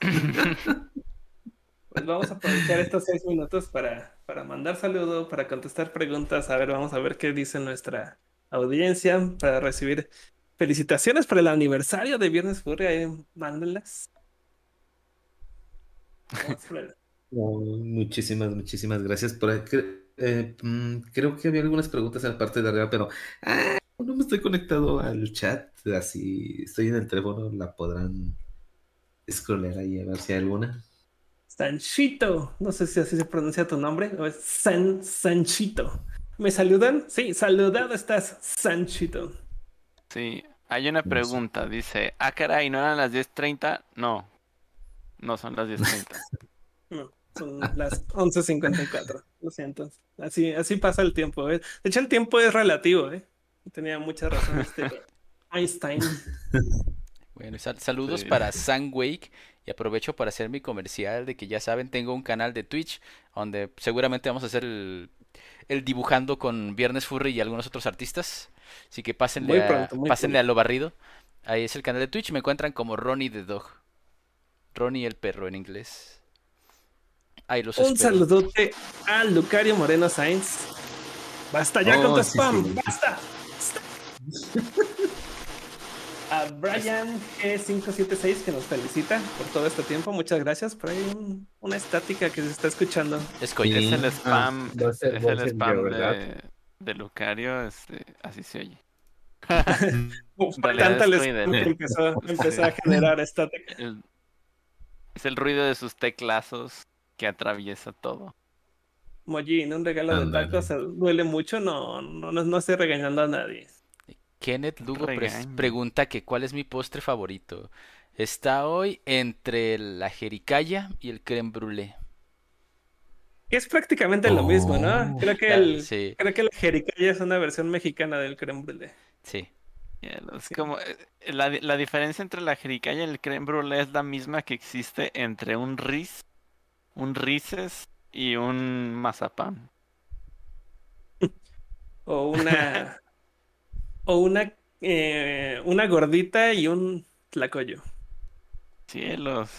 Pues vamos a aprovechar estos seis minutos para, para mandar saludos, para contestar preguntas. A ver, vamos a ver qué dice nuestra audiencia, para recibir felicitaciones por el aniversario de Viernes Furry. Ahí, mándenlas. muchísimas, muchísimas gracias por eh, mm, creo que había algunas preguntas en la parte de arriba, pero ah, no me estoy conectado al chat. Así estoy en el teléfono, la podrán scrollear ahí a ver si hay alguna. Sanchito. No sé si así se pronuncia tu nombre. O es San Sanchito. ¿Me saludan? Sí, saludado estás, Sanchito. Sí, hay una pregunta. Dice, ah, caray, ¿no eran las 10.30? No, no son las 10.30. son las 11.54. Lo siento. Así, así pasa el tiempo. ¿eh? De hecho, el tiempo es relativo. ¿eh? Tenía mucha razón este Einstein. Bueno, saludos para Sam Wake Y aprovecho para hacer mi comercial de que ya saben, tengo un canal de Twitch donde seguramente vamos a hacer el, dibujando con Viernes Furry y algunos otros artistas. Así que pásenle, a, pásenle a lo barrido. Ahí es el canal de Twitch. Me encuentran como Ronnie the Dog. Ronnie el perro en inglés. Ahí los Un saludote a Lucario Moreno Sainz. Basta ya con tu oh, spam. Basta. a Brian G576 que nos felicita por todo este tiempo. Muchas gracias. Por ahí una estática que se está escuchando. Es, el spam, ah, es el spam de, Lucario. Este, así se oye. Tanta empezó, empezó a generar estática. es el ruido de sus teclazos que atraviesa todo. Mollín, un regalo de tacos duele mucho, no, no, no, estoy regañando a nadie. Kenneth Lugo pregunta que cuál es mi postre favorito. Está hoy entre la jericaya y el creme brûlée. Es prácticamente lo mismo, ¿no? Oh. Creo que, el, creo que la jericaya es una versión mexicana del creme brûlée. Sí. Es como eh, la, la, diferencia entre la jericaya y el creme brûlée es la misma que existe entre un ris, un rises y un mazapán. o una o una, eh, una gordita y un tlacoyo. Cielos.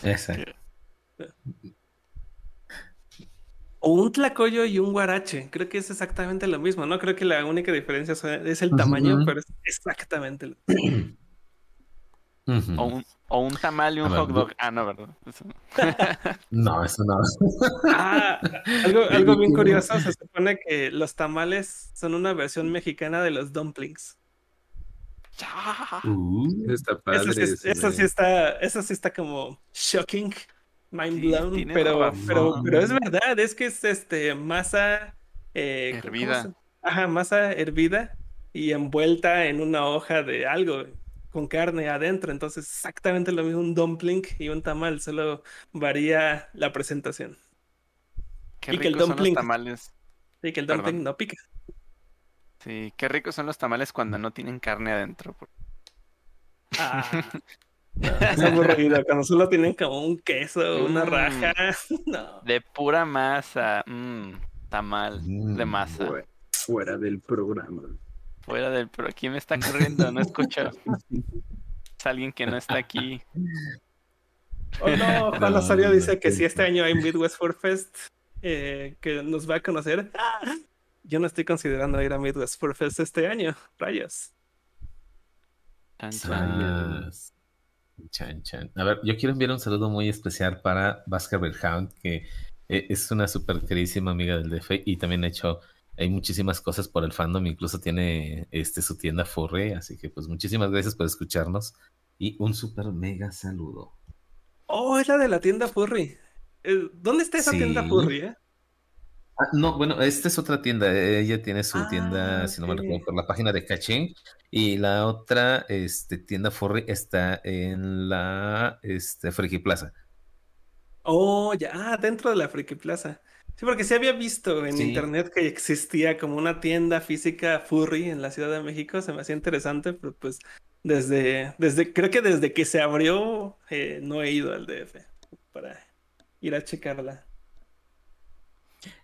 O un tlacoyo y un guarache. Creo que es exactamente lo mismo, ¿no? Creo que la única diferencia es el tamaño, pero es exactamente lo mismo. o, un, o, un, tamal y un hot dog. Ah, no, ¿verdad? no, eso no. ah, algo, algo bien curioso, se supone que los tamales son una versión mexicana de los dumplings. Uh, está padre, eso, sí, está, eso sí está como shocking, mind blown, pero, pero, pero es verdad, es que es este masa eh, hervida. Ajá, masa hervida y envuelta en una hoja de algo con carne adentro, entonces exactamente lo mismo un dumpling y un tamal, solo varía la presentación. y que el dumpling, tamales. Y que el dumpling no pica. Sí, qué ricos son los tamales cuando no tienen carne adentro. Ah, es aburrido, cuando solo tienen como un queso, una mm. raja. De pura masa. Mm, tamal de mm. masa. Fuera, del programa. Fuera del programa. ¿Quién me está corriendo? No escucho. Es alguien que no está aquí. Oh no, Juan Osorio dice que si este año hay Midwest for Fest, eh, que nos va a conocer. Yo no estoy considerando ir a Midwest for Fest este año. Rayos. Chan, chan. A ver, yo quiero enviar un saludo muy especial para Baskerville Hound, que eh, es una súper queridísima amiga del DF y también ha hecho hay muchísimas cosas por el fandom, incluso tiene este su tienda Furry, así que pues muchísimas gracias por escucharnos y un súper mega saludo. Oh, es la de la tienda Furry. Eh, ¿Dónde está esa tienda Furry, eh? Ah, no, bueno, esta es otra tienda. E-, ella tiene su tienda, ah, si no me recuerdo, por la página de Caching. Y la otra este, tienda Furry está en la este, Friki Plaza. Oh, ya, ah, dentro de la Friki Plaza. Sí, porque sí había visto en internet que existía como una tienda física Furry en la Ciudad de México. Se me hacía interesante, pero pues desde, desde creo que desde que se abrió eh, no he ido al DF para ir a checarla.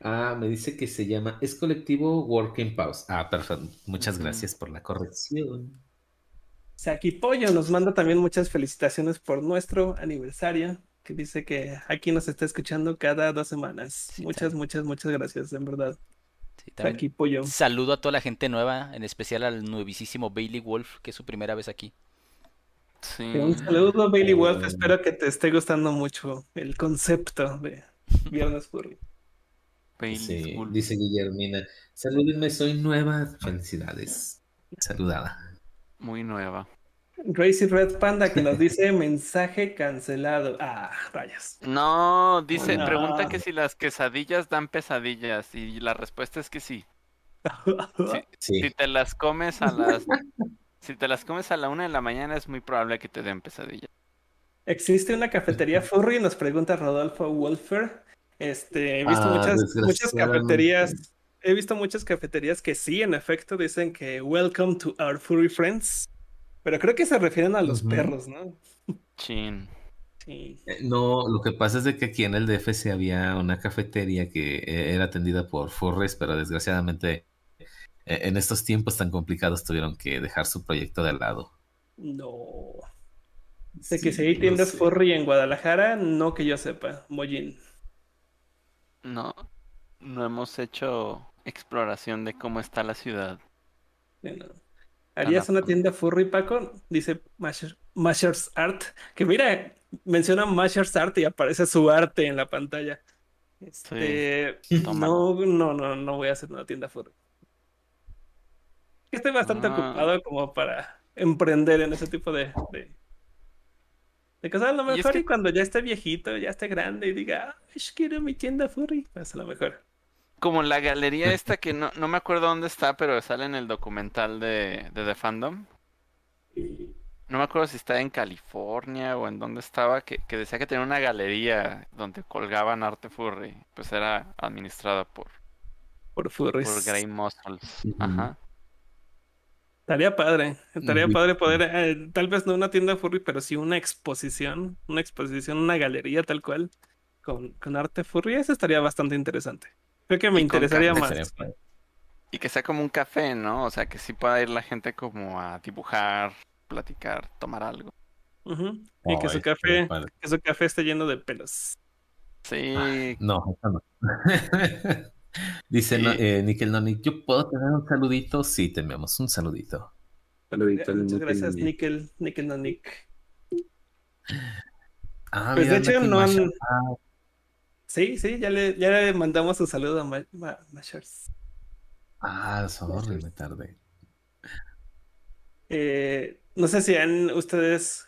Ah, me dice que se llama, es colectivo Working Pause. Ah, perfecto. Muchas gracias por la corrección. Saki Pollo nos manda también muchas felicitaciones por nuestro aniversario, que dice que aquí nos está escuchando cada dos semanas. muchas, muchas, muchas gracias, en verdad. Saki Pollo. Saludo a toda la gente nueva, en especial al nuevísimo Bailey Wolf, que es su primera vez aquí. Sí. Un saludo, Bailey Wolf. Espero que te esté gustando mucho el concepto de Viernes Furry dice Guillermina. Salúdenme, soy nueva. Felicidades. Saludada. Muy nueva. Crazy Red Panda que nos dice mensaje cancelado. Ah, rayas. No, dice, pregunta que si las quesadillas dan pesadillas y la respuesta es que sí. Si te las comes a las si te las comes a la una de la mañana es muy probable que te den pesadillas. ¿Existe una cafetería furry? Nos pregunta Rodolfo Wolfer. Este, he visto ah, muchas, muchas cafeterías. He visto muchas cafeterías que sí, en efecto, dicen que Welcome to our furry friends. Pero creo que se refieren a los perros, ¿no? Chin. Sí. Eh, no, lo que pasa es de que aquí en el DF había una cafetería que eh, era atendida por Furries, pero desgraciadamente eh, en estos tiempos tan complicados tuvieron que dejar su proyecto de lado. No. De que si hay tiendas Furry en Guadalajara, no que yo sepa, Mollín. No, no hemos hecho exploración de cómo está la ciudad. ¿Harías una tienda Furry, Paco? Dice Mashers Art. Que mira, menciona Mashers Art y aparece su arte en la pantalla. Este, no, no, no, no voy a hacer una tienda Furry. Estoy bastante ah. ocupado como para emprender en ese tipo de, de cosas, a lo mejor y, cuando ya esté viejito, ya esté grande y diga, quiero mi tienda furry, pues a lo mejor. Como la galería esta que no, no me acuerdo dónde está, pero sale en el documental de, de The Fandom. No me acuerdo si está en California o en dónde estaba, que, que decía que tenía una galería donde colgaban arte furry. Pues era administrada por... Por furries. Por Grey Muscles. Ajá. Estaría padre, estaría padre poder, eh, tal vez no una tienda furry, pero sí una exposición, una exposición, una galería tal cual, con, con arte furry, eso estaría bastante interesante. Creo que me interesaría más. Y que sea como un café, ¿no? O sea, que sí pueda ir la gente como a dibujar, platicar, tomar algo. Y que su café, que su café esté lleno de pelos. Sí. no, no. Dice eh, Nickel Nonic, ¿yo puedo tener un saludito? Sí, te enviamos un saludito. Saludito. Muchas gracias, Nickel, Nickel Nonic. Ah, pues de hecho no han... Sí, sí, ya le, ya le mandamos un saludo a Mashers. Ah, sorry, me tardé. Eh, no sé si han ustedes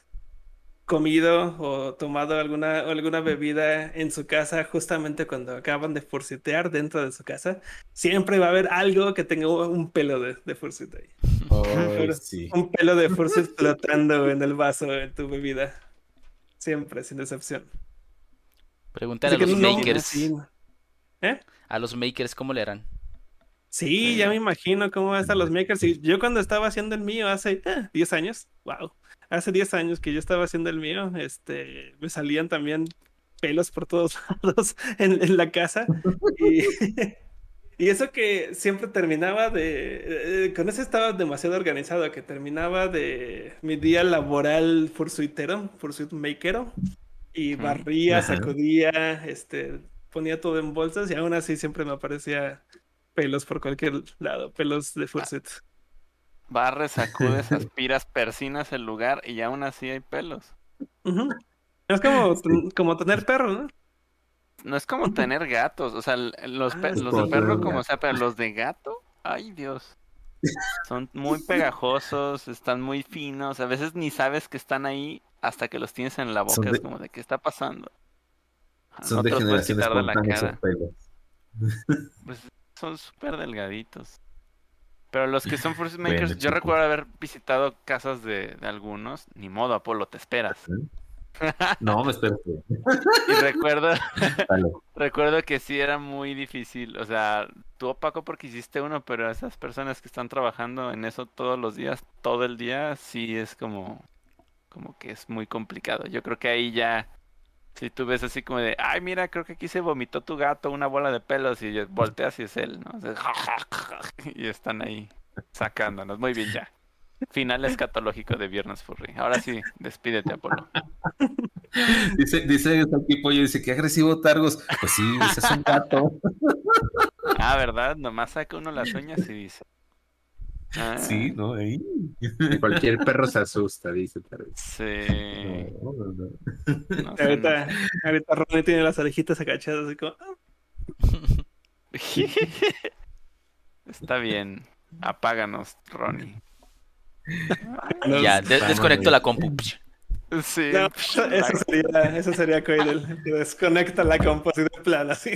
comido o tomado alguna, alguna bebida en su casa justamente cuando acaban de furcitear dentro de su casa, siempre va a haber algo que tenga un pelo de, de furcite ahí. Un pelo de furcite flotando en el vaso de tu bebida. Siempre, sin excepción. Preguntar a los makers. ¿Eh? A los makers, ¿cómo le harán? Sí, ya me imagino cómo van a estar los makers. Y yo cuando estaba haciendo el mío hace 10 eh, años, wow hace 10 años que yo estaba haciendo el mío, este, me salían también pelos por todos lados en, la casa. Y, eso que siempre terminaba de... Eh, con eso estaba demasiado organizado, que terminaba de mi día laboral fursuitero, fursuit makero, y barría, sacudía, este, ponía todo en bolsas y aún así siempre me aparecía pelos por cualquier lado, pelos de fursuit. Barres, sacudes, aspiras, persinas el lugar y aún así hay pelos. Es como, como tener perros, ¿no? No es como tener gatos, o sea, los, ah, los de perro como sea, pero los de gato, ay Dios. Son muy pegajosos, están muy finos, a veces ni sabes que están ahí hasta que los tienes en la boca, es como de qué está pasando. Son de generaciones de la cara. Pues son súper delgaditos. Pero los que son Force Makers, yo recuerdo haber visitado casas de, algunos. Ni modo, Apolo, te esperas. No, me espero. y recuerdo, recuerdo que sí era muy difícil. O sea, tú opaco porque hiciste uno, pero esas personas que están trabajando en eso todos los días, todo el día, sí es como, como que es muy complicado. Yo creo que ahí ya, si tú ves así como de, ay, mira, creo que aquí se vomitó tu gato, una bola de pelos, y volteas y es él, ¿no? y están ahí sacándonos. Muy bien, ya. Final escatológico de Viernes Furry. Ahora sí, despídete, Apolo. Dice, dice aquí Pollo, dice, qué agresivo Targos. Pues sí, ese es un gato. Ah, ¿verdad? Nomás saca uno las uñas y dice. Ah. Sí, ¿no? Ahí. Cualquier perro se asusta, dice Sí. ahorita, ahorita Ronnie tiene las orejitas agachadas así como... Ah". Está bien. Apáganos, Ronnie. ya, desconecto la compu. Sí. eso, sería, eso sería Coidel. desconecta la compu así de plan, así.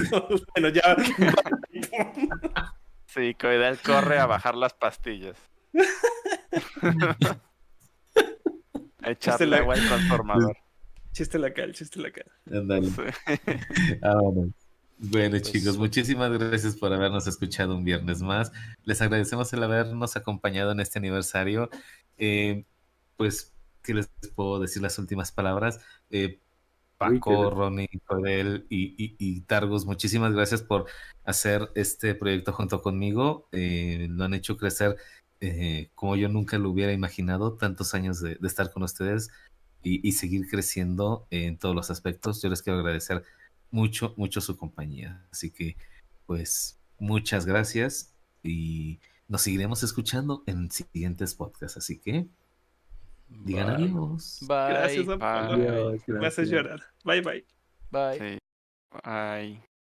Bueno, ya. Sí, Coidel corre a bajar las pastillas. Echarle agua al transformador. Chiste local, chiste local. Ándale. Ah, bueno. Bueno, pues chicos, muchísimas gracias por habernos escuchado un viernes más. Les agradecemos el habernos acompañado en este aniversario. Eh, pues, ¿qué les puedo decir las últimas palabras? Eh, Paco, Ronnie, Cordel y, y, Targus, muchísimas gracias por hacer este proyecto junto conmigo. Eh, lo han hecho crecer eh, como yo nunca lo hubiera imaginado, tantos años de, estar con ustedes y, seguir creciendo en todos los aspectos. Yo les quiero agradecer mucho, mucho su compañía. Así que, pues, muchas gracias y nos seguiremos escuchando en siguientes podcasts. Así que, digan adiós. Bye. Gracias, a llorar. Bye, bye. Bye. Bye.